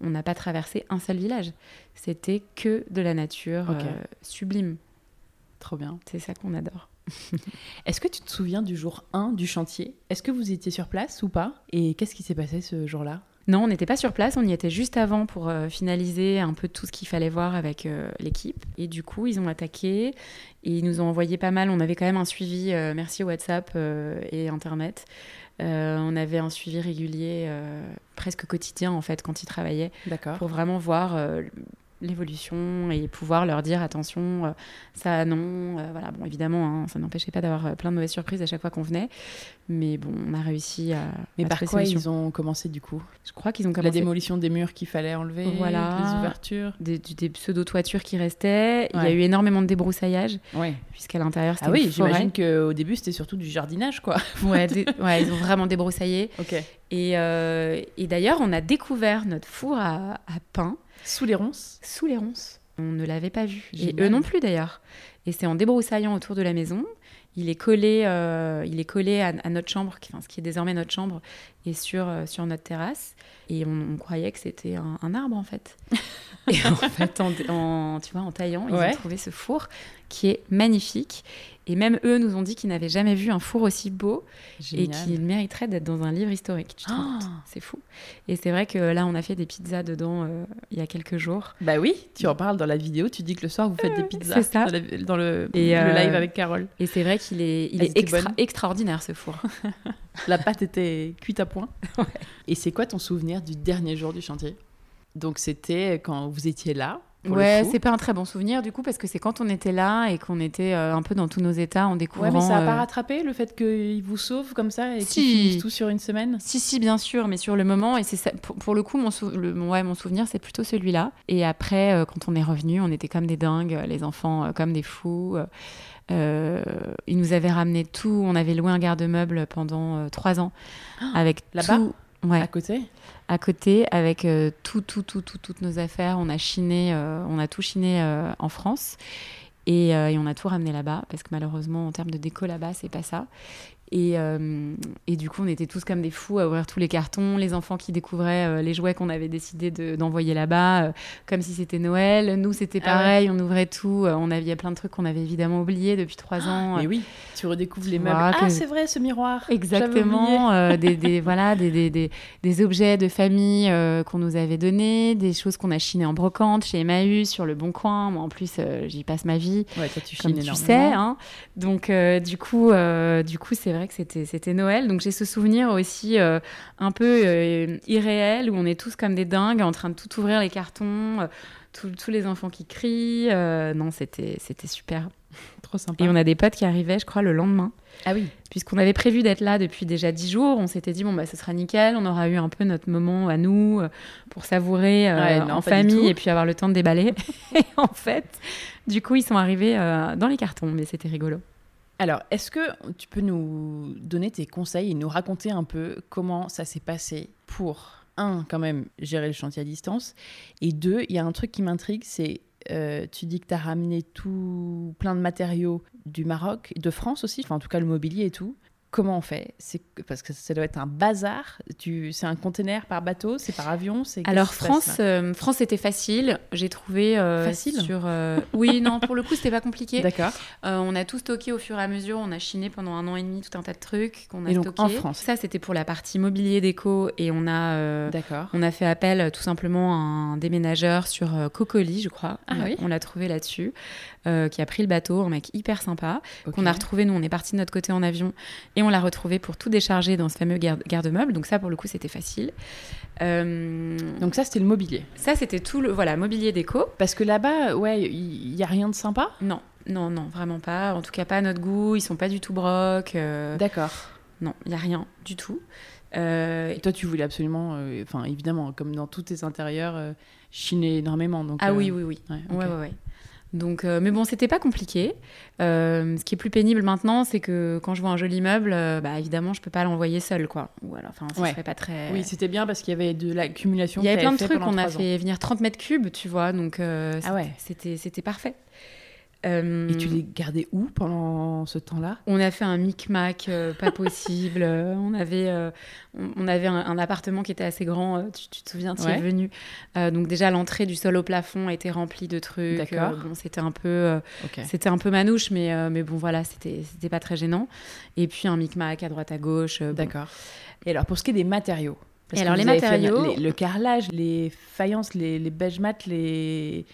S2: n'a pas traversé un seul village. C'était que de la nature sublime.
S1: Trop bien.
S2: C'est ça qu'on adore. <laughs>
S1: Est-ce que tu te souviens du jour 1 du chantier? Est-ce que vous étiez sur place ou pas? Et qu'est-ce qui s'est passé ce jour-là?
S2: Non, on n'était pas sur place, on y était juste avant pour euh, finaliser un peu tout ce qu'il fallait voir avec euh, l'équipe. Et du coup, ils ont attaqué et ils nous ont envoyé pas mal. On avait quand même un suivi, euh, merci WhatsApp et Internet. on avait un suivi régulier, presque quotidien en fait, quand ils travaillaient, pour vraiment voir l'évolution et pouvoir leur dire attention, euh, ça non. Euh, voilà, bon, évidemment, hein, ça n'empêchait pas d'avoir euh, plein de mauvaises surprises à chaque fois qu'on venait. Mais bon, on a réussi à.
S1: Mais par quoi ils ont commencé du coup?
S2: Je crois qu'ils ont commencé.
S1: La démolition des murs qu'il fallait enlever, voilà, les ouvertures.
S2: Des, des pseudo-toitures qui restaient. Il y a eu énormément de débroussaillage.
S1: Oui.
S2: Puisqu'à l'intérieur, c'était.
S1: Ah oui, j'imagine qu'au début, c'était surtout du jardinage, quoi. <laughs>
S2: ouais, ouais, ils ont vraiment débroussaillé.
S1: ok.
S2: Et, et d'ailleurs, on a découvert notre four à, à pain
S1: sous les ronces
S2: Sous les ronces. On ne l'avait pas vu. Et eux non plus d'ailleurs. Et c'est en débroussaillant autour de la maison. Il est collé, euh, il est collé à, notre chambre, enfin, ce qui est désormais notre chambre, et sur, euh, sur notre terrasse. Et on, croyait que c'était un, arbre en fait. <laughs> et en fait, en, tu vois, en taillant, ils ont trouvé ce four qui est magnifique. Et même eux nous ont dit qu'ils n'avaient jamais vu un four aussi beau et qu'il mériterait d'être dans un livre historique. Oh c'est fou. Et c'est vrai que là, on a fait des pizzas dedans euh, il y a quelques jours.
S1: Bah oui, tu en parles dans la vidéo. Tu dis que le soir, vous faites des pizzas ça. Dans, le, et le, live avec Carole.
S2: Et c'est vrai qu'il est, il est extra, extraordinaire ce four. <laughs>
S1: la pâte était cuite à point. <laughs> Et c'est quoi ton souvenir du dernier jour du chantier? Donc c'était quand vous étiez là
S2: Ouais, c'est pas un très bon souvenir du coup parce que c'est quand on était là et qu'on était euh, un peu dans tous nos états en découvrant. Ouais,
S1: mais ça
S2: a
S1: pas euh, rattrapé le fait qu'ils vous sauvent comme ça et qu'ils finissent tout sur une semaine?
S2: Si, si, bien sûr, mais sur le moment et c'est ça. Pour, le coup, mon, le, ouais, mon souvenir c'est plutôt celui-là. Et après, euh, quand on est revenu, on était comme des dingues, les enfants comme des fous. ils nous avaient ramené tout. On avait loué un garde-meuble pendant trois ans
S1: ah,
S2: avec
S1: là-bas?
S2: Ouais.
S1: À côté
S2: À côté, avec euh, tout, tout, tout, tout, toutes nos affaires. On a chiné, euh, on a tout chiné euh, en France. Et, et, on a tout ramené là-bas, parce que malheureusement, en termes de déco là-bas, c'est pas ça. Et, euh, et, du coup, on était tous comme des fous à ouvrir tous les cartons, les enfants qui découvraient euh, les jouets qu'on avait décidé d'envoyer là-bas, euh, comme si c'était Noël. Nous, c'était ah pareil, on ouvrait tout. on avait plein de trucs qu'on avait évidemment oubliés depuis trois ah, ans.
S1: Mais oui, tu redécouvres les meubles. Ah, c'est vrai, ce miroir.
S2: Exactement. des, des, <laughs> voilà, des, des, des, objets de famille qu'on nous avait donnés, des choses qu'on a chinées en brocante chez Emmaüs, sur le Bon Coin. Moi, en plus, j'y passe ma vie.
S1: Ouais, toi, tu comme tu
S2: sais. Hein. Donc, du coup, du coup c'est vrai que c'était Noël. Donc j'ai ce souvenir aussi euh, un peu euh, irréel où on est tous comme des dingues en train de tout ouvrir les cartons, euh, tous les enfants qui crient. non, c'était super. <laughs>
S1: Trop sympa.
S2: Et on a des potes qui arrivaient, je crois, le lendemain.
S1: Ah oui.
S2: Puisqu'on avait prévu d'être là depuis déjà dix jours, on s'était dit bon bah ce sera nickel, on aura eu un peu notre moment à nous pour savourer en famille et puis avoir le temps de déballer. <laughs> et en fait, du coup ils sont arrivés dans les cartons, mais c'était rigolo.
S1: Alors, est-ce que tu peux nous donner tes conseils et nous raconter un peu comment ça s'est passé pour, un, quand même, gérer le chantier à distance, et deux, il y a un truc qui m'intrigue, c'est euh, tu dis que tu as ramené tout plein de matériaux du Maroc, de France aussi, enfin en tout cas le mobilier et tout comment on fait? C'est parce que ça doit être un bazar. Tu, c'est un conteneur par bateau, c'est par avion, c'est.
S2: Alors France, euh, France c'était facile. J'ai trouvé
S1: euh, facile?
S2: sur. Euh, oui, non, pour le coup c'était pas compliqué.
S1: D'accord.
S2: on a tout stocké au fur et à mesure. On a chiné pendant un an et demi tout un tas de trucs qu'on a
S1: et
S2: donc,
S1: En France.
S2: Ça c'était pour la partie mobilier déco et on a.
S1: D'accord.
S2: On a fait appel tout simplement à un déménageur sur Cocoli, je crois.
S1: Ah
S2: on,
S1: oui.
S2: On l'a trouvé là-dessus. Qui a pris le bateau, un mec hyper sympa, qu'on a retrouvé. Nous, on est parti de notre côté en avion et on l'a retrouvé pour tout décharger dans ce fameux garde-meuble. Donc ça, pour le coup, c'était facile.
S1: Euh, Donc ça, c'était le mobilier.
S2: Ça, c'était tout le voilà mobilier déco.
S1: Parce que là-bas, ouais, il y, a rien de sympa?
S2: Non, non, non, vraiment pas. En tout cas, pas à notre goût. Ils sont pas du tout broc.
S1: Euh, D'accord.
S2: Non, il y a rien du tout.
S1: et toi, tu voulais absolument, enfin évidemment, comme dans tous tes intérieurs, chiner énormément. Donc,
S2: ah oui, oui, oui. Ouais, ouais, ouais, donc, euh, mais bon, c'était pas compliqué. Euh, ce qui est plus pénible maintenant, c'est que quand je vois un joli meuble, euh, bah, évidemment, je peux pas l'envoyer seul, quoi. Ou alors, enfin, ça serait pas très.
S1: Oui, c'était bien parce qu'il y avait de l'accumulation.
S2: Il y avait plein de trucs. On a fait venir 30 mètres cubes, tu vois, donc
S1: ah ouais.
S2: c'était c'était parfait. Euh,
S1: Et tu les gardais où pendant ce temps-là?
S2: On a fait un micmac euh, pas <laughs> possible. Euh, on avait, euh, on, on avait un, un appartement qui était assez grand. euh, tu, tu te souviens, tu
S1: Ouais.
S2: es venu. Euh, donc déjà l'entrée du sol au plafond était remplie de trucs.
S1: D'accord.
S2: Euh, bon, c'était un peu, euh, c'était un peu manouche, mais euh, mais bon voilà, c'était c'était pas très gênant. Et puis un micmac à droite à gauche. euh, bon.
S1: D'accord. Et alors, pour ce qui est des matériaux parce
S2: Et
S1: que
S2: alors, les
S1: fait
S2: matériaux-
S1: les- le carrelage, les faïences, les, les beige mat, les,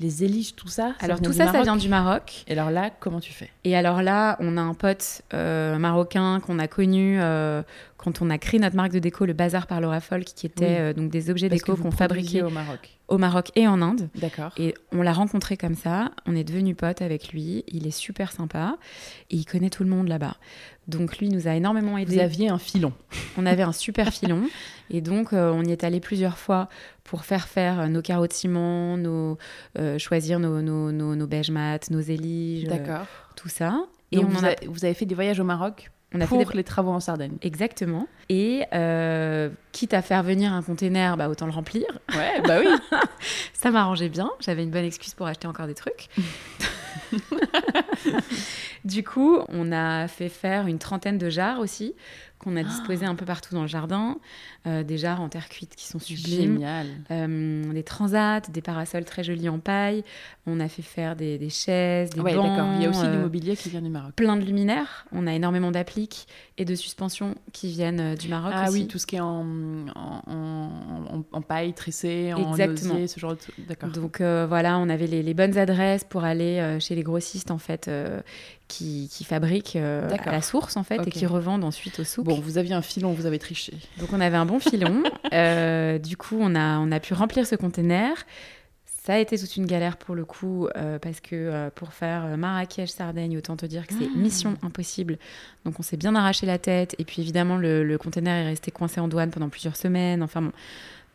S1: les éliges, tout ça.
S2: Alors tout ça, ça vient du Maroc.
S1: Et alors là, comment tu fais?
S2: Et alors là, on a un pote euh, marocain qu'on a connu euh, quand on a créé notre marque de déco, le Bazar par Laura Folk, qui était
S1: Oui.
S2: euh, donc des objets
S1: Parce
S2: déco
S1: vous
S2: qu'on fabriquait
S1: au Maroc.
S2: au Maroc et en Inde.
S1: D'accord.
S2: Et on l'a rencontré comme ça, on est devenu potes avec lui, il est super sympa et il connaît tout le monde là-bas. Donc lui nous a énormément
S1: Vous
S2: aidé.
S1: aviez un filon.
S2: On avait un super filon <laughs> et donc on y est allé plusieurs fois pour faire faire euh, nos carreaux de ciment, nos, euh, choisir nos, nos, nos, nos beige mat, nos éliges, euh, tout ça. Et on
S1: vous,
S2: a,
S1: avez fait des voyages au Maroc
S2: on a
S1: pour
S2: fait des...
S1: les travaux en Sardaigne.
S2: Exactement. Et euh, quitte à faire venir un container, bah, autant le remplir.
S1: Ouais, bah oui. <laughs>
S2: Ça m'arrangeait bien. J'avais une bonne excuse pour acheter encore des trucs. <laughs> du coup, on a fait faire une trentaine de jarres aussi, qu'on a disposées un peu partout dans le jardin. Euh, des jarres en terre cuite qui sont sublimes.
S1: Génial.
S2: Euh, des transats, des parasols très jolis en paille. On a fait faire des, des chaises, des
S1: Ouais,
S2: bancs.
S1: Il y a aussi du
S2: euh,
S1: mobilier qui vient du Maroc.
S2: plein de luminaires. On a énormément d'appliques et de suspensions qui viennent euh, du Maroc
S1: Ah
S2: aussi.
S1: oui, tout ce qui est en, en, en- en paille tressée, en
S2: Exactement.
S1: osier, ce genre de. D'accord.
S2: Donc euh, voilà, on avait les, les bonnes adresses pour aller chez les grossistes en fait qui, qui fabriquent euh, à la source en fait et qui revendent ensuite au souk.
S1: Bon, vous aviez un filon, vous avez triché.
S2: Donc on avait un bon filon. <laughs> Euh, du coup, on a, on a pu remplir ce container. Ça a été toute une galère pour le coup, euh, parce que euh, pour faire Marrakech-Sardaigne, autant te dire que c'est
S1: Ah.
S2: mission impossible. Donc on s'est bien arraché la tête. Et puis évidemment, le, le container est resté coincé en douane pendant plusieurs semaines. Enfin bon,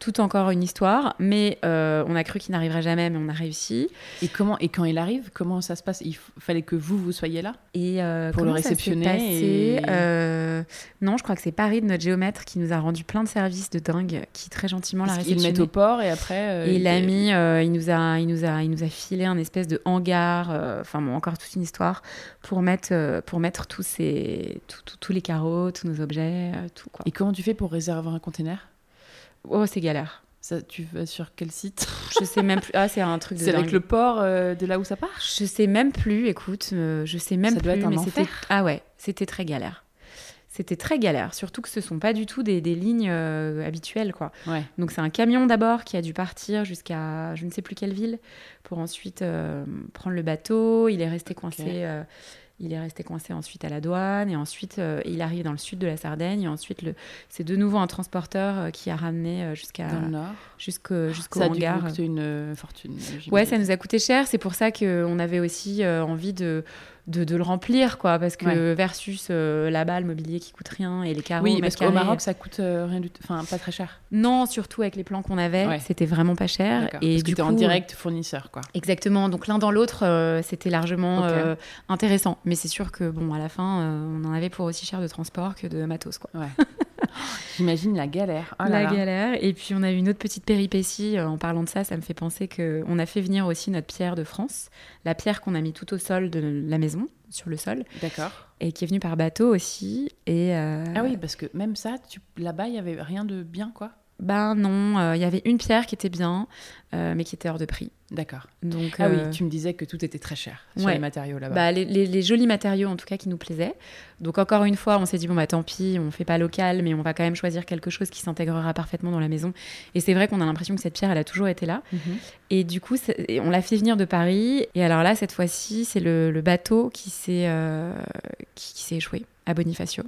S2: tout encore une histoire. Mais euh, on a cru qu'il n'arriverait jamais, mais on a réussi.
S1: Et comment et quand il arrive, comment ça se passe? Il fallait que vous vous soyez là?
S2: Et euh,
S1: Pour le
S2: ça
S1: réceptionner
S2: passé?
S1: et-
S2: Euh, Non, je crois que c'est Paris, de notre géomètre, qui nous a rendu plein de services de dingue, qui très gentiment l'a
S1: Ils le
S2: réceptionné.
S1: mettent au port et après. euh,
S2: Et il l'a mis, il, nous a, il, nous a, il nous a filé un espèce de hangar, enfin bon, encore toute une histoire, pour mettre, pour mettre tous, ces, tous les carreaux, tous nos objets, tout quoi.
S1: Et comment tu fais pour réserver un container?
S2: Oh, c'est galère.
S1: ça, Tu vas sur quel site?
S2: Je sais même plus. Ah, c'est un truc
S1: C'est avec le port euh, de là où ça part?
S2: Je sais même plus, écoute, euh, je sais même
S1: Ça
S2: plus.
S1: doit être un
S2: mais
S1: enfer.
S2: Ah ouais, c'était très galère. C'était très galère, surtout que ce sont pas du tout des, des lignes euh, habituelles, quoi.
S1: Ouais.
S2: Donc c'est un camion d'abord qui a dû partir jusqu'à je ne sais plus quelle ville pour ensuite euh, prendre le bateau. Il est resté coincé. Il est resté coincé ensuite à la douane et ensuite euh, il arrive dans le sud de la Sardaigne et ensuite le, c'est de nouveau un transporteur euh, qui a ramené euh, jusqu'à jusqu'au jusqu'au
S1: Ça a dû
S2: hangar.
S1: vous coûter une fortune.
S2: Ouais, ça nous a coûté cher. C'est pour ça qu'on avait aussi envie de, de, de le remplir, quoi. Parce que
S1: Ouais.
S2: versus euh, là-bas, le mobilier qui coûte rien et les carreaux.
S1: Oui, parce qu'au. Maroc, ça coûte euh, rien du tout. Enfin, pas très cher.
S2: Non, surtout avec les plans qu'on avait,
S1: Ouais.
S2: c'était vraiment pas cher. Et
S1: Parce
S2: du
S1: que
S2: coup,
S1: en direct fournisseur, quoi.
S2: Exactement. Donc l'un dans l'autre, euh, c'était largement intéressant. Mais c'est sûr que bon, à la fin, on en avait pour aussi cher de transport que de matos, quoi.
S1: Ouais. <laughs> <gasps> J'imagine la galère. Oh là
S2: la
S1: là.
S2: galère. Et puis on a eu une autre petite péripétie. euh, en parlant de ça, ça me fait penser que on a fait venir aussi notre pierre de France, la pierre qu'on a mis tout au sol de la maison, sur le sol,
S1: D'accord.
S2: et qui est venue par bateau aussi. Et euh,
S1: Ah oui, parce que même ça, tu... là-bas, il y avait rien de bien, quoi.
S2: Ben non, euh, il y avait une pierre qui était bien, euh, mais qui était hors de prix.
S1: D'accord.
S2: Donc
S1: Ah
S2: euh,
S1: oui, tu me disais que tout était très cher sur
S2: ouais.
S1: les matériaux là-bas.
S2: Bah, les, les- les jolis matériaux en tout cas qui nous plaisaient. Donc encore une fois, on s'est dit bon bah tant pis, on fait pas local, mais on va quand même choisir quelque chose qui s'intégrera parfaitement dans la maison. Et c'est vrai qu'on a l'impression que cette pierre, elle a toujours été là.
S1: Mhm.
S2: Et du coup, on l'a fait venir de Paris. Et alors là, cette fois-ci, c'est le, le bateau qui s'est euh, qui, qui s'est échoué à Bonifacio.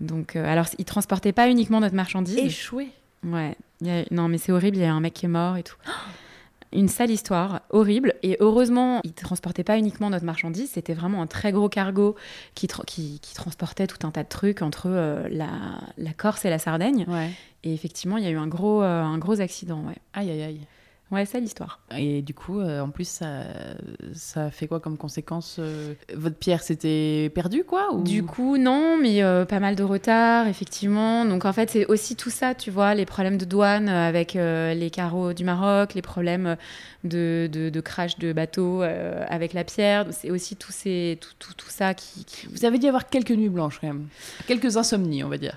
S2: Donc euh, alors, il transportait pas uniquement notre marchandise.
S1: Échoué?
S2: Ouais. A- Non, mais c'est horrible. Il y a un mec qui est mort et tout. <gasps> Une sale histoire, horrible. Et heureusement, il transportait pas uniquement notre marchandise. C'était vraiment un très gros cargo qui, tra- qui, qui transportait tout un tas de trucs entre euh, la, la Corse et la Sardaigne.
S1: Ouais.
S2: Et effectivement, il y a eu un gros, euh, un gros accident. Ouais.
S1: Aïe, aïe, aïe.
S2: Ouais, c'est l'histoire.
S1: Et du coup, euh, en plus, ça, ça fait quoi comme conséquence euh, Votre pierre s'était perdue, quoi ou...
S2: Du coup, non, mais euh, pas mal de retard, effectivement. Donc en fait, c'est aussi tout ça, tu vois, les problèmes de douane avec les carreaux du Maroc, les problèmes de, de, de crash de bateau euh, avec la pierre. C'est aussi tout, ces, tout, tout, tout ça qui, qui-
S1: Vous avez dû avoir quelques nuits blanches, quand même. Quelques insomnies, on va dire.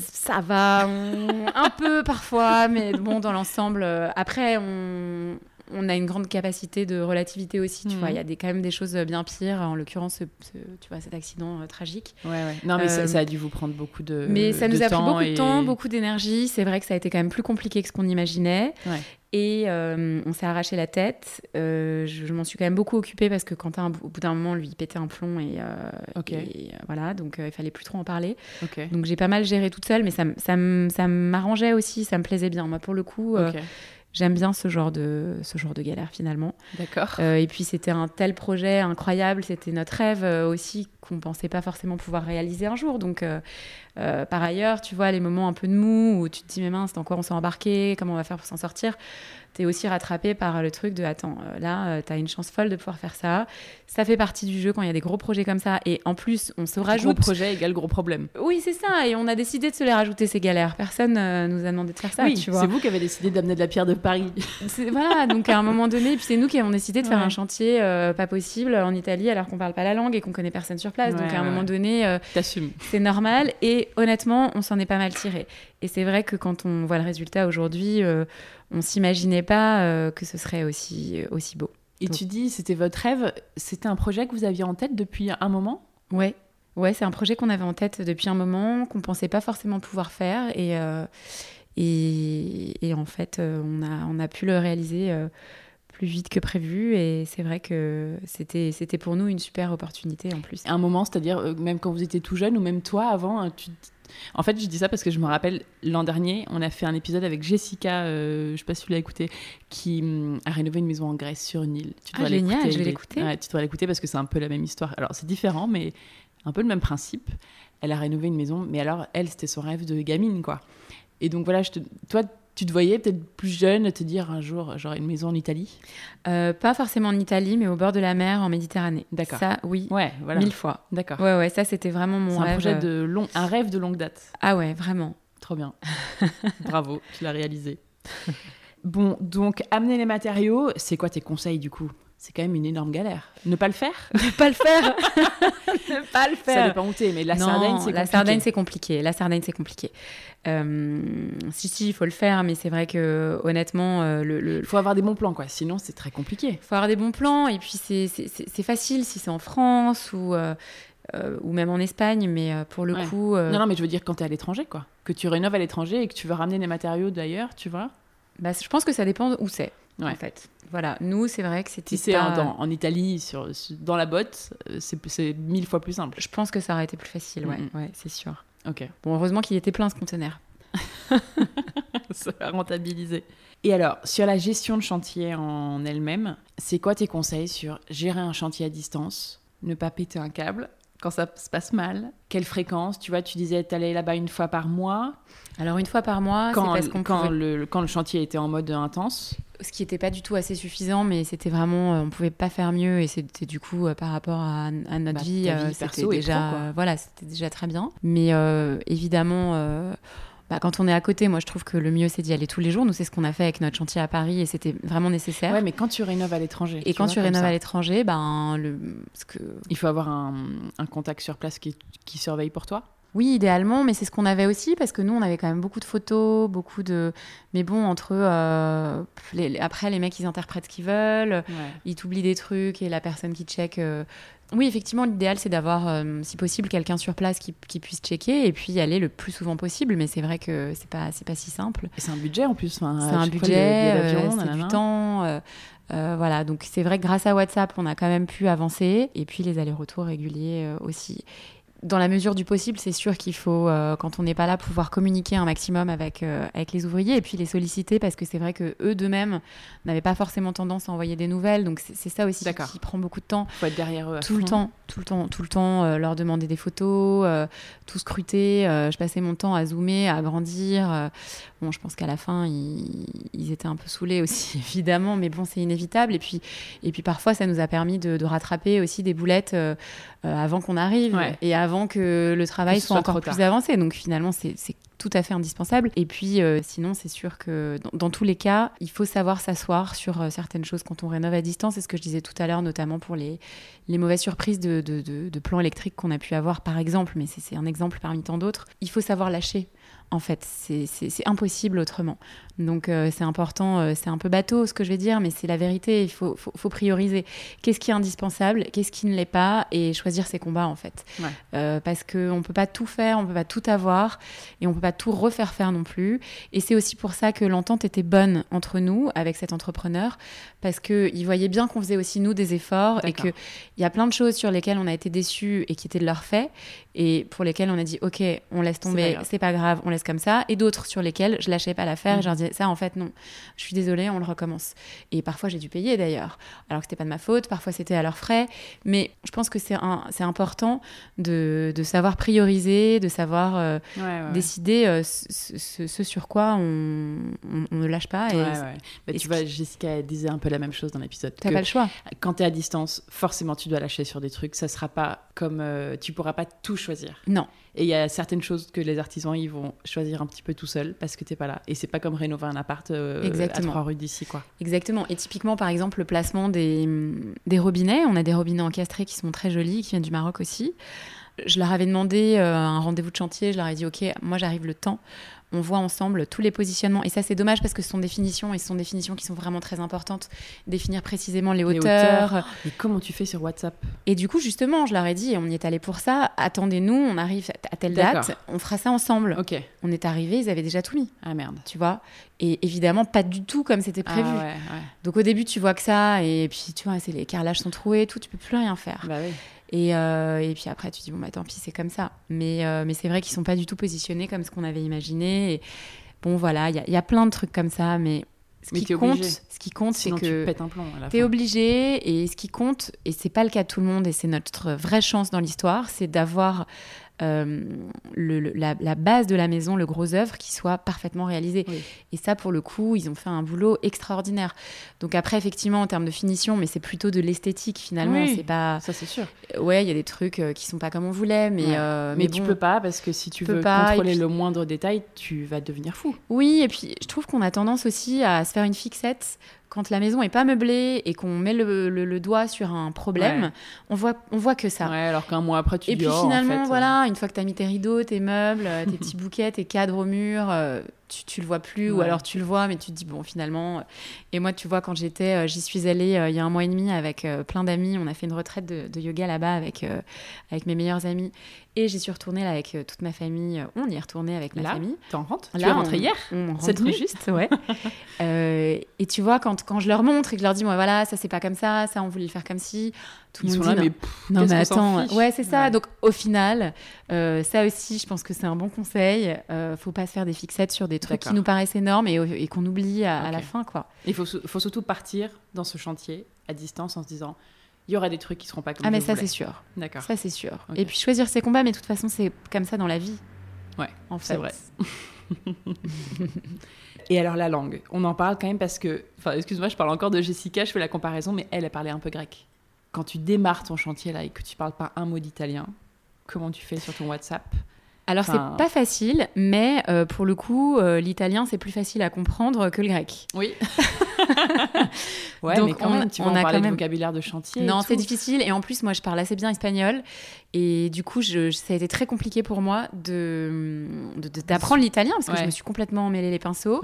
S2: Ça va, un peu parfois, mais bon, dans l'ensemble. euh, après, on, on a une grande capacité de relativité aussi, tu
S1: Mhm.
S2: vois. Il y a des, quand même des choses bien pires, en l'occurrence, ce- ce- tu vois, cet accident euh, tragique.
S1: Ouais, ouais. Non, mais
S2: Euh,
S1: ça, ça a dû vous prendre beaucoup de
S2: Mais ça nous a pris beaucoup de temps, beaucoup d'énergie. C'est vrai que ça a été quand même plus compliqué que ce qu'on imaginait.
S1: Ouais.
S2: Et euh, on s'est arraché la tête. Euh, je je m'en suis quand même beaucoup occupée parce que Quentin, au bout d'un moment, lui, il pétait un plomb et, euh, euh, voilà, donc euh, il fallait plus trop en parler.
S1: Ok.
S2: Donc j'ai pas mal géré toute seule, mais ça, ça, ça m'arrangeait aussi, ça me plaisait bien. Moi, pour le coup, euh. J'aime bien ce genre de, ce genre de galère finalement.
S1: D'accord.
S2: Euh, et puis c'était un tel projet incroyable, c'était notre rêve euh, aussi qu'on pensait pas forcément pouvoir réaliser un jour. Donc euh, euh, par ailleurs, tu vois, les moments un peu de mou où tu te dis mais mince, dans quoi on s'est embarqué, comment on va faire pour s'en sortir, t'es aussi rattrapé par le truc de attends, euh, là euh, t'as une chance folle de pouvoir faire ça. Ça fait partie du jeu quand il y a des gros projets comme ça. Et en plus, on se
S1: Gros
S2: rajoute.
S1: projet égale gros problème.
S2: Oui, c'est ça. Et on a décidé de se les rajouter ces galères. Personne nous a demandé de faire ça,
S1: oui,
S2: tu vois.
S1: c'est vous qui avez décidé d'amener de la pierre de Paris. <laughs>
S2: C'est- Voilà, donc à un moment donné, puis c'est nous qui avons décidé de faire un chantier euh, pas possible en Italie alors qu'on parle pas la langue et qu'on connaît personne sur place. donc à un
S1: ouais,
S2: moment donné, euh, c'est normal. Et honnêtement, on s'en est pas mal tiré. Et c'est vrai que quand on voit le résultat aujourd'hui, euh, on s'imaginait pas euh, que ce serait aussi, aussi beau.
S1: Et
S2: Donc-
S1: tu dis, c'était votre rêve, c'était un projet que vous aviez en tête depuis un moment?
S2: Ouais. Ouais, c'est un projet qu'on avait en tête depuis un moment, qu'on pensait pas forcément pouvoir faire. Et, et, et en fait, on, a, on a pu le réaliser plus vite que prévu. Et c'est vrai que c'était c'était pour nous une super opportunité en plus.
S1: Un moment, c'est-à-dire euh, même quand vous étiez tout jeune ou même toi avant, tu... En fait, je dis ça parce que je me rappelle l'an dernier, on a fait un épisode avec Jessica, euh, je sais pas si tu l'as écouté, qui hum, a rénové une maison en Grèce sur une île. Tu
S2: Ah, génial, je vais l'écouter.
S1: Ouais, tu dois l'écouter parce que c'est un peu la même histoire. Alors c'est différent, mais un peu le même principe. Elle a rénové une maison, mais alors elle, c'était son rêve de gamine, quoi. Et donc voilà, je te... toi, tu te voyais peut-être plus jeune te dire un jour j'aurai une maison en Italie?
S2: Euh, pas forcément en Italie, mais au bord de la mer, en Méditerranée.
S1: D'accord.
S2: Ça, oui,
S1: Ouais, voilà.
S2: mille fois.
S1: D'accord.
S2: Ouais, ouais, ça c'était vraiment mon
S1: C'est un
S2: rêve.
S1: projet de long, un rêve de longue date.
S2: Ah ouais, vraiment.
S1: Trop bien. <laughs> Bravo, tu l'as réalisé. <laughs> Bon, donc amener les matériaux, c'est quoi tes conseils du coup? C'est quand même une énorme galère. Ne pas le faire <laughs>
S2: Ne pas le faire <laughs> Ne pas le
S1: Ça dépend où t'es, mais la
S2: Non,
S1: Sardaigne, c'est
S2: la
S1: compliqué.
S2: Sardaigne, c'est compliqué. La Sardaigne, c'est compliqué. Euh, si, si, il faut le faire, mais c'est vrai que honnêtement, euh, le, le-
S1: Il faut avoir des bons plans, quoi. Sinon, c'est très compliqué.
S2: faut avoir des bons plans. Et puis, c'est- facile si c'est en France ou, euh, euh, ou même en Espagne, mais euh, pour le
S1: Ouais.
S2: coup. euh,
S1: Non, non, mais je veux dire quand t'es à l'étranger, quoi. Que tu rénoves à l'étranger et que tu veux ramener des matériaux d'ailleurs, tu vois.
S2: bah, je pense que ça dépend où c'est,
S1: Ouais.
S2: en fait. Voilà, nous, c'est vrai que c'était.
S1: Si c'est
S2: pas-
S1: en, Italie, sur, dans la botte, euh, c'est c'est mille fois plus simple.
S2: Je pense que ça aurait été plus facile, ouais, ouais c'est sûr.
S1: Ok.
S2: Bon, heureusement qu'il était plein ce conteneur. <laughs>
S1: ça va rentabiliser. Et alors, sur la gestion de chantier en elle-même, c'est quoi tes conseils sur gérer un chantier à distance, ne pas péter un câble quand ça se passe mal Quelle fréquence Tu vois, tu disais t'allais là-bas une fois par mois.
S2: Alors, une fois par mois,
S1: quand,
S2: parce qu'on
S1: quand,
S2: pouvait
S1: le, quand le chantier était en mode intense.
S2: ce qui n'était pas du tout assez suffisant, mais c'était vraiment, euh, on pouvait pas faire mieux, et c'était du coup euh, par rapport à, à notre
S1: Bah,
S2: vie, euh,
S1: vie
S2: c'était déjà,
S1: pro,
S2: voilà, c'était déjà très bien. Mais euh, évidemment, euh, bah, quand on est à côté, moi je trouve que le mieux c'est d'y aller tous les jours. Nous c'est ce qu'on a fait avec notre chantier à Paris, et c'était vraiment nécessaire.
S1: Ouais, mais quand tu rénoves à l'étranger.
S2: et quand
S1: vois,
S2: tu rénoves
S1: ça,
S2: à l'étranger, ben le, ce que
S1: Il faut avoir un, un contact sur place qui, qui surveille pour toi
S2: Oui, idéalement, mais c'est ce qu'on avait aussi parce que nous, on avait quand même beaucoup de photos, beaucoup de. Mais bon, entre eux, euh, les- après, les mecs, ils interprètent ce qu'ils veulent, ils t'oublient des trucs et la personne qui check. euh, Oui, effectivement, l'idéal, c'est d'avoir, euh, si possible, quelqu'un sur place qui, qui puisse checker et puis y aller le plus souvent possible. Mais c'est vrai que c'est pas, pas si simple.
S1: Et c'est un budget en plus. enfin,
S2: C'est un budget, euh, c'est du temps. euh, euh, voilà, donc c'est vrai que grâce à WhatsApp, on a quand même pu avancer. Et puis les allers-retours réguliers aussi. Dans la mesure du possible, c'est sûr qu'il faut, euh, quand on n'est pas là, pouvoir communiquer un maximum avec, euh, avec les ouvriers et puis les solliciter parce que c'est vrai que eux d'eux-mêmes n'avaient pas forcément tendance à envoyer des nouvelles. Donc c'est ça aussi qui prend beaucoup de temps.
S1: Faut être derrière eux.
S2: tout le temps, tout le temps, tout le temps, euh, leur demander des photos, tout scruter. je passais mon temps à zoomer, à agrandir. bon, je pense qu'à la fin, ils, étaient un peu saoulés aussi, <laughs> évidemment, mais bon, c'est inévitable. Et puis, et puis parfois, ça nous a permis de, de rattraper aussi des boulettes avant qu'on arrive et avant que le travail soit, encore plus avancé. Donc finalement, c'est tout à fait indispensable. Et puis, euh, sinon, c'est sûr que dans, tous les cas, il faut savoir s'asseoir sur euh, certaines choses quand on rénove à distance. C'est ce que je disais tout à l'heure, notamment pour les, les mauvaises surprises de, de, de plans électriques qu'on a pu avoir, par exemple. Mais c'est un exemple parmi tant d'autres. Il faut savoir lâcher en fait. C'est impossible autrement. Donc euh, c'est important, euh, c'est un peu bateau ce que je vais dire, mais c'est la vérité. Il faut, faut, prioriser. Qu'est-ce qui est indispensable, qu'est-ce qui ne l'est pas, et choisir ses combats en fait. Euh, parce qu'on ne peut pas tout faire, on ne peut pas tout avoir, et on ne peut pas tout refaire faire non plus. Et c'est aussi pour ça que l'entente était bonne entre nous, avec cet entrepreneur, parce qu'il voyait bien qu'on faisait aussi nous des efforts, et qu'il y a plein de choses sur lesquelles on a été déçus et qui étaient de leur fait, et pour lesquelles on a dit, ok, on laisse tomber, c'est pas, grave, on laisse comme ça, et d'autres sur lesquelles je lâchais pas l'affaire, mmh ça en fait non, je suis désolée, on le recommence. Et parfois j'ai dû payer d'ailleurs, alors que c'était pas de ma faute, parfois c'était à leurs frais, mais je pense que c'est c'est important de, de, savoir prioriser, de savoir euh, décider euh, ce, sur quoi on, on, ne lâche pas. Et,
S1: bah, tu vois, Jessica disait un peu la même chose dans l'épisode.
S2: T'as pas le choix.
S1: Quand tu es à distance, forcément tu dois lâcher sur des trucs, ça sera pas comme euh, tu pourras pas tout choisir.
S2: Non.
S1: Et il y a certaines choses que les artisans ils vont choisir un petit peu tout seuls parce que t'es pas là. Et c'est pas comme rénover un appart euh, à trois rues d'ici quoi.
S2: Exactement. Et typiquement par exemple le placement des, des robinets. On a des robinets encastrés qui sont très jolis, qui viennent du Maroc aussi. Je leur avais demandé euh, un rendez-vous de chantier. Je leur ai dit ok, moi j'arrive le temps on voit ensemble tous les positionnements. Et ça, c'est dommage parce que ce sont des finitions et ce sont des qui sont vraiment très importantes. Définir précisément les, hauteurs.
S1: Et comment tu fais sur WhatsApp?
S2: Et du coup, justement, je leur ai dit, et on y est allé pour ça, attendez-nous, on arrive à telle date, on fera ça ensemble.
S1: Ok.
S2: On est arrivé, ils avaient déjà tout mis.
S1: Ah merde.
S2: Tu vois? Et évidemment, pas du tout comme c'était ah prévu. Donc au début, tu vois que ça, et puis tu vois, les carrelages sont troués et tout, tu peux plus rien faire.
S1: Bah oui.
S2: Euh, et, puis après, tu dis, bon, bah tant pis, c'est comme ça. Mais, euh, mais c'est vrai qu'ils sont pas du tout positionnés comme ce qu'on avait imaginé. Et bon, voilà, il y, a plein de trucs comme ça, mais ce qui compte, ce qui compte, c'est que
S1: tu
S2: es obligé. Et ce qui compte, et c'est pas le cas de tout le monde, et c'est notre vraie chance dans l'histoire, c'est d'avoir euh, le, la, base de la maison, le gros œuvre, qui soit parfaitement réalisé. Et ça, pour le coup, ils ont fait un boulot extraordinaire. Donc après, effectivement, en termes de finition, mais c'est plutôt de l'esthétique finalement. C'est pas.
S1: Ça, c'est sûr.
S2: Ouais, il y a des trucs euh, qui sont pas comme on voulait, mais.
S1: Euh, mais, tu peux pas parce que si tu veux contrôler le moindre détail, tu vas devenir fou.
S2: Oui, et puis je trouve qu'on a tendance aussi à se faire une fixette quand la maison est pas meublée et qu'on met le, doigt sur un problème, on voit on voit que ça.
S1: Ouais, alors qu'un mois après tu
S2: Et
S1: puis
S2: oh, finalement
S1: en
S2: voilà, une fois que tu as mis tes rideaux, tes meubles, tes <laughs> petits bouquets, tes cadres au mur, euh, tu, tu le vois plus ou alors tu le vois mais tu te dis bon finalement et moi tu vois quand j'étais euh, j'y suis allée euh, il y a un mois et demi avec plein d'amis, on a fait une retraite de, de yoga là-bas avec avec mes meilleurs amis. Et j'y suis retournée là avec toute ma famille, on y est retourné avec ma
S1: là,
S2: famille.
S1: Tu en rentres Tu es rentrée hier
S2: On rentre juste, ouais. <laughs> et tu vois quand quand je leur montre et que je leur dis, moi voilà, ça c'est pas comme ça, ça on voulait le faire comme si,
S1: tout le monde dit, là, mais
S2: non, mais attends, ouais, c'est ça. Donc au final, euh, ça aussi, je pense que c'est un bon conseil. Euh, faut pas se faire des fixettes sur des trucs qui nous paraissent énormes et, qu'on oublie à, la fin, quoi.
S1: Il faut, faut surtout partir dans ce chantier à distance en se disant, il y aura des trucs qui seront pas comme
S2: Ah, mais
S1: ça,
S2: c'est sûr.
S1: D'accord.
S2: Ça, c'est sûr. Et puis choisir ses combats, mais de toute façon, c'est comme ça dans la vie.
S1: Ouais,
S2: en fait.
S1: C'est vrai. <laughs> Et alors la langue, on en parle quand même parce que, enfin excuse-moi, je parle encore de Jessica, je fais la comparaison, mais elle, a parlé un peu grec. Quand tu démarres ton chantier là et que tu parles pas un mot d'italien, comment tu fais sur ton WhatsApp?
S2: Alors c'est pas facile, mais euh, pour le coup, euh, l'italien c'est plus facile à comprendre que le grec.
S1: Oui. <laughs> <laughs> ouais, Donc mais quand on, même, tu on a quand même... vocabulaire de chantier.
S2: Non, c'est difficile. Et en plus, moi, je parle assez bien espagnol. Et du coup, je, ça a été très compliqué pour moi de, d'apprendre l'italien parce que je me suis complètement mêlé les pinceaux.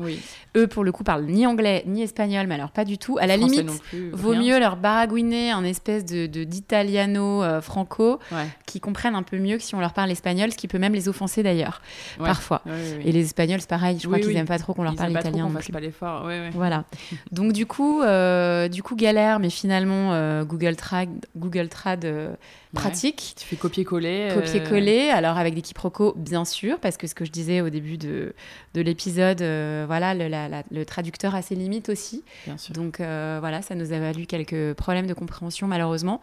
S2: Eux, pour le coup, parlent ni anglais ni espagnol, mais alors pas du tout. À la limite, vaut mieux leur baragouiner un espèce de, d'italiano euh, franco qui comprennent un peu mieux que si on leur parle espagnol, ce qui peut même les offenser d'ailleurs, parfois. Et les espagnols, c'est pareil. Je crois qu'ils n'aiment pas trop qu'on leur parle italien.
S1: Pas pas l'effort.
S2: Voilà. <laughs> Donc du coup, euh, du coup galère, mais finalement euh, Google Trad, Google Trad euh, pratique.
S1: Tu fais copier-coller.
S2: Copier-coller, alors avec des quiproquos, bien sûr, parce que ce que je disais au début de, de l'épisode, voilà, le, la- la- le traducteur a ses limites aussi.
S1: Bien sûr.
S2: Donc voilà, ça nous a valu quelques problèmes de compréhension malheureusement.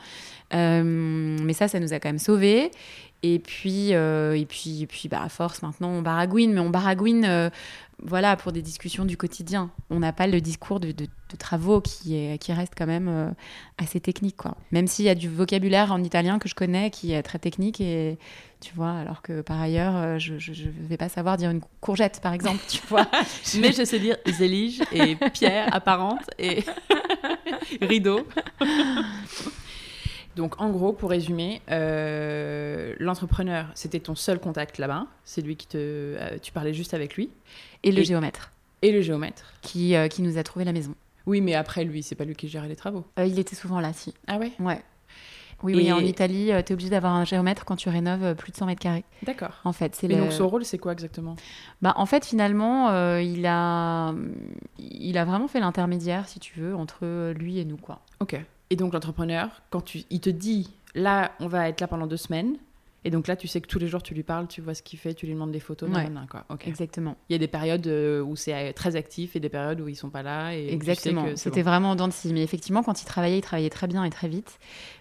S2: Mais ça, ça nous a quand même sauvés. Et puis, euh, et puis, et puis bah, à force, maintenant, on baragouine, mais on baragouine euh, voilà, pour des discussions du quotidien. On n'a pas le discours de, travaux qui, est, qui reste quand même euh, assez technique. Quoi. Même s'il y a du vocabulaire en italien que je connais qui est très technique, et, tu vois, alors que par ailleurs, euh, je ne vais pas savoir dire une courgette, par exemple, tu vois. <laughs>
S1: Mais je sais dire zélige et pierre apparente et <laughs> rideau. Donc en gros, pour résumer, euh, l'entrepreneur, c'était ton seul contact là-bas. C'est lui qui te... euh, tu parlais juste avec lui.
S2: Et le
S1: Et-
S2: géomètre,
S1: Et le géomètre.
S2: qui, euh, qui nous a trouvé la maison.
S1: Oui, mais après, lui, c'est pas lui qui gérait les travaux.
S2: Il était souvent là, si.
S1: Ah ouais?
S2: Ouais. Oui, oui,
S1: Et-
S2: en Italie, tu es obligé d'avoir un géomètre quand tu rénoves plus de 100 mètres carrés.
S1: D'accord.
S2: En fait, c'est le...
S1: donc son rôle, c'est quoi exactement?
S2: Bah, en fait, finalement, euh, il, a... il a vraiment fait l'intermédiaire, si tu veux, entre lui et nous, quoi.
S1: Ok. Et donc l'entrepreneur, quand tu, il te dit, là, on va être là pendant deux semaines, et donc là, tu sais que tous les jours, tu lui parles, tu vois ce qu'il fait, tu lui demandes des photos,
S2: Ouais.
S1: nanana, quoi.
S2: Exactement.
S1: Il y a des périodes euh, où c'est euh, très actif et des périodes où ils sont pas là. Et tu sais
S2: Exactement. C'était
S1: bon.
S2: vraiment en dents de scie. Mais effectivement, quand il travaillait, il travaillait très bien et très vite.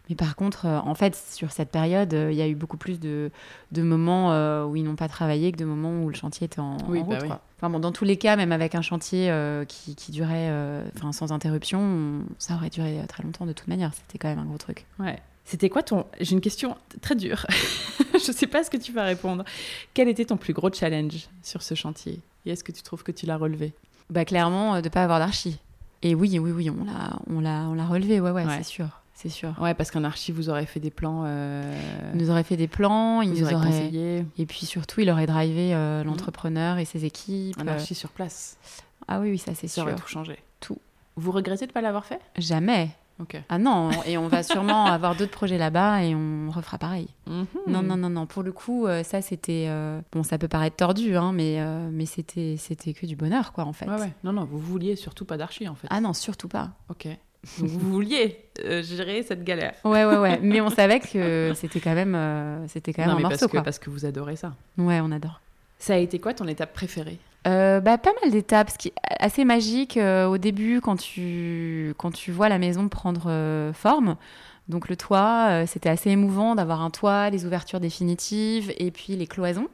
S2: Mais par contre, euh, en fait, sur cette période, il y a eu beaucoup plus de, de moments où ils n'ont pas travaillé que de moments où le chantier était en,
S1: Oui,
S2: en
S1: bah
S2: route.
S1: oui.
S2: quoi. Enfin, bon, dans tous les cas, même avec un chantier euh, qui, qui durait euh, sans interruption, on- ça aurait duré très longtemps de toute manière. C'était quand même un gros truc.
S1: Ouais. C'était quoi ton. J'ai une question très dure. <laughs> je sais pas ce que tu vas répondre. Quel était ton plus gros challenge sur ce chantier? Et est-ce que tu trouves que tu l'as relevé?
S2: Bah, clairement, euh, de pas avoir d'archi. Et oui, oui, oui, on l'a, on l'a, on l'a relevé. Ouais, ouais,
S1: Ouais.
S2: c'est sûr. C'est sûr.
S1: Ouais, parce qu'en archi, vous aurez fait des plans. euh,
S2: Il nous aurait fait des plans, il
S1: vous
S2: nous aurait
S1: conseillé.
S2: Et puis surtout, il aurait drivé euh, l'entrepreneur et ses équipes.
S1: Un archi sur place.
S2: Ah oui, oui, ça c'est
S1: Ça
S2: sûr.
S1: aurait tout changé.
S2: Tout.
S1: Vous regrettez de pas l'avoir fait?
S2: Jamais. Ah non, et on va sûrement <laughs> avoir d'autres projets là-bas et on refera pareil.
S1: Mhm.
S2: Non, non, non, non. Pour le coup, euh, ça c'était. euh, Bon, ça peut paraître tordu, hein, mais, euh, mais c'était, c'était que du bonheur, quoi, en fait.
S1: Ouais, ouais. Non, non, vous vouliez surtout pas d'archi en fait.
S2: Ah non, surtout pas.
S1: Ok. Donc vous vouliez euh, gérer cette galère.
S2: Ouais, ouais, ouais. mais on <laughs> savait que c'était quand même, c'était quand même
S1: non,
S2: un
S1: mais
S2: morceau,
S1: parce que,
S2: quoi.
S1: parce que vous adorez ça.
S2: Ouais, on adore.
S1: Ça a été quoi ton étape préférée
S2: Euh, bah, pas mal d'étapes, ce qui est assez magique euh, au début quand tu, quand tu vois la maison prendre euh, forme. Donc le toit, c'était assez émouvant d'avoir un toit, les ouvertures définitives et puis les cloisons.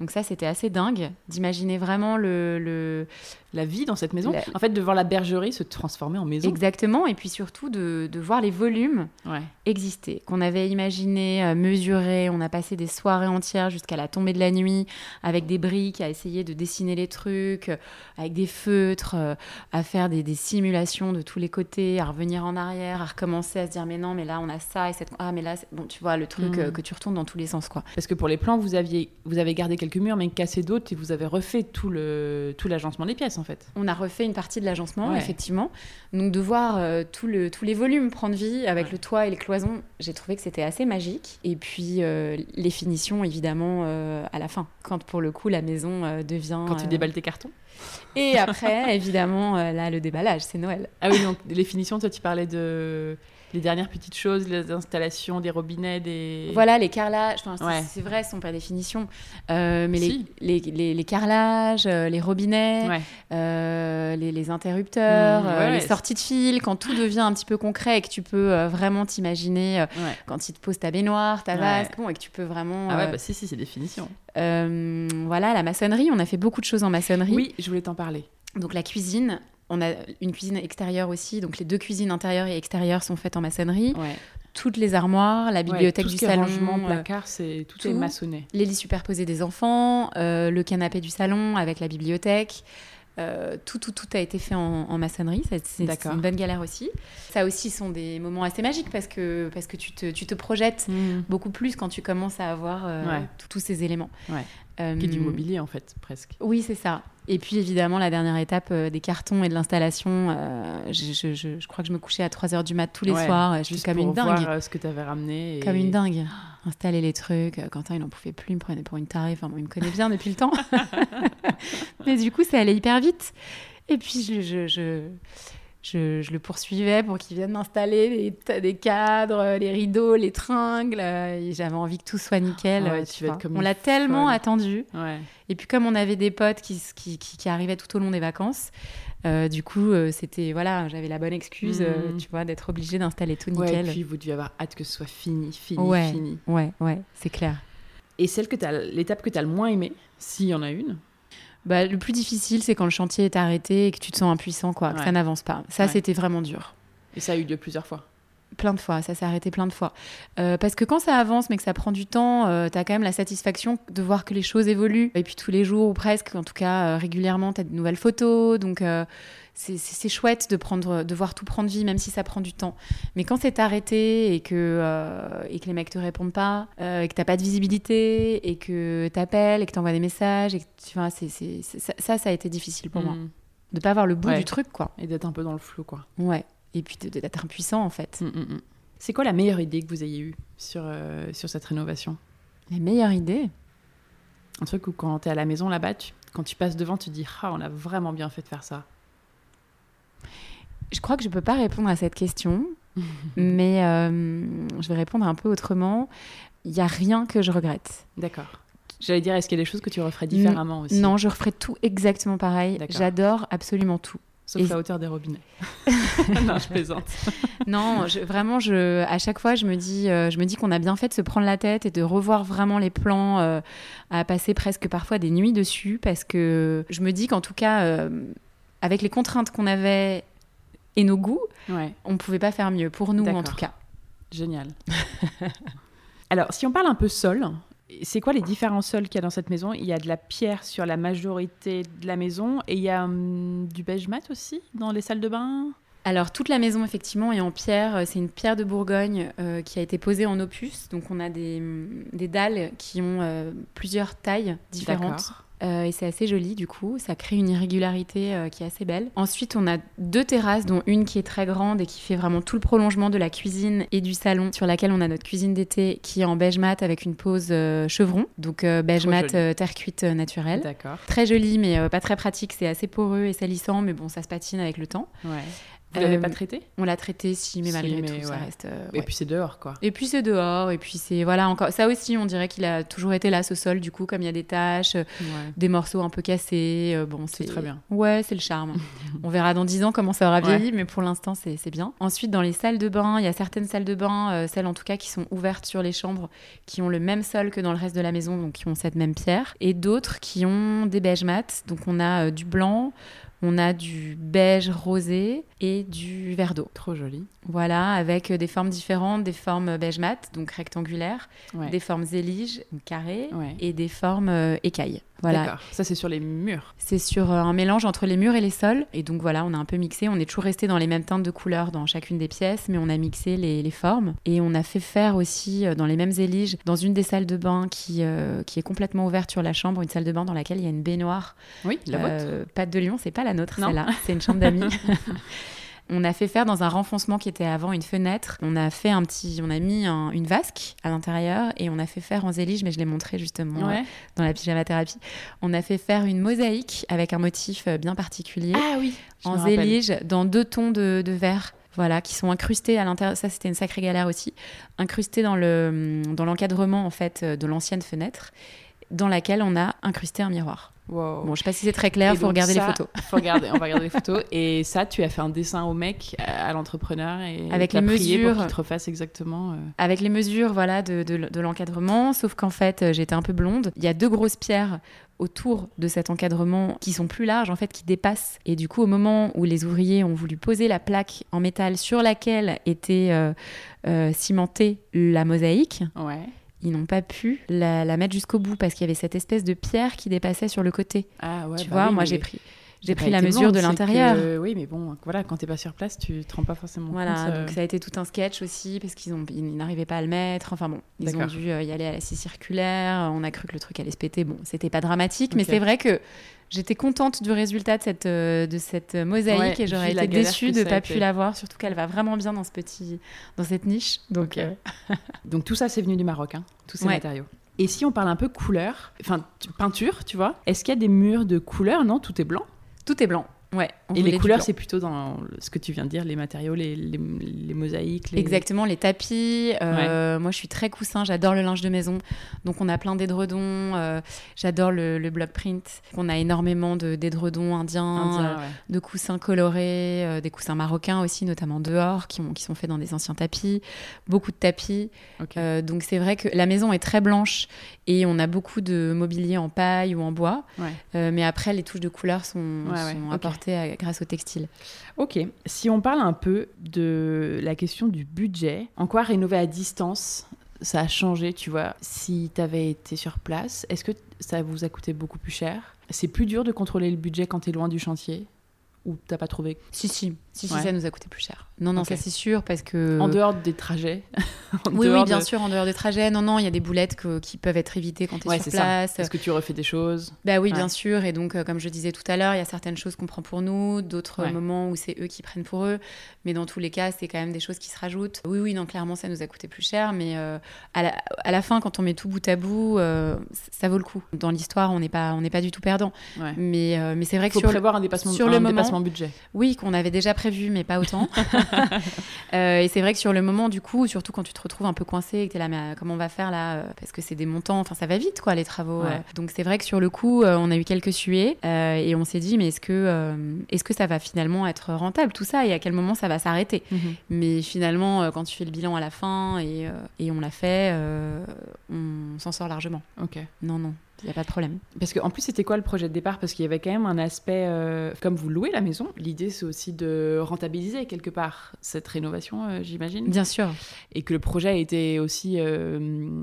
S2: Donc ça, c'était assez dingue d'imaginer vraiment le, le-
S1: La vie dans cette maison
S2: La-
S1: En fait, de voir la bergerie se transformer en maison.
S2: exactement et puis surtout de, de voir les volumes
S1: Ouais.
S2: exister, qu'on avait imaginé, euh, mesuré. On a passé des soirées entières jusqu'à la tombée de la nuit avec des briques, à essayer de dessiner les trucs, euh, avec des feutres, euh, à faire des, des simulations de tous les côtés, à revenir en arrière, à recommencer, à se dire mais non, mais là on a ça et cette ah mais là bon tu vois le truc
S1: Mhm.
S2: que tu retournes dans tous les sens quoi.
S1: Parce que pour les plans, vous aviez, vous avez gardé quelques murs, mais cassé d'autres, et vous avez refait tout le, tout l'agencement des pièces, en fait.
S2: On a refait une partie de l'agencement,
S1: Ouais.
S2: effectivement. Donc de voir euh, tout le, tous les volumes prendre vie avec
S1: Ouais.
S2: le toit et les cloisons, j'ai trouvé que c'était assez magique. Et puis euh, les finitions, évidemment, euh, à la fin, quand pour le coup la maison devient...
S1: Quand tu déballes tes cartons.
S2: Et <laughs> après, évidemment, là, le déballage, c'est Noël.
S1: Ah oui, donc les finitions, toi, tu parlais de les dernières petites choses, les installations, des robinets, des.
S2: Voilà, les carrelages, enfin, c'est-
S1: Ouais.
S2: c'est vrai, ce sont pas des finitions, euh, mais les,
S1: Si.
S2: les, les- les carrelages, euh, les robinets,
S1: Ouais.
S2: euh, les, les interrupteurs,
S1: Mmh, ouais,
S2: les sorties de fil, quand tout devient un petit peu concret et que tu peux vraiment t'imaginer quand il te pose ta baignoire, ta vasque, bon, et que tu peux vraiment...
S1: Ah ouais, bah si, si, c'est
S2: euh, voilà, la maçonnerie, on a fait beaucoup de choses en maçonnerie.
S1: Oui, je voulais t'en parler.
S2: Donc la cuisine, on a une cuisine extérieure aussi, donc les deux cuisines intérieures et extérieures sont faites en maçonnerie.
S1: Ouais.
S2: Toutes les armoires, la bibliothèque
S1: Ouais, tout
S2: du
S1: ce est
S2: salon,
S1: rangement,
S2: euh,
S1: placard, c'est tout, est
S2: tout.
S1: maçonné.
S2: les lits superposés des enfants, euh, le canapé du salon avec la bibliothèque. euh, tout, tout, tout a été fait en, en maçonnerie. C'est une bonne galère aussi. Ça aussi sont des moments assez magiques parce que, parce que tu, te, tu te projettes beaucoup plus quand tu commences à avoir euh,
S1: Ouais.
S2: tous- tous ces éléments.
S1: Ouais.
S2: Euh,
S1: Qui est du mobilier, en fait, presque.
S2: Oui, c'est ça. Et puis évidemment, la dernière étape euh, des cartons et de l'installation. euh, je, je- je- je crois que je me couchais à 3h du mat tous les
S1: Ouais,
S2: soirs. Je suis
S1: Juste
S2: comme
S1: pour
S2: une dingue.
S1: voir euh, ce que tu avais ramené. et-
S2: Comme une dingue. Installer les trucs. Euh, Quentin, il n'en pouvait plus. Il me prenait pour une tarée. Enfin, bon, il me connaît bien depuis le temps. <laughs> Mais du coup, ça allait hyper vite. Et puis, je, je, le poursuivais pour qu'il vienne m'installer des, cadres, les rideaux, les tringles. euh, J'avais envie que tout soit nickel.
S1: Ah ouais,
S2: euh,
S1: tu vas
S2: On l'a tellement attendu.
S1: Ouais.
S2: Et puis comme on avait des potes qui, qui, qui- qui arrivaient tout au long des vacances, euh, du coup, euh, c'était voilà, j'avais la bonne excuse, euh,
S1: Mhm.
S2: tu vois, d'être obligée d'installer tout
S1: Ouais,
S2: nickel.
S1: et puis vous deviez avoir hâte que ce soit fini, fini,
S2: Ouais.
S1: fini.
S2: Ouais, ouais, c'est clair.
S1: Et celle que t'as, l'étape que tu as le moins aimée, s'il y en a une,
S2: Bah, le plus difficile, c'est quand le chantier est arrêté et que tu te sens impuissant, quoi, que ça n'avance pas. Ça,
S1: Ouais.
S2: c'était vraiment dur.
S1: et ça a eu lieu plusieurs fois.
S2: Plein de fois, ça s'est arrêté plein de fois. Euh, parce que quand ça avance, mais que ça prend du temps, euh, t'as quand même la satisfaction de voir que les choses évoluent. Et puis tous les jours, ou presque, en tout cas euh, régulièrement, t'as de nouvelles photos. Donc euh, c'est- chouette de, prendre, de voir tout prendre vie, même si ça prend du temps. Mais quand c'est arrêté et que, euh, et que les mecs te répondent pas, euh, et que t'as pas de visibilité, et que t'appelles, et que t'envoies des messages, et que tu vois, c'est c'est- c'est- ça, ça, ça a été difficile pour moi.
S1: Mm.
S2: De pas avoir le bout
S1: Ouais.
S2: du truc, quoi.
S1: Et d'être un peu dans le flou, quoi.
S2: Ouais. Et puis d'être impuissant, en fait.
S1: Mm, mm. C'est quoi la meilleure idée que vous ayez eue sur, euh, sur cette rénovation?
S2: La meilleure idée?
S1: Un truc où quand tu es à la maison là-bas, tu- quand tu passes devant, tu te dis Ah, on a vraiment bien fait de faire ça.
S2: Je crois que je peux pas répondre à cette question, <laughs> mais euh, je vais répondre un peu autrement. Il y a rien que je regrette.
S1: D'accord. J'allais dire, est-ce qu'il y a des choses que tu referais différemment aussi?
S2: Non, je referai tout exactement pareil. J'adore absolument tout.
S1: Sauf
S2: Et-
S1: la hauteur des robinets. <laughs> <laughs> non, je plaisante.
S2: Non, je- vraiment, je, à chaque fois, je me dis, euh, je me dis qu'on a bien fait de se prendre la tête et de revoir vraiment les plans, euh, à passer presque parfois des nuits dessus, parce que je me dis qu'en tout cas, euh, avec les contraintes qu'on avait et nos goûts,
S1: Ouais,
S2: on pouvait pas faire mieux pour nous en tout cas.
S1: génial. <laughs> Alors, si on parle un peu sol, c'est quoi les différents sols qu'il y a dans cette maison? Il y a de la pierre sur la majorité de la maison et il y a hum, du beige mat aussi dans les salles de bain?
S2: Alors toute la maison effectivement est en pierre. Euh, C'est une pierre de Bourgogne euh, qui a été posée en opus. Donc on a des, des dalles qui ont euh, plusieurs tailles différentes. Euh, et c'est assez joli du coup. Ça crée une irrégularité euh, qui est assez belle. Ensuite on a deux terrasses dont une qui est très grande et qui fait vraiment tout le prolongement de la cuisine et du salon sur laquelle on a notre cuisine d'été qui est en beige mat avec une pose euh, chevron. Donc beige
S1: Trop
S2: mat terre cuite naturelle.
S1: D'accord.
S2: Très joli mais pas très pratique. C'est assez poreux et salissant mais bon ça se patine avec le temps.
S1: Ouais. Vous l'avez
S2: Euh,
S1: pas traité
S2: On l'a traité, si, mais
S1: Si,
S2: malgré
S1: mais
S2: tout, ça reste. euh,
S1: Et puis c'est dehors, quoi.
S2: Et puis c'est dehors, et puis c'est. Voilà, encore. Ça aussi, on dirait qu'il a toujours été là, ce sol, du coup, comme il y a des taches, euh,
S1: Ouais.
S2: des morceaux un peu cassés. euh, bon,
S1: C'est très bien.
S2: Ouais, c'est le charme. <laughs> on verra dans 10 ans comment ça aura vieilli, mais pour l'instant, c'est bien. Ensuite, dans les salles de bain, il y a certaines salles de bain, euh, celles en tout cas qui sont ouvertes sur les chambres, qui ont le même sol que dans le reste de la maison, donc qui ont cette même pierre, et d'autres qui ont des beiges mat. Donc on a euh, du blanc. On a du beige rosé et du vert d'eau.
S1: Trop joli.
S2: Voilà, avec des formes différentes, des formes beige mat, donc rectangulaires,
S1: Ouais.
S2: des formes éliges, carrées,
S1: Ouais.
S2: et des formes euh, écailles. Voilà,
S1: D'accord. Ça, c'est sur les murs.
S2: c'est sur euh, un mélange entre les murs et les sols. Et donc voilà, on a un peu mixé. On est toujours resté dans les mêmes teintes de couleurs dans chacune des pièces, mais on a mixé les, les formes. Et on a fait faire aussi euh, dans les mêmes éliges, dans une des salles de bain qui, euh, qui est complètement ouverte sur la chambre, une salle de bain dans laquelle il y a une baignoire.
S1: Oui, la.
S2: Euh, Pâte de Lion, c'est pas la nôtre,
S1: Non.
S2: celle-là. C'est une chambre d'amis. <laughs> On a fait faire dans un renfoncement qui était avant une fenêtre. On a fait un petit, on a mis un- une vasque à l'intérieur et on a fait faire en zélige, mais je l'ai montré justement euh, dans la pyjama thérapie. On a fait faire une mosaïque avec un motif euh, bien particulier
S1: Ah oui.
S2: en zélige dans deux tons de, de verre. Voilà, qui sont incrustés à l'intérieur. Ça, c'était une sacrée galère aussi. Incrustés dans le dans l'encadrement en fait euh, de l'ancienne fenêtre, dans laquelle on a incrusté un miroir.
S1: Wow.
S2: Bon, je sais pas si c'est très clair.
S1: Et
S2: Faut regarder les photos. <laughs>
S1: Faut regarder, on va regarder les photos. Et ça, tu as fait un dessin au mec, à l'entrepreneur, et
S2: Avec les mesures.
S1: pour qu'il te refasse exactement. euh,
S2: avec les mesures voilà de, de- de l'encadrement, sauf qu'en fait euh, j'étais un peu blonde. Il y a deux grosses pierres autour de cet encadrement qui sont plus larges en fait, qui dépassent. Et du coup au moment où les ouvriers ont voulu poser la plaque en métal sur laquelle était euh, euh, cimentée la mosaïque,
S1: Ouais.
S2: Ils n'ont pas pu la, la mettre jusqu'au bout parce qu'il y avait cette espèce de pierre qui dépassait sur le côté.
S1: Ah ouais.
S2: tu
S1: bah
S2: vois,
S1: oui,
S2: moi
S1: mais
S2: j'ai pris j'ai pris
S1: pas
S2: la mesure de l'intérieur.
S1: que- Oui, mais bon, voilà, quand t'es pas sur place, tu te rends pas forcément
S2: Voilà,
S1: compte. euh,
S2: donc ça a été tout un sketch aussi parce qu'ils ont, ils n'arrivaient pas à le mettre. Enfin bon, ils ont dû euh, y aller à la scie circulaire. On a cru que le truc allait se péter. Bon, c'était pas dramatique, mais c'est vrai que j'étais contente du résultat de cette, euh, de cette mosaïque
S1: Ouais,
S2: et j'aurais été déçue de
S1: a
S2: pas pu l'avoir. Surtout qu'elle va vraiment bien dans ce petit, dans cette niche. Donc euh,
S1: Donc tout ça, c'est venu du Maroc, hein, tous ces
S2: Ouais.
S1: matériaux. Et si on parle un peu couleur, enfin tu- peinture, tu vois, est-ce qu'il y a des murs de couleur? Non, tout est blanc.
S2: Tout est blanc. Ouais.
S1: Et les couleurs, c'est plutôt dans ce que tu viens de dire, les matériaux, les, les, les mosaïques. Les...
S2: Exactement, les tapis. euh, Moi, je suis très coussin, j'adore le linge de maison. Donc, on a plein d'édredons. euh, j'adore le, le block print. On a énormément d'édredons indiens,
S1: Indien,
S2: euh,
S1: ouais.
S2: de coussins colorés, euh, des coussins marocains aussi, notamment dehors, qui, ont, qui sont faits dans des anciens tapis. Beaucoup de tapis. Donc, c'est vrai que la maison est très blanche et on a beaucoup de mobilier en paille ou en bois.
S1: Ouais.
S2: Mais après, les touches de couleur sont, sont
S1: ok.
S2: Apportées à- grâce au textile.
S1: Ok. Si on parle un peu de la question du budget, en quoi rénover à distance ça a changé, tu vois Si tu avais été sur place, est-ce que ça vous a coûté beaucoup plus cher? C'est plus dur de contrôler le budget quand tu es loin du chantier? Ou t'as pas trouvé?
S2: Si, si, si, si,
S1: Ouais.
S2: ça nous a coûté plus cher. Non, non, ça c'est sûr, parce que...
S1: En dehors des trajets <laughs>
S2: Oui, oui, bien
S1: de-
S2: sûr, en dehors des trajets. Non, non, il y a des boulettes que- qui peuvent être évitées quand tu es
S1: Ouais,
S2: sur place.
S1: Est-ce que tu refais des choses
S2: Bah oui,
S1: Ouais.
S2: bien sûr. Et donc, euh, comme je disais tout à l'heure, il y a certaines choses qu'on prend pour nous, d'autres
S1: Ouais.
S2: moments où c'est eux qui prennent pour eux. Mais dans tous les cas, c'est quand même des choses qui se rajoutent. Oui, oui, non, clairement, ça nous a coûté plus cher. Mais euh, à, la, à la fin, quand on met tout bout à bout, euh, ça vaut le coup. Dans l'histoire, on n'est pas, on n'est pas du tout perdant. Mais, euh, mais c'est vrai
S1: Il
S2: que
S1: faut
S2: sur, le-
S1: prévoir un dépassement,
S2: sur
S1: un
S2: le moment-
S1: dépassement budget.
S2: oui, qu'on avait déjà prévu, mais pas autant. <laughs> Euh, et c'est vrai que sur le moment, du coup, surtout quand tu te retrouves un peu coincé et que tu es là, mais euh, comment on va faire là euh, Parce que c'est des montants, enfin ça va vite quoi, les travaux.
S1: Ouais.
S2: Donc c'est vrai que sur le coup, on a eu quelques suées euh, et on s'est dit, mais est-ce que, euh, est-ce que ça va finalement être rentable tout ça et à quel moment ça va s'arrêter? Mais finalement, quand tu fais le bilan à la fin et, et on l'a fait, on s'en sort largement.
S1: Ok.
S2: Non, non, il n'y a pas de problème.
S1: Parce qu'en plus, c'était quoi le projet de départ? Parce qu'il y avait quand même un aspect, euh, comme vous louez la maison, l'idée c'est aussi de rentabiliser quelque part cette rénovation, euh, j'imagine.
S2: Bien sûr.
S1: Et que le projet était aussi euh,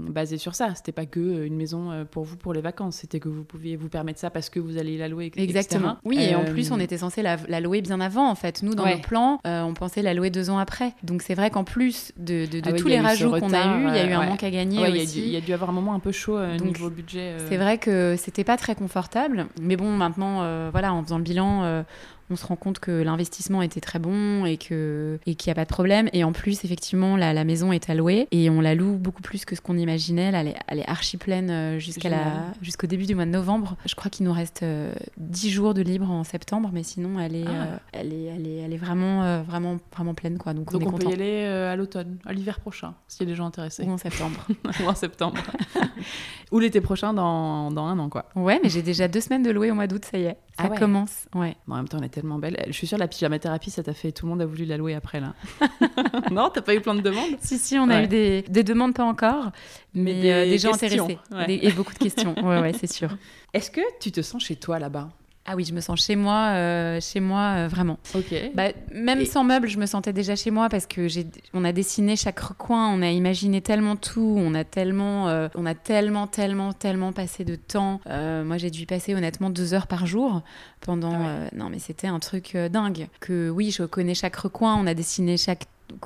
S1: basé sur ça. C'était pas que une maison pour vous pour les vacances, c'était que vous pouviez vous permettre ça parce que vous allez la louer. etc.
S2: Exactement. Oui, et en plus, on était censé la, la louer bien avant, en fait. Nous, dans
S1: Ouais.
S2: nos plans, on pensait la louer deux ans après. Donc, c'est vrai qu'en plus de, de- de
S1: Ah oui,
S2: tous les rajouts qu'on a eu, il y a eu un
S1: ouais.
S2: manque à gagner
S1: Ouais, il y a dû- il y, a dû avoir un moment un peu chaud
S2: Donc,
S1: niveau budget.
S2: C'est vrai que c'était pas très confortable, mais bon, maintenant, euh, voilà, en faisant le bilan, euh, on se rend compte que l'investissement était très bon et que et qu'il n'y a pas de problème. Et en plus, effectivement, la, la maison est allouée et on la loue beaucoup plus que ce qu'on imaginait. Là, elle, est, elle est archi pleine euh, jusqu'à la jusqu'au début du mois de novembre. Je crois qu'il nous reste euh, 10 jours de libre en septembre, mais sinon, elle est
S1: Ah.
S2: euh, elle est elle est elle est vraiment euh, vraiment vraiment pleine quoi. Donc,
S1: Donc
S2: on est
S1: on peut y aller euh, à l'automne, à l'hiver prochain, s'il y a des gens intéressés.
S2: Ou en septembre. <laughs>
S1: Ou en septembre. <laughs> Ou l'été prochain dans, dans un an, quoi.
S2: ouais, mais j'ai déjà deux semaines de louer au mois d'août, ça y est. Ça
S1: Ah ouais.
S2: commence. Ouais.
S1: Bon, en même temps, elle est tellement belle. Je suis sûre, la pyjama thérapie, ça t'a fait. Tout le monde a voulu la louer après, là. <laughs> non, t'as pas eu plein de demandes?
S2: Si, si, on a eu des, des demandes, pas encore, mais,
S1: Mais des
S2: euh, des gens intéressés.
S1: ouais.
S2: Des- et beaucoup de questions. Ouais, ouais, c'est sûr. <laughs>
S1: Est-ce que tu te sens chez toi là-bas?
S2: Ah oui, je me sens chez moi, euh, chez moi, euh, vraiment.
S1: Ok.
S2: Bah, même
S1: Et-
S2: sans meubles, je me sentais déjà chez moi parce que j'ai, on a dessiné chaque recoin, on a imaginé tellement tout, on a tellement, euh, on a tellement, tellement, tellement passé de temps. Moi, j'ai dû y passer honnêtement deux heures par jour pendant.
S1: Ah ouais.
S2: non, mais c'était un truc dingue. Que oui, je connais chaque recoin, on a dessiné chaque. Donc,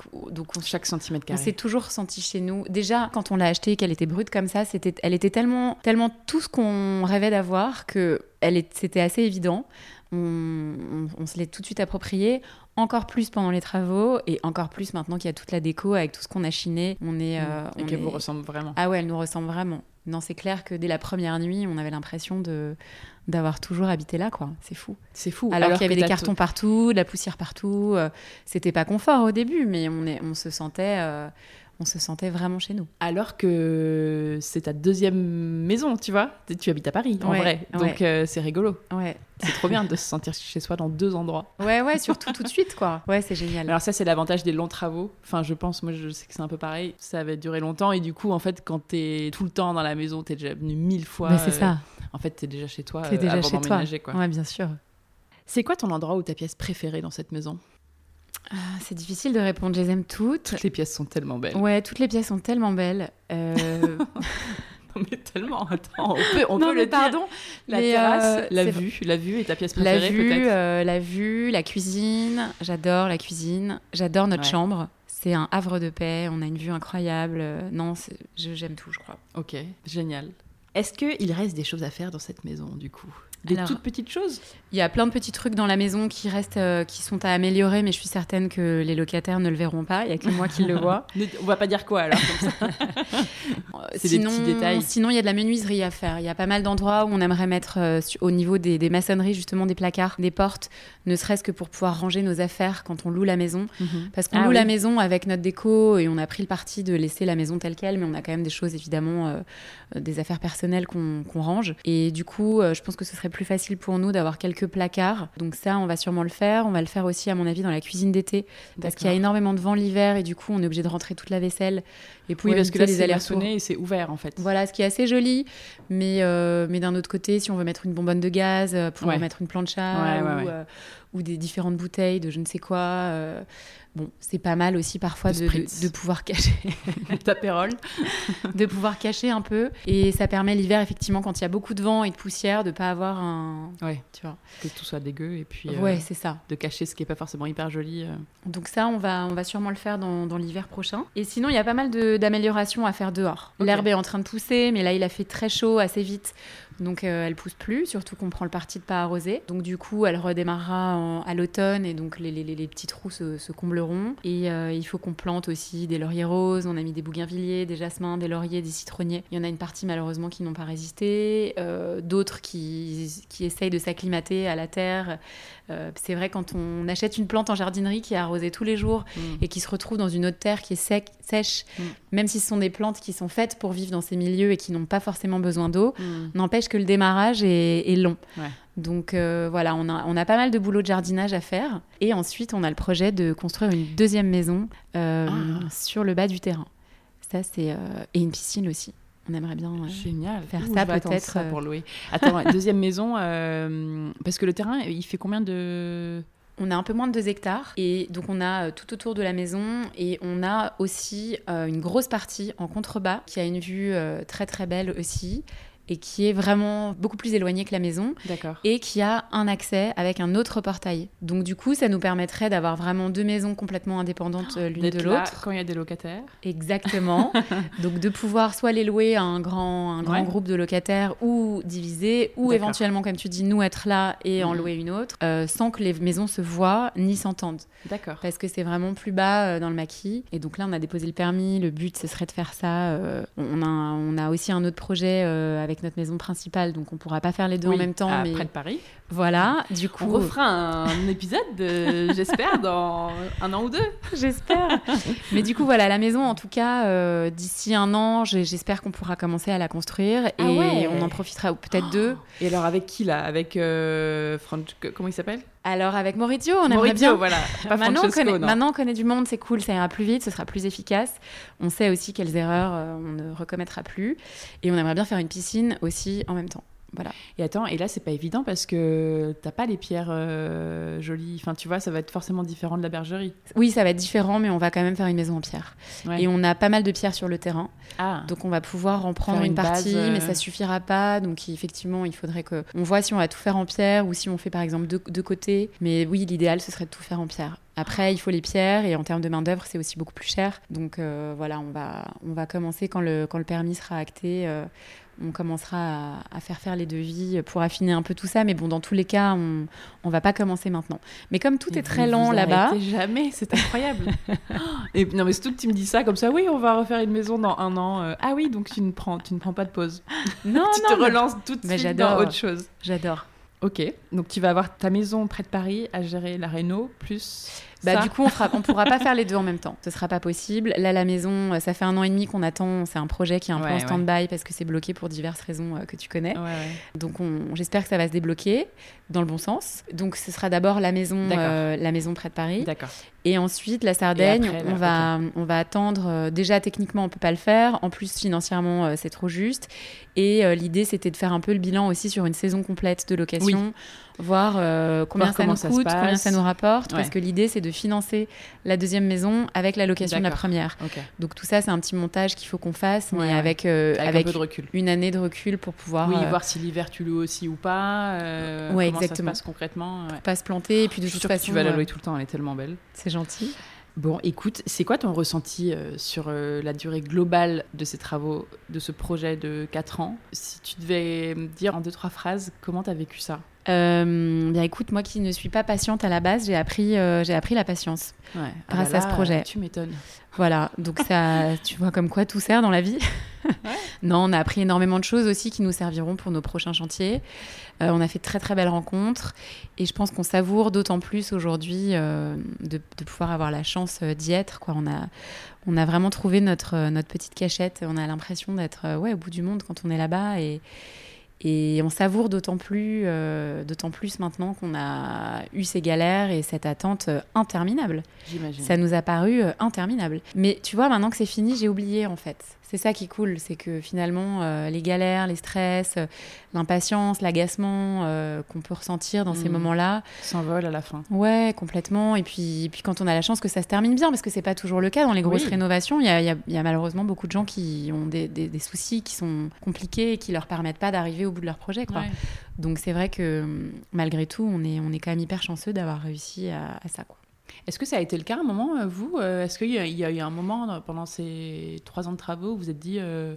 S2: on
S1: Chaque centimètre
S2: On
S1: carré.
S2: s'est toujours senti chez nous. Déjà, quand on l'a achetée, qu'elle était brute comme ça, c'était, elle était tellement, tellement tout ce qu'on rêvait d'avoir que elle c'était assez évident. On, on- on se l'est tout de suite appropriée. Encore plus pendant les travaux et encore plus maintenant qu'il y a toute la déco avec tout ce qu'on a chiné. On est, euh,
S1: Et qu'elle
S2: est-
S1: vous ressemble vraiment.
S2: ah ouais, elle nous ressemble vraiment. Non, c'est clair que dès la première nuit, on avait l'impression de d'avoir toujours habité là, quoi. C'est fou.
S1: C'est fou.
S2: Alors, qu'il y avait des cartons partout, de la poussière partout. euh, c'était pas confort au début, mais on, est, on se sentait, euh, on se sentait vraiment chez nous.
S1: Alors que c'est ta deuxième maison, tu vois. Tu habites à Paris, en
S2: Ouais,
S1: vrai. Donc
S2: ouais.
S1: euh, c'est rigolo.
S2: Ouais,
S1: C'est trop bien de se sentir chez soi dans deux endroits.
S2: ouais, ouais, surtout tout de suite, quoi. Ouais, c'est génial.
S1: Alors ça, c'est l'avantage des longs travaux. Enfin, je pense, moi, je sais que c'est un peu pareil. Ça va durer longtemps. Et du coup, en fait, quand t'es tout le temps dans la maison, t'es déjà venu mille fois.
S2: Mais c'est
S1: euh,
S2: ça.
S1: En fait, t'es déjà chez toi
S2: T'es
S1: euh,
S2: déjà
S1: avant
S2: chez toi.
S1: quoi.
S2: Ouais, bien sûr.
S1: C'est quoi ton endroit ou ta pièce préférée dans cette maison?
S2: Ah, c'est difficile de répondre. Je les aime toutes.
S1: Toutes les pièces sont tellement belles.
S2: Ouais, toutes les pièces sont tellement belles. Euh, <laughs>
S1: Non, mais tellement. Attends, on peut, on
S2: non,
S1: peut
S2: mais
S1: le dire.
S2: pardon.
S1: La
S2: mais,
S1: terrasse,
S2: euh,
S1: la vue, la vue est ta pièce
S2: La
S1: préférée
S2: vue,
S1: peut-être.
S2: euh, la vue, la cuisine. J'adore la cuisine. J'adore notre
S1: Ouais.
S2: chambre. C'est un havre de paix. On a une vue incroyable. Euh, Non, j'aime tout, je crois.
S1: Ok, génial. Est-ce qu'il reste des choses à faire dans cette maison, du coup? Des
S2: Alors-
S1: toutes petites choses
S2: Il y a plein de petits trucs dans la maison qui restent, euh, qui sont à améliorer, mais je suis certaine que les locataires ne le verront pas. Il y a que moi qui le vois. <laughs>
S1: Ne- On va pas dire quoi alors comme ça. <laughs> C'est des
S2: sinon,
S1: petits détails.
S2: Sinon, il y a de la menuiserie à faire. Il y a pas mal d'endroits où on aimerait mettre euh, au niveau des, des maçonneries, justement, des placards, des portes, ne serait-ce que pour pouvoir ranger nos affaires quand on loue la maison. Parce qu'on
S1: Ah
S2: loue
S1: oui.
S2: la maison avec notre déco et on a pris le parti de laisser la maison telle qu'elle, mais on a quand même des choses, évidemment, euh, euh, des affaires personnelles qu'on range. Et du coup, euh, je pense que ce serait plus facile pour nous d'avoir quelques placards. Donc ça, on va sûrement le faire. On va le faire aussi, à mon avis, dans la cuisine d'été, parce qu'il y a énormément de vent l'hiver et du coup, on est obligé de rentrer toute la vaisselle. Et
S1: Oui, parce que là,
S2: les allers-retours.
S1: et c'est ouvert en fait.
S2: Voilà, ce qui est assez joli, mais, euh, mais d'un autre côté, si on veut mettre une bonbonne de gaz, euh, pour mettre une plancha ou,
S1: ouais.
S2: euh, ou des différentes bouteilles de je ne sais quoi, euh, bon, c'est pas mal aussi parfois
S1: De
S2: pouvoir cacher, <laughs>
S1: Tapérole. <laughs>
S2: de pouvoir cacher un peu. Et ça permet l'hiver, effectivement, quand il y a beaucoup de vent et de poussière, de pas avoir un.
S1: Ouais,
S2: Tu vois.
S1: que tout soit dégueu et puis euh,
S2: Ouais, c'est ça.
S1: de cacher ce qui est pas forcément hyper joli. euh.
S2: Donc ça, on va, on va sûrement le faire dans, dans l'hiver prochain. Et sinon, il y a pas mal d'améliorations à faire dehors. L'herbe est en train de pousser, mais là, il a fait très chaud assez vite. Donc euh, elle pousse plus, surtout qu'on prend le parti de pas arroser. Donc du coup, elle redémarrera en- à l'automne et donc les, les- les- petits trous se, se combleront. Et euh, il faut qu'on plante aussi des lauriers roses. On a mis des bougainvilliers, des jasmins, des lauriers, des citronniers. Il y en a une partie malheureusement qui n'ont pas résisté, euh, d'autres qui, qui essayent de s'acclimater à la terre. Euh, c'est vrai quand on achète une plante en jardinerie qui est arrosée tous les jours et qui se retrouve dans une autre terre qui est sec, sèche,
S1: Mm.
S2: même si ce sont des plantes qui sont faites pour vivre dans ces milieux et qui n'ont pas forcément besoin d'eau,
S1: Mm.
S2: n'empêche que le démarrage est, est long.
S1: Ouais.
S2: Donc euh, voilà, on a, on a pas mal de boulot de jardinage à faire. Et ensuite, on a le projet de construire une deuxième maison euh,
S1: Ah.
S2: sur le bas du terrain. Ça, c'est euh, et une piscine aussi. On aimerait bien.
S1: Génial.
S2: faire
S1: Ouh,
S2: ça peut-être,
S1: pour louer. Attends, deuxième maison, parce que le terrain, il fait combien de.
S2: On a un peu moins de 2 hectares et donc on a tout autour de la maison et on a aussi une grosse partie en contrebas qui a une vue très très belle aussi et qui est vraiment beaucoup plus éloignée que la maison et qui a un accès avec un autre portail. Donc du coup, ça nous permettrait d'avoir vraiment deux maisons complètement indépendantes euh, l'une de l'autre.
S1: quand il y a des locataires.
S2: Exactement. <laughs> Donc de pouvoir soit les louer à un grand, un grand
S1: Ouais.
S2: groupe de locataires ou diviser, ou éventuellement, comme tu dis, nous être là et en
S1: Mhm.
S2: louer une autre, euh, sans que les maisons se voient ni s'entendent.
S1: D'accord.
S2: Parce que c'est vraiment plus bas euh, dans le maquis. Et donc là, on a déposé le permis. Le but, ce serait de faire ça. euh, on, a, on a aussi un autre projet euh, avec notre maison principale, donc on pourra pas faire les deux
S1: Oui,
S2: en même temps.
S1: à-
S2: mais
S1: Près de Paris.
S2: Voilà, du coup,
S1: On refera un <laughs> épisode, de- j'espère, dans un an ou deux.
S2: J'espère. Mais du coup, voilà, la maison, en tout cas, euh, d'ici un an, j'espère qu'on pourra commencer à la construire. Et
S1: Ah ouais.
S2: on en profitera, peut-être deux.
S1: Et alors, avec qui là? Avec euh, Franch- Comment il s'appelle?
S2: Alors, avec Maurizio, on aimerait
S1: Maurizio,
S2: bien.
S1: voilà. <laughs> Pas
S2: maintenant, on connaît,
S1: non.
S2: maintenant, on connaît du monde, c'est cool, ça ira plus vite, ce sera plus efficace. On sait aussi quelles erreurs euh, on ne recommettra plus. Et on aimerait bien faire une piscine aussi en même temps. Voilà.
S1: Et attends, et là, c'est pas évident parce que t'as pas les pierres euh, jolies. Enfin, tu vois, ça va être forcément différent de la bergerie.
S2: Oui, ça va être différent, mais on va quand même faire une maison en pierre.
S1: Ouais.
S2: Et on a pas mal de pierres sur le terrain.
S1: Ah,
S2: Donc on va pouvoir en prendre
S1: Faire
S2: une,
S1: base,
S2: partie,
S1: euh,
S2: mais ça suffira pas. Donc effectivement, il faudrait que on voit si on va tout faire en pierre ou si on fait par exemple deux, deux côtés. Mais oui, l'idéal ce serait de tout faire en pierre. Après, il faut les pierres et en termes de main d'œuvre, c'est aussi beaucoup plus cher. Donc euh, voilà, on va on va commencer quand le quand le permis sera acté. euh, on commencera à, à faire faire les devis pour affiner un peu tout ça. Mais bon, dans tous les cas, on on va pas commencer maintenant. Mais comme tout est très lent là-bas,
S1: jamais, c'est incroyable. <laughs> et non, mais surtout que tu me dis ça comme ça, oui, on va refaire une maison dans un an. euh, ah oui, donc tu ne prends, tu ne prends pas de pause. <gasps>
S2: non <laughs>
S1: tu
S2: non,
S1: te
S2: mais
S1: relances tout de
S2: mais
S1: suite dans
S2: j'adore.
S1: autre chose.
S2: j'adore.
S1: Ok, donc tu vas avoir ta maison près de Paris à gérer la réno plus.
S2: Bah,
S1: ça.
S2: du coup, on fera, on pourra pas faire les deux en même temps. Ce sera pas possible. Là, la maison, euh, ça fait un an et demi qu'on attend. C'est un projet qui est un peu en
S1: ouais.
S2: stand-by parce que c'est bloqué pour diverses raisons euh, que tu connais.
S1: Ouais.
S2: Donc, on- j'espère que ça va se débloquer dans le bon sens. Donc, ce sera d'abord la maison, euh, la maison près de Paris,
S1: D'accord.
S2: et ensuite la Sardaigne.
S1: Après,
S2: on va, on va attendre. déjà, techniquement, on peut pas le faire. En plus, financièrement, c'est trop juste. Et euh, l'idée, c'était de faire un peu le bilan aussi sur une saison complète de location, voir euh, combien
S1: Voir
S2: ça nous
S1: ça
S2: coûte, combien ça nous rapporte, parce que l'idée, c'est de financer la deuxième maison avec la location de la première. Donc tout ça, c'est un petit montage qu'il faut qu'on fasse, mais
S1: Ouais,
S2: avec, euh,
S1: Avec,
S2: avec
S1: un peu de recul.
S2: une année de recul pour pouvoir
S1: Oui,
S2: euh,
S1: voir si l'hiver tu loues aussi ou pas.
S2: Ouais,
S1: comment
S2: exactement.
S1: Ça se passe concrètement.
S2: pas se planter. Et puis de
S1: Je
S2: toute
S1: que
S2: façon,
S1: tu vas la louer tout le temps, elle est tellement belle.
S2: c'est gentil.
S1: Bon, écoute, c'est quoi ton ressenti euh, sur euh, la durée globale de ces travaux, de ce projet de 4 ans? Si tu devais me dire en deux, trois phrases, comment tu as vécu ça?
S2: Euh, bien écoute, moi qui ne suis pas patiente à la base, j'ai appris, euh, j'ai appris la patience.
S1: ouais.
S2: Grâce
S1: bah
S2: à ce projet.
S1: Tu m'étonnes.
S2: Voilà, donc ça, <laughs> tu vois comme quoi tout sert dans la vie. <laughs> Non, on a appris énormément de choses aussi qui nous serviront pour nos prochains chantiers. Euh, on a fait de très très belles rencontres et je pense qu'on savoure d'autant plus aujourd'hui euh, de, de pouvoir avoir la chance d'y être. Quoi. On, a, on a vraiment trouvé notre, notre petite cachette. On a l'impression d'être ouais, au bout du monde quand on est là-bas et, et on savoure d'autant plus, euh, d'autant plus maintenant qu'on a eu ces galères et cette attente euh, interminable.
S1: J'imagine.
S2: Ça nous a paru euh, interminable. Mais tu vois, maintenant que c'est fini, j'ai oublié en fait. C'est ça qui est cool, c'est que finalement, euh, les galères, les stress, euh, l'impatience, l'agacement euh, qu'on peut ressentir dans ces
S1: Mhm.
S2: moments-là,
S1: S'envole à la fin.
S2: ouais, complètement. Et puis, et puis quand on a la chance que ça se termine bien, parce que c'est pas toujours le cas dans les grosses
S1: Oui.
S2: rénovations, il y a, il y a- il y a malheureusement beaucoup de gens qui ont des, des- des soucis qui sont compliqués et qui leur permettent pas d'arriver au bout de leur projet. Quoi.
S1: Ouais.
S2: Donc c'est vrai que malgré tout, on est, on est quand même hyper chanceux d'avoir réussi à, à ça. Quoi.
S1: Est-ce que ça a été le cas à un moment, euh, vous Euh, Est-ce qu'il y, a- il y a eu un moment euh, pendant ces trois ans de travaux où vous vous êtes dit euh,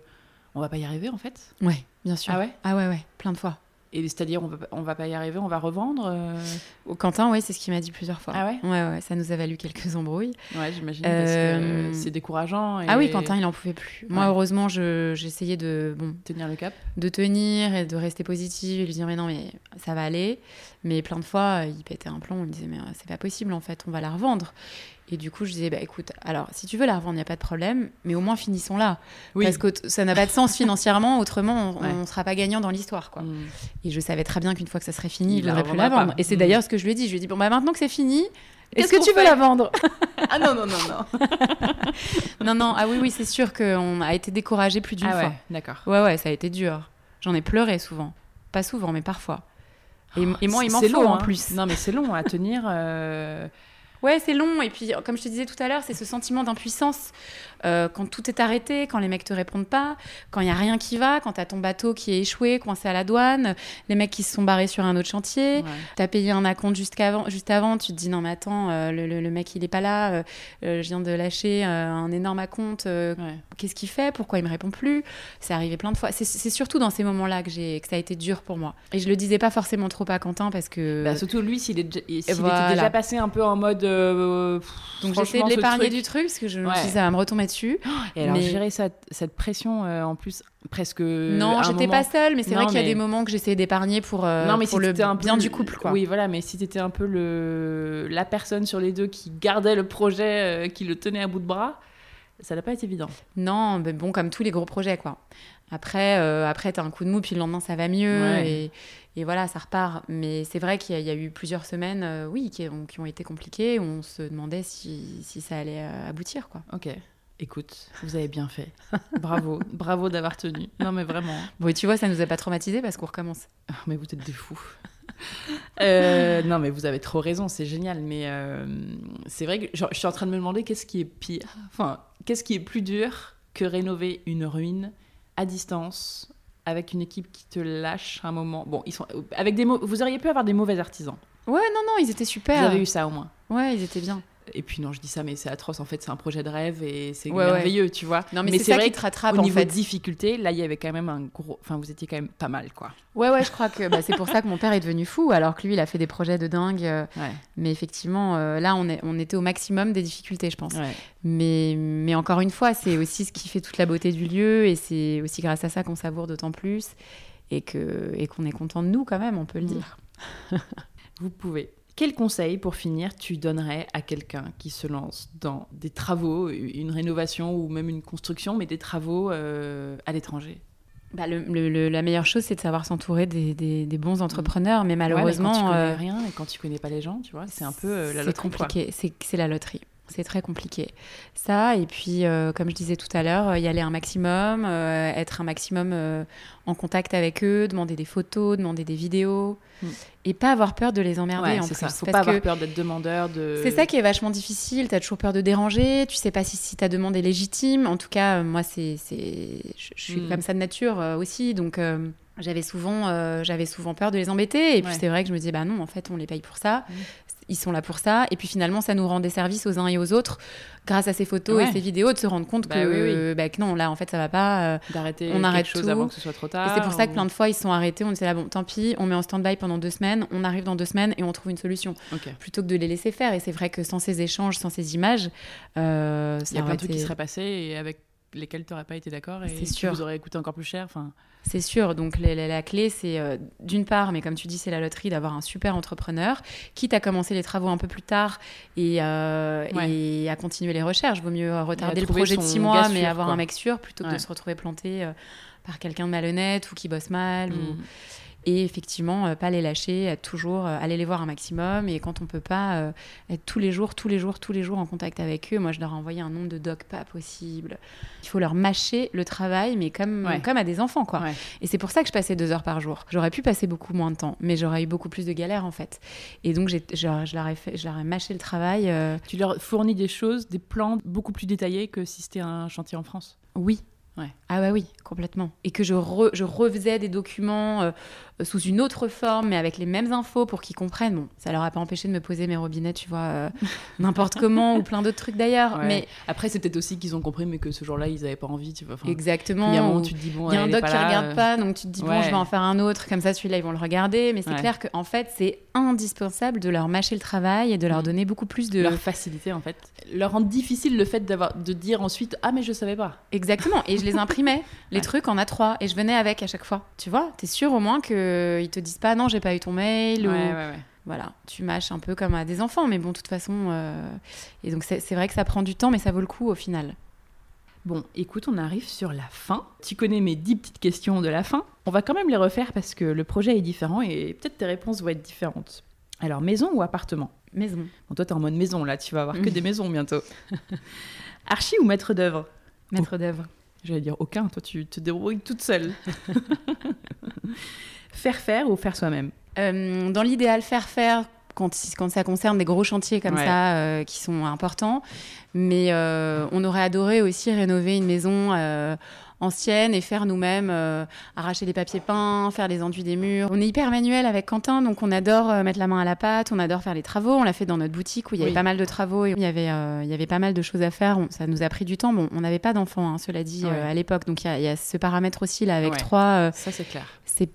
S1: on va pas y arriver en fait?
S2: Ouais, bien sûr.
S1: Ah ouais?
S2: Ah ouais, ouais, plein de fois.
S1: Et c'est-à-dire on va, on va pas y arriver, on va revendre euh
S2: Quentin, ouais, c'est ce qu'il m'a dit plusieurs fois.
S1: Ah ouais?
S2: Ouais, ouais, ça nous a valu quelques embrouilles.
S1: Ouais, j'imagine parce que
S2: Euh,
S1: c'est décourageant. Et
S2: Ah oui, Quentin, il en pouvait plus. Moi,
S1: Ouais.
S2: heureusement, je- j'essayais de, bon,
S1: tenir le cap.
S2: de tenir et de rester positive et lui dire mais non, mais ça va aller. Mais plein de fois, il pétait un plomb, il me disait mais euh, c'est pas possible en fait, on va la revendre. Et du coup, je disais bah écoute, alors si tu veux la revendre, il n'y a pas de problème, mais au moins finissons là.
S1: Oui.
S2: Parce que ça n'a pas de sens <laughs> financièrement, autrement, on
S1: Ouais.
S2: ne sera pas gagnant dans l'histoire. quoi.
S1: Mm.
S2: Et je savais très bien qu'une fois que ça serait fini,
S1: Il
S2: ne voudrait plus la vendre.
S1: pas.
S2: Et c'est
S1: Mm.
S2: d'ailleurs ce que je lui ai dit. Je lui ai dit bon bah maintenant que c'est fini, est-ce que tu veux la vendre <laughs>
S1: Ah non, non, non, non. <laughs>
S2: Non, non, ah oui, oui, c'est sûr qu'on a été découragé plus d'une
S1: ah
S2: fois.
S1: ouais, d'accord.
S2: Ouais, ouais, ça a été dur. J'en ai pleuré souvent. Pas souvent, mais parfois. Et, et moi, il m'en faut
S1: long,
S2: en
S1: hein.
S2: plus.
S1: Non, mais c'est long à tenir. euh,
S2: Ouais, c'est long. Et puis, comme je te disais tout à l'heure, c'est ce sentiment d'impuissance euh, quand tout est arrêté, quand les mecs te répondent pas, quand il y a rien qui va, quand t'as ton bateau qui est échoué, coincé à la douane, les mecs qui se sont barrés sur un autre chantier.
S1: ouais.
S2: T'as payé un acompte juste avant, juste avant, tu te dis non mais attends, euh, le, le- le mec il est pas là, euh, je viens de lâcher un énorme acompte,
S1: Ouais.
S2: qu'est-ce qu'il fait, pourquoi il me répond plus? C'est arrivé plein de fois. C'est- surtout dans ces moments-là que, j'ai- que ça a été dur pour moi. Et je le disais pas forcément trop à Quentin parce que...
S1: Bah, surtout lui, s'il est
S2: voilà.
S1: était déjà passé un peu en mode. Euh,
S2: donc j'essayais
S1: franchement,
S2: de l'épargner du truc parce que je me
S1: Ouais.
S2: suis dit ça va me retomber dessus. <gasps>
S1: Et alors,
S2: mais-
S1: gérer cette, cette pression euh, en plus, presque.
S2: non,
S1: à un
S2: j'étais
S1: moment-
S2: pas seule, mais c'est
S1: Non,
S2: vrai qu'il y a des moments que j'essayais d'épargner pour, euh,
S1: non, mais
S2: pour
S1: si
S2: le
S1: un
S2: bien du couple. Quoi.
S1: Oui, voilà, mais si t'étais un peu le la personne sur les deux qui gardait le projet, euh, qui le tenait à bout de bras, ça n'a pas été évident.
S2: Non, mais bon, comme tous les gros projets, quoi. Après, euh, après t'as un coup de mou, puis le lendemain, ça va mieux.
S1: Ouais.
S2: Et, et voilà, ça repart. Mais c'est vrai qu'il y, a- il y a eu plusieurs semaines, euh, oui, qui ont, qui ont été compliquées, où on se demandait si, si ça allait euh, aboutir, quoi.
S1: Ok. Écoute, vous avez bien fait. <laughs> Bravo, bravo d'avoir tenu. Non, mais vraiment.
S2: Bon, et tu vois, ça nous a pas traumatisés parce qu'on recommence.
S1: Ah, Mais vous êtes des fous. <laughs> Euh, non, mais vous avez trop raison, c'est génial. Mais euh, c'est vrai que genre, je suis en train de me demander qu'est-ce qui est pire. Enfin, qu'est-ce qui est plus dur que rénover une ruine à distance avec une équipe qui te lâche un moment? Bon, ils sont avec des vous auriez pu avoir des mauvais artisans.
S2: Ouais, non, non, ils étaient super.
S1: Vous avez eu ça au moins.
S2: Ouais, ils étaient bien.
S1: Et puis non, je dis ça, mais c'est atroce. En fait, c'est un projet de rêve et c'est
S2: Ouais,
S1: merveilleux, tu vois.
S2: Non, mais, c'est
S1: vrai
S2: qui te rattrape,
S1: Au
S2: en
S1: niveau
S2: fait.
S1: de difficulté, là, il y avait quand même un gros. Enfin, vous étiez quand même pas mal, quoi.
S2: Ouais, ouais, je crois que bah, c'est pour ça que mon père est devenu fou, alors que lui, il a fait des projets de dingue. euh,
S1: Ouais.
S2: mais effectivement, euh, là, on, est, on était au maximum des difficultés, je pense. Mais, mais encore une fois, c'est aussi ce qui fait toute la beauté du lieu et c'est aussi grâce à ça qu'on savoure d'autant plus et que et qu'on est content de nous quand même, on peut le dire.
S1: Vous pouvez. Quel conseil, pour finir, tu donnerais à quelqu'un qui se lance dans des travaux, une rénovation ou même une construction, mais des travaux euh, à l'étranger?
S2: Bah, le- la meilleure chose, c'est de savoir s'entourer des, des- des bons entrepreneurs, mais malheureusement,
S1: Ouais, mais quand tu connais
S2: euh,
S1: rien et quand tu connais pas les gens, tu vois, c'est un peu euh, la
S2: c'est
S1: loterie, quoi.
S2: compliqué. C'est c'est la loterie. C'est très compliqué. Ça, et puis, euh, comme je disais tout à l'heure, euh, y aller un maximum, euh, être un maximum euh, en contact avec eux, demander des photos, demander des vidéos,
S1: Mm.
S2: et pas avoir peur de les emmerder
S1: Ouais,
S2: en plus.
S1: ça. Faut pas avoir peur d'être demandeur de.
S2: C'est ça qui est vachement difficile. Tu as toujours peur de déranger. Tu sais pas si, si ta demande est légitime. En tout cas, moi, c'est. Je, suis
S1: Mm.
S2: comme ça de nature aussi. Donc, j'avais, souvent, euh, j'avais souvent peur de les embêter. Et puis,
S1: Ouais.
S2: c'est vrai que je me disais, bah non, en fait, on les paye pour ça.
S1: Mm.
S2: Ils sont là pour ça. Et puis finalement, ça nous rend des services aux uns et aux autres grâce à ces photos
S1: Ouais.
S2: et ces vidéos de se rendre compte
S1: Bah
S2: que, bah, que non, là en fait ça va pas. euh,
S1: D'arrêter
S2: On arrête
S1: chose
S2: tout.
S1: avant que ce soit trop tard.
S2: et c'est pour ça que plein de fois ils se sont arrêtés. On disait là, bon, tant pis, on met en stand-by pendant deux semaines, on arrive dans deux semaines et on trouve une solution plutôt que de les laisser faire. Et c'est vrai que sans ces échanges, sans ces images, euh, ça
S1: Il y a plein de trucs qui
S2: été-
S1: seraient passés et avec lesquels tu n'aurais pas été d'accord et
S2: sûr.
S1: vous auraient coûté encore plus cher. Enfin,
S2: C'est sûr. Donc la, la- la clé, c'est euh, d'une part, mais comme tu dis, c'est la loterie d'avoir un super entrepreneur, quitte à commencer les travaux un peu plus tard et, euh,
S1: Ouais.
S2: et à continuer les recherches. Vaut mieux retarder le projet de six mois, mais avoir
S1: quoi.
S2: un mec sûr plutôt que
S1: Ouais.
S2: de se retrouver planté euh, par quelqu'un de malhonnête ou qui bosse mal. ou-
S1: mm.
S2: Et effectivement, euh, pas les lâcher, être toujours, euh, aller les voir un maximum. Et quand on peut pas, euh, être tous les jours, tous les jours, tous les jours en contact avec eux. Moi, je leur ai envoyé un nombre de docs pas possible. Il faut leur mâcher le travail, mais comme,
S1: Ouais.
S2: comme à des enfants, quoi.
S1: Ouais.
S2: Et c'est pour ça que je passais deux heures par jour. J'aurais pu passer beaucoup moins de temps, mais j'aurais eu beaucoup plus de galères, en fait. Et donc, je, je leur ai fait, je leur ai mâché le travail. euh,
S1: Tu leur fournis des choses, des plans beaucoup plus détaillés que si c'était un chantier en France?
S2: Oui.
S1: Ouais.
S2: Ah bah oui, complètement. Et que je, re- je refaisais des documents euh, sous une autre forme, mais avec les mêmes infos pour qu'ils comprennent. Bon, ça leur a pas empêché de me poser mes robinets, tu vois, euh, <laughs> n'importe comment, ou plein d'autres trucs d'ailleurs.
S1: Ouais.
S2: Mais
S1: Après, c'est peut-être aussi qu'ils ont compris, mais que ce jour-là, ils n'avaient pas envie. Tu vois.
S2: Exactement.
S1: Il y a un moment tu te dis, bon,
S2: il y a un
S1: elle est
S2: doc qui
S1: là,
S2: regarde
S1: euh,
S2: pas, donc tu te dis, bon, je vais en faire un autre, comme ça celui-là, ils vont le regarder. Mais c'est clair qu'en fait, c'est indispensable de leur mâcher le travail et de leur
S1: Mm.
S2: donner beaucoup plus de.
S1: Leur facilité, en fait. Leur rendre difficile le fait d'avoir, de dire ensuite, ah, mais je savais pas.
S2: Exactement. Et je <laughs> les imprimais, les
S1: Ouais.
S2: trucs en A3, et je venais avec à chaque fois. Tu vois, t'es sûr au moins qu'ils te disent pas, non, j'ai pas eu ton mail, ou.
S1: Ouais, ouais, ouais.
S2: Voilà, tu mâches un peu comme à des enfants, mais bon, de toute façon. euh, Et donc, c'est vrai que ça prend du temps, mais ça vaut le coup au final.
S1: Bon, écoute, on arrive sur la fin. Tu connais mes dix petites questions de la fin. On va quand même les refaire parce que le projet est différent et peut-être tes réponses vont être différentes. Alors, maison ou appartement?
S2: Maison.
S1: Bon, toi, t'es en mode maison, là. Tu vas avoir que <laughs> des maisons bientôt. Archi ou maître d'œuvre?
S2: Maître d'œuvre.
S1: J'allais dire aucun. Toi, tu te débrouilles toute seule. <laughs> faire faire ou faire soi-même
S2: Euh, dans l'idéal, faire faire quand, quand ça concerne des gros chantiers comme
S1: Ouais.
S2: ça euh, qui sont importants. Mais euh, on aurait adoré aussi rénover une maison euh, ancienne et faire nous-mêmes, euh, arracher des papiers peints, faire les enduits des murs. On est hyper manuel avec Quentin, donc on adore euh, mettre la main à la pâte, on adore faire les travaux. On l'a fait dans notre boutique où il y avait
S1: Oui.
S2: pas mal de travaux et il y avait, euh, il y avait pas mal de choses à faire. On- ça nous a pris du temps. Bon, on n'avait pas d'enfants, hein, cela dit,
S1: Ouais.
S2: euh, à l'époque. Donc il y, a- il y a ce paramètre aussi là avec
S1: Ouais.
S2: trois.
S1: Ça, c'est clair.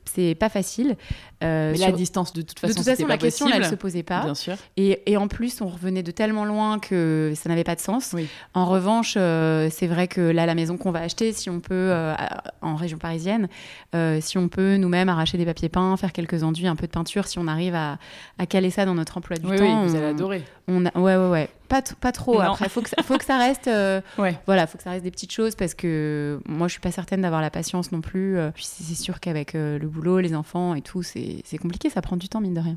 S2: c'est pas facile.
S1: Mais
S2: sur-
S1: la distance, de toute façon,
S2: de toute façon,
S1: pas
S2: la question, là, elle
S1: possible.
S2: se posait pas.
S1: Bien sûr.
S2: Et, et en plus, on revenait de tellement loin que ça n'avait pas de sens.
S1: Oui.
S2: En revanche, c'est vrai que là, la maison qu'on va acheter, si on peut, euh, en région parisienne, euh, si on peut nous-mêmes arracher des papiers peints, faire quelques enduits, un peu de peinture, si on arrive à, à caler ça dans notre emploi du
S1: Oui,
S2: temps.
S1: oui, vous allez adorer.
S2: on a- ouais, ouais, ouais. Pas, pas trop.
S1: Non.
S2: Après, faut que ça, faut que ça reste. euh, <laughs>
S1: Ouais.
S2: Voilà, faut que ça reste des petites choses parce que moi, je suis pas certaine d'avoir la patience non plus. Puis c'est sûr qu'avec euh, le boulot, les enfants et tout, c'est compliqué. Ça prend du temps, mine de rien.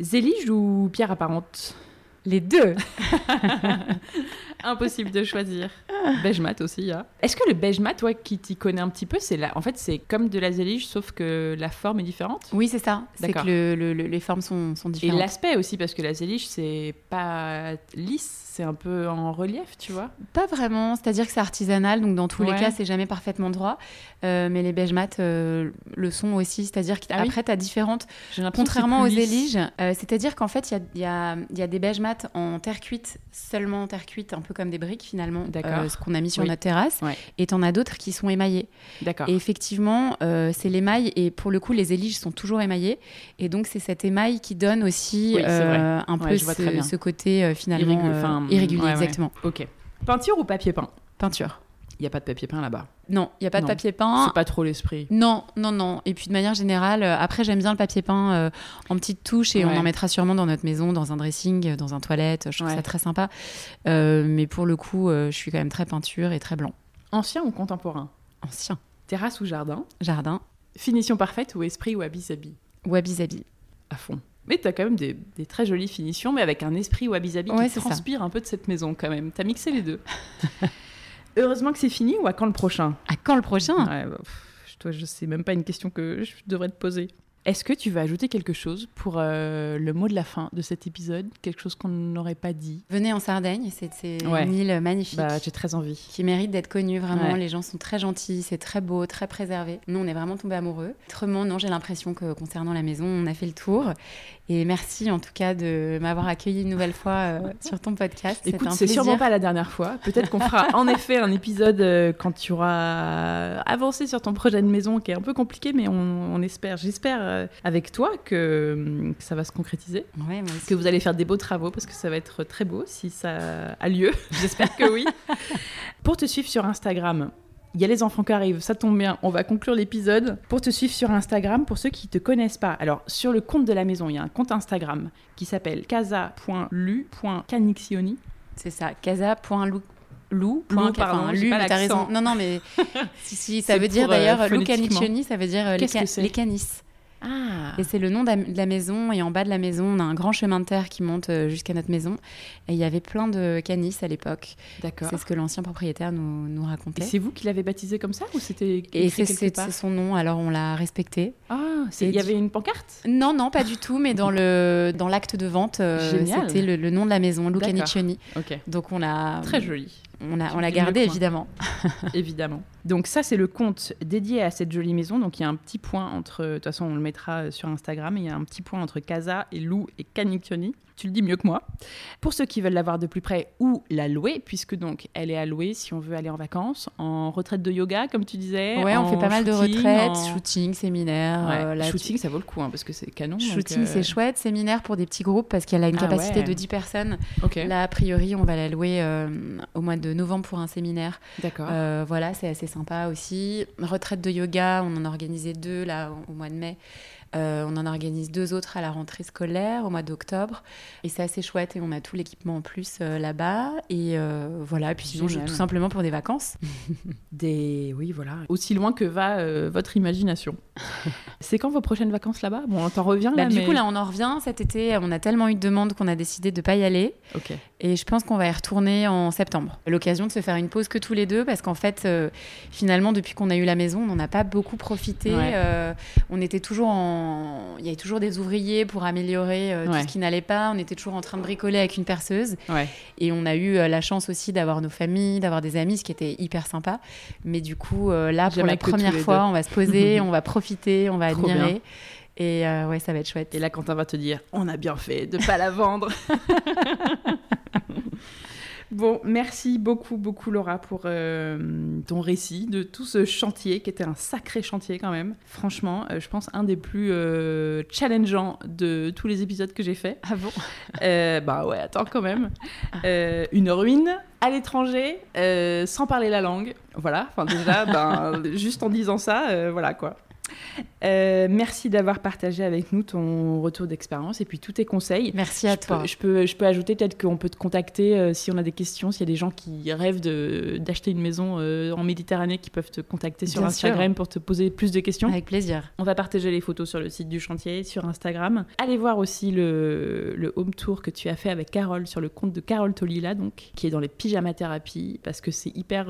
S1: Zélige ou pierre apparente
S2: Les deux. <laughs>
S1: Impossible de choisir. beige mat aussi, hein. Est-ce que le beige mat, toi qui t'y connais un petit peu, c'est là, en fait, c'est comme de la zélige, sauf que la forme est différente?
S2: Oui, c'est ça. C'est que le- le- le- les formes sont, sont
S1: Et
S2: différentes.
S1: l'aspect aussi, parce que la zélige, c'est pas lisse, c'est un peu en relief, tu vois?
S2: Pas vraiment. C'est-à-dire que c'est artisanal, donc dans tous
S1: Ouais.
S2: les cas, c'est jamais parfaitement droit. Euh, mais les beige mat euh, le sont aussi. C'est-à-dire
S1: Ah oui
S2: qu'après, tu as différentes Contrairement aux éliges, euh, c'est-à-dire qu'en fait, il y a, y y des beige mat en terre cuite, seulement en terre cuite, un peu comme des briques finalement, euh, ce qu'on a mis sur
S1: Oui.
S2: notre terrasse.
S1: Ouais.
S2: Et t'en as d'autres qui sont émaillés.
S1: D'accord.
S2: Et effectivement, c'est l'émail, et pour le coup, les éliges sont toujours émaillés. Et donc, c'est cet émail qui donne aussi
S1: Oui,
S2: un
S1: Ouais,
S2: peu ce, ce côté finalement irrégulier,
S1: ouais, ouais.
S2: exactement.
S1: Ok. Peinture ou papier peint?
S2: Peinture.
S1: Il n'y a pas de papier peint là-bas.
S2: Non, il n'y a pas de papier peint.
S1: C'est pas trop l'esprit.
S2: Non, non, non. Et puis de manière générale, euh, après j'aime bien le papier peint euh, en petites touches et
S1: Ouais.
S2: on en mettra sûrement dans notre maison, dans un dressing, euh, dans un toilette. Je trouve ça très sympa. Euh, mais pour le coup, euh, je suis quand même très peinture et très blanc.
S1: Ancien ou contemporain?
S2: Ancien.
S1: Terrasse ou jardin?
S2: Jardin.
S1: Finition parfaite ou esprit wabi-sabi
S2: Wabi-sabi.
S1: À fond. Mais t'as quand même des, des très jolies finitions, mais avec un esprit wabi-sabi
S2: Ouais,
S1: qui
S2: ça.
S1: transpire un peu de cette maison quand même. T'as mixé les deux. <laughs> Heureusement que c'est fini ou à quand le prochain?
S2: À quand le prochain?
S1: Ouais, bah, pff, Toi, je sais même pas une question que je devrais te poser. Est-ce que tu veux ajouter quelque chose pour euh, le mot de la fin de cet épisode? Quelque chose qu'on n'aurait pas dit?
S2: Venez en Sardaigne, c'est c'est
S1: Ouais.
S2: une île magnifique.
S1: Bah, j'ai très envie.
S2: qui mérite d'être connue vraiment.
S1: Ouais.
S2: Les gens sont très gentils, c'est très beau, très préservé. Nous, on est vraiment tombés amoureux. Autrement, non, j'ai l'impression que concernant la maison, on a fait le tour. Et merci en tout cas de m'avoir accueilli une nouvelle fois euh, sur ton podcast.
S1: Écoute, c'est sûrement pas la dernière fois. Peut-être qu'on fera en effet un épisode euh, quand tu auras avancé sur ton projet de maison qui est un peu compliqué, mais on, on espère, j'espère euh, avec toi que, hum, que ça va se concrétiser,
S2: Ouais,
S1: que vous allez faire des beaux travaux parce que ça va être très beau si ça a lieu. <laughs> J'espère que oui. <laughs> Pour te suivre sur Instagram. Il y a les enfants qui arrivent, ça tombe bien, on va conclure l'épisode. Pour te suivre sur Instagram, pour ceux qui ne te connaissent pas, alors sur le compte de la maison, il y a un compte Instagram qui s'appelle casa.lu.canixioni.
S2: C'est ça, casa.lou. Lou,
S1: Lou,
S2: point,
S1: pardon,
S2: enfin,
S1: j'ai
S2: Lu,
S1: pas
S2: mais t'as
S1: l'accent.
S2: raison. Non, non, mais <laughs> si, si, ça veut dire
S1: euh,
S2: d'ailleurs, Lou ça veut dire euh, ca- les canis.
S1: Ah
S2: Et c'est le nom de la maison. Et en bas de la maison, on a un grand chemin de terre qui monte euh, jusqu'à notre maison. Et il y avait plein de canis à l'époque.
S1: D'accord.
S2: C'est ce que l'ancien propriétaire nous, nous
S1: Et
S2: racontait.
S1: c'est vous qui l'avez baptisé comme ça ou c'était
S2: Et c'est son nom, alors on l'a respecté.
S1: Ah, il y avait une pancarte?
S2: Non, non, pas du tout, mais dans le dans l'acte de vente, euh, c'était le, le nom de la maison, Luca. Niccioni.
S1: Ok.
S2: Donc on l'a
S1: Très joli,
S2: on a
S1: Tu
S2: on l'a gardé évidemment. <laughs> <laughs>
S1: évidemment. Donc ça, c'est le compte dédié à cette jolie maison. Donc il y a un petit point entre... De toute façon, on le mettra sur Instagram. Il y a un petit point entre Casa et Lou et Canizioni. Tu le dis mieux que moi. Pour ceux qui veulent la voir de plus près ou la louer, puisque donc elle est à louer si on veut aller en vacances, en retraite de yoga, comme tu disais.
S2: Ouais, on fait pas mal de retraites,
S1: en-
S2: shooting, séminaires.
S1: Ouais,
S2: euh, là,
S1: shooting, ça vaut le coup, hein, parce que c'est canon.
S2: Shooting,
S1: euh,
S2: c'est chouette. Séminaire pour des petits groupes parce qu'elle a une
S1: Ah
S2: capacité
S1: ouais.
S2: de 10 personnes.
S1: Ok,
S2: Là, a priori, on va la louer euh, au mois de novembre pour un séminaire.
S1: d'accord.
S2: Voilà, c'est assez sympa aussi. Retraite de yoga, on en a organisé deux là au mois de mai. Euh, on en organise deux autres à la rentrée scolaire au mois d'octobre. Et c'est assez chouette et on a tout l'équipement en plus euh, là-bas. Et euh, voilà, et puis sinon, tout simplement pour des vacances. <laughs>
S1: Des... Oui, voilà. Aussi loin que va votre imagination. <laughs> c'est quand vos prochaines vacances là-bas? Bon, on t'en revient
S2: Bah,
S1: là,
S2: du coup, là, on en revient cet été. On a tellement eu de demandes qu'on a décidé de pas y aller. Et je pense qu'on va y retourner en septembre. L'occasion de se faire une pause que tous les deux, parce qu'en fait, finalement, depuis qu'on a eu la maison, on n'en a pas beaucoup profité.
S1: Ouais.
S2: On était toujours en. Il y avait toujours des ouvriers pour améliorer euh,
S1: Ouais.
S2: tout ce qui n'allait pas. On était toujours en train de bricoler avec une perceuse.
S1: Ouais.
S2: Et on a eu euh, la chance aussi d'avoir nos familles, d'avoir des amis, ce qui était hyper sympa. Mais du coup, euh, là, pour la première fois, on va se poser, <laughs> on va profiter, on va
S1: Trop
S2: admirer. Et ouais, ça va être chouette.
S1: Et là, Quentin va te dire on a bien fait de pas la vendre. <laughs> Bon, merci beaucoup, beaucoup Laura pour euh, ton récit de tout ce chantier qui était un sacré chantier quand même. Franchement, euh, je pense un des plus euh, challengeants de tous les épisodes que j'ai fait.
S2: Ah bon? <laughs>
S1: Bah ouais, attends quand même. Euh, une ruine à l'étranger, sans parler la langue. Voilà, enfin déjà, <laughs> ben, juste en disant ça, voilà quoi. Euh, merci d'avoir partagé avec nous ton retour d'expérience et puis tous tes conseils.
S2: Merci à
S1: je
S2: toi.
S1: Peux, je, peux, je peux ajouter peut-être qu'on peut te contacter euh, si on a des questions, s'il y a des gens qui rêvent d'acheter une maison euh, en Méditerranée qui peuvent te contacter sur
S2: Bien
S1: Instagram pour te poser plus de questions.
S2: Avec plaisir.
S1: On va partager les photos sur le site du chantier, sur Instagram. Allez voir aussi le, le home tour que tu as fait avec Carole sur le compte de Carole Tolila, donc, qui est dans les pyjama thérapies, parce que c'est hyper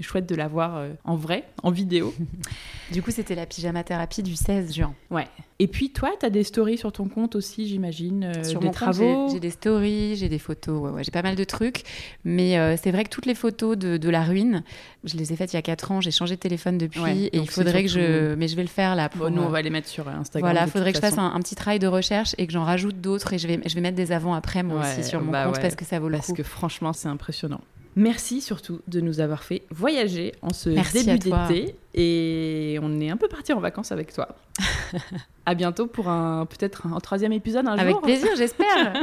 S1: chouette de la voir en vrai, en vidéo. <laughs>
S2: Du coup, c'était la pyjama thérapie du 16 juin.
S1: Ouais. Et puis toi, tu as des stories sur ton compte aussi, j'imagine, euh,
S2: Sur
S1: des
S2: mon compte,
S1: travaux?
S2: j'ai- des stories, j'ai des photos, ouais, ouais, j'ai pas mal de trucs. Mais euh, c'est vrai que toutes les photos de, de la ruine, je les ai faites il y a 4 ans, j'ai changé de téléphone depuis.
S1: Ouais,
S2: et il faudrait que je. Mais je vais le faire là. Pour,
S1: Bon, nous, on
S2: euh,
S1: va les mettre sur Instagram.
S2: Voilà, il faudrait que je fasse un, un petit travail de recherche et que j'en rajoute d'autres. Et je vais, je vais mettre des avant-après moi aussi sur mon
S1: bah
S2: compte parce que ça vaut le
S1: Parce
S2: coup.
S1: que franchement, c'est impressionnant. Merci surtout de nous avoir fait voyager en ce
S2: Merci
S1: début d'été et on est un peu parti en vacances avec toi. <laughs> à bientôt pour un peut-être un troisième épisode un
S2: Avec
S1: jour.
S2: plaisir, j'espère. <laughs>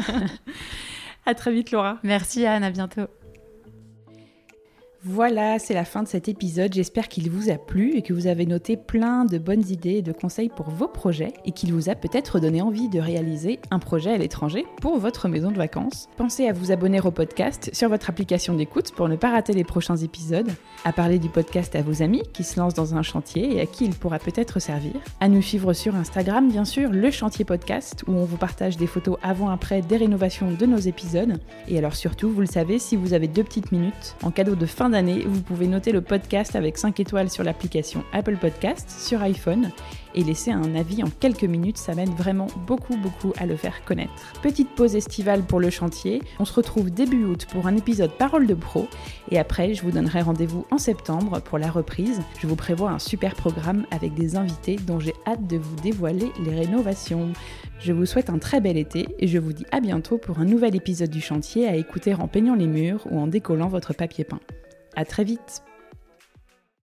S1: À très vite Laura.
S2: Merci Anne, à bientôt.
S3: Voilà, c'est la fin de cet épisode. J'espère qu'il vous a plu et que vous avez noté plein de bonnes idées et de conseils pour vos projets et qu'il vous a peut-être donné envie de réaliser un projet à l'étranger pour votre maison de vacances. Pensez à vous abonner au podcast sur votre application d'écoute pour ne pas rater les prochains épisodes, à parler du podcast à vos amis qui se lancent dans un chantier et à qui il pourra peut-être servir, à nous suivre sur Instagram bien sûr, le chantier podcast où on vous partage des photos avant-après des rénovations de nos épisodes. Et alors surtout, vous le savez, si vous avez deux petites minutes en cadeau de fin
S1: d'année, vous pouvez noter le podcast avec 5 étoiles sur l'application Apple Podcast sur iPhone et laisser un avis en quelques minutes, ça m'aide vraiment beaucoup beaucoup à le faire connaître. Petite pause estivale pour le chantier, on se retrouve début août pour un épisode Parole de Pro et après je vous donnerai rendez-vous en septembre pour la reprise. Je vous prévois un super programme avec des invités dont j'ai hâte de vous dévoiler les rénovations. Je vous souhaite un très bel été et je vous dis à bientôt pour un nouvel épisode du chantier à écouter en peignant les murs ou en décollant votre papier peint. À très vite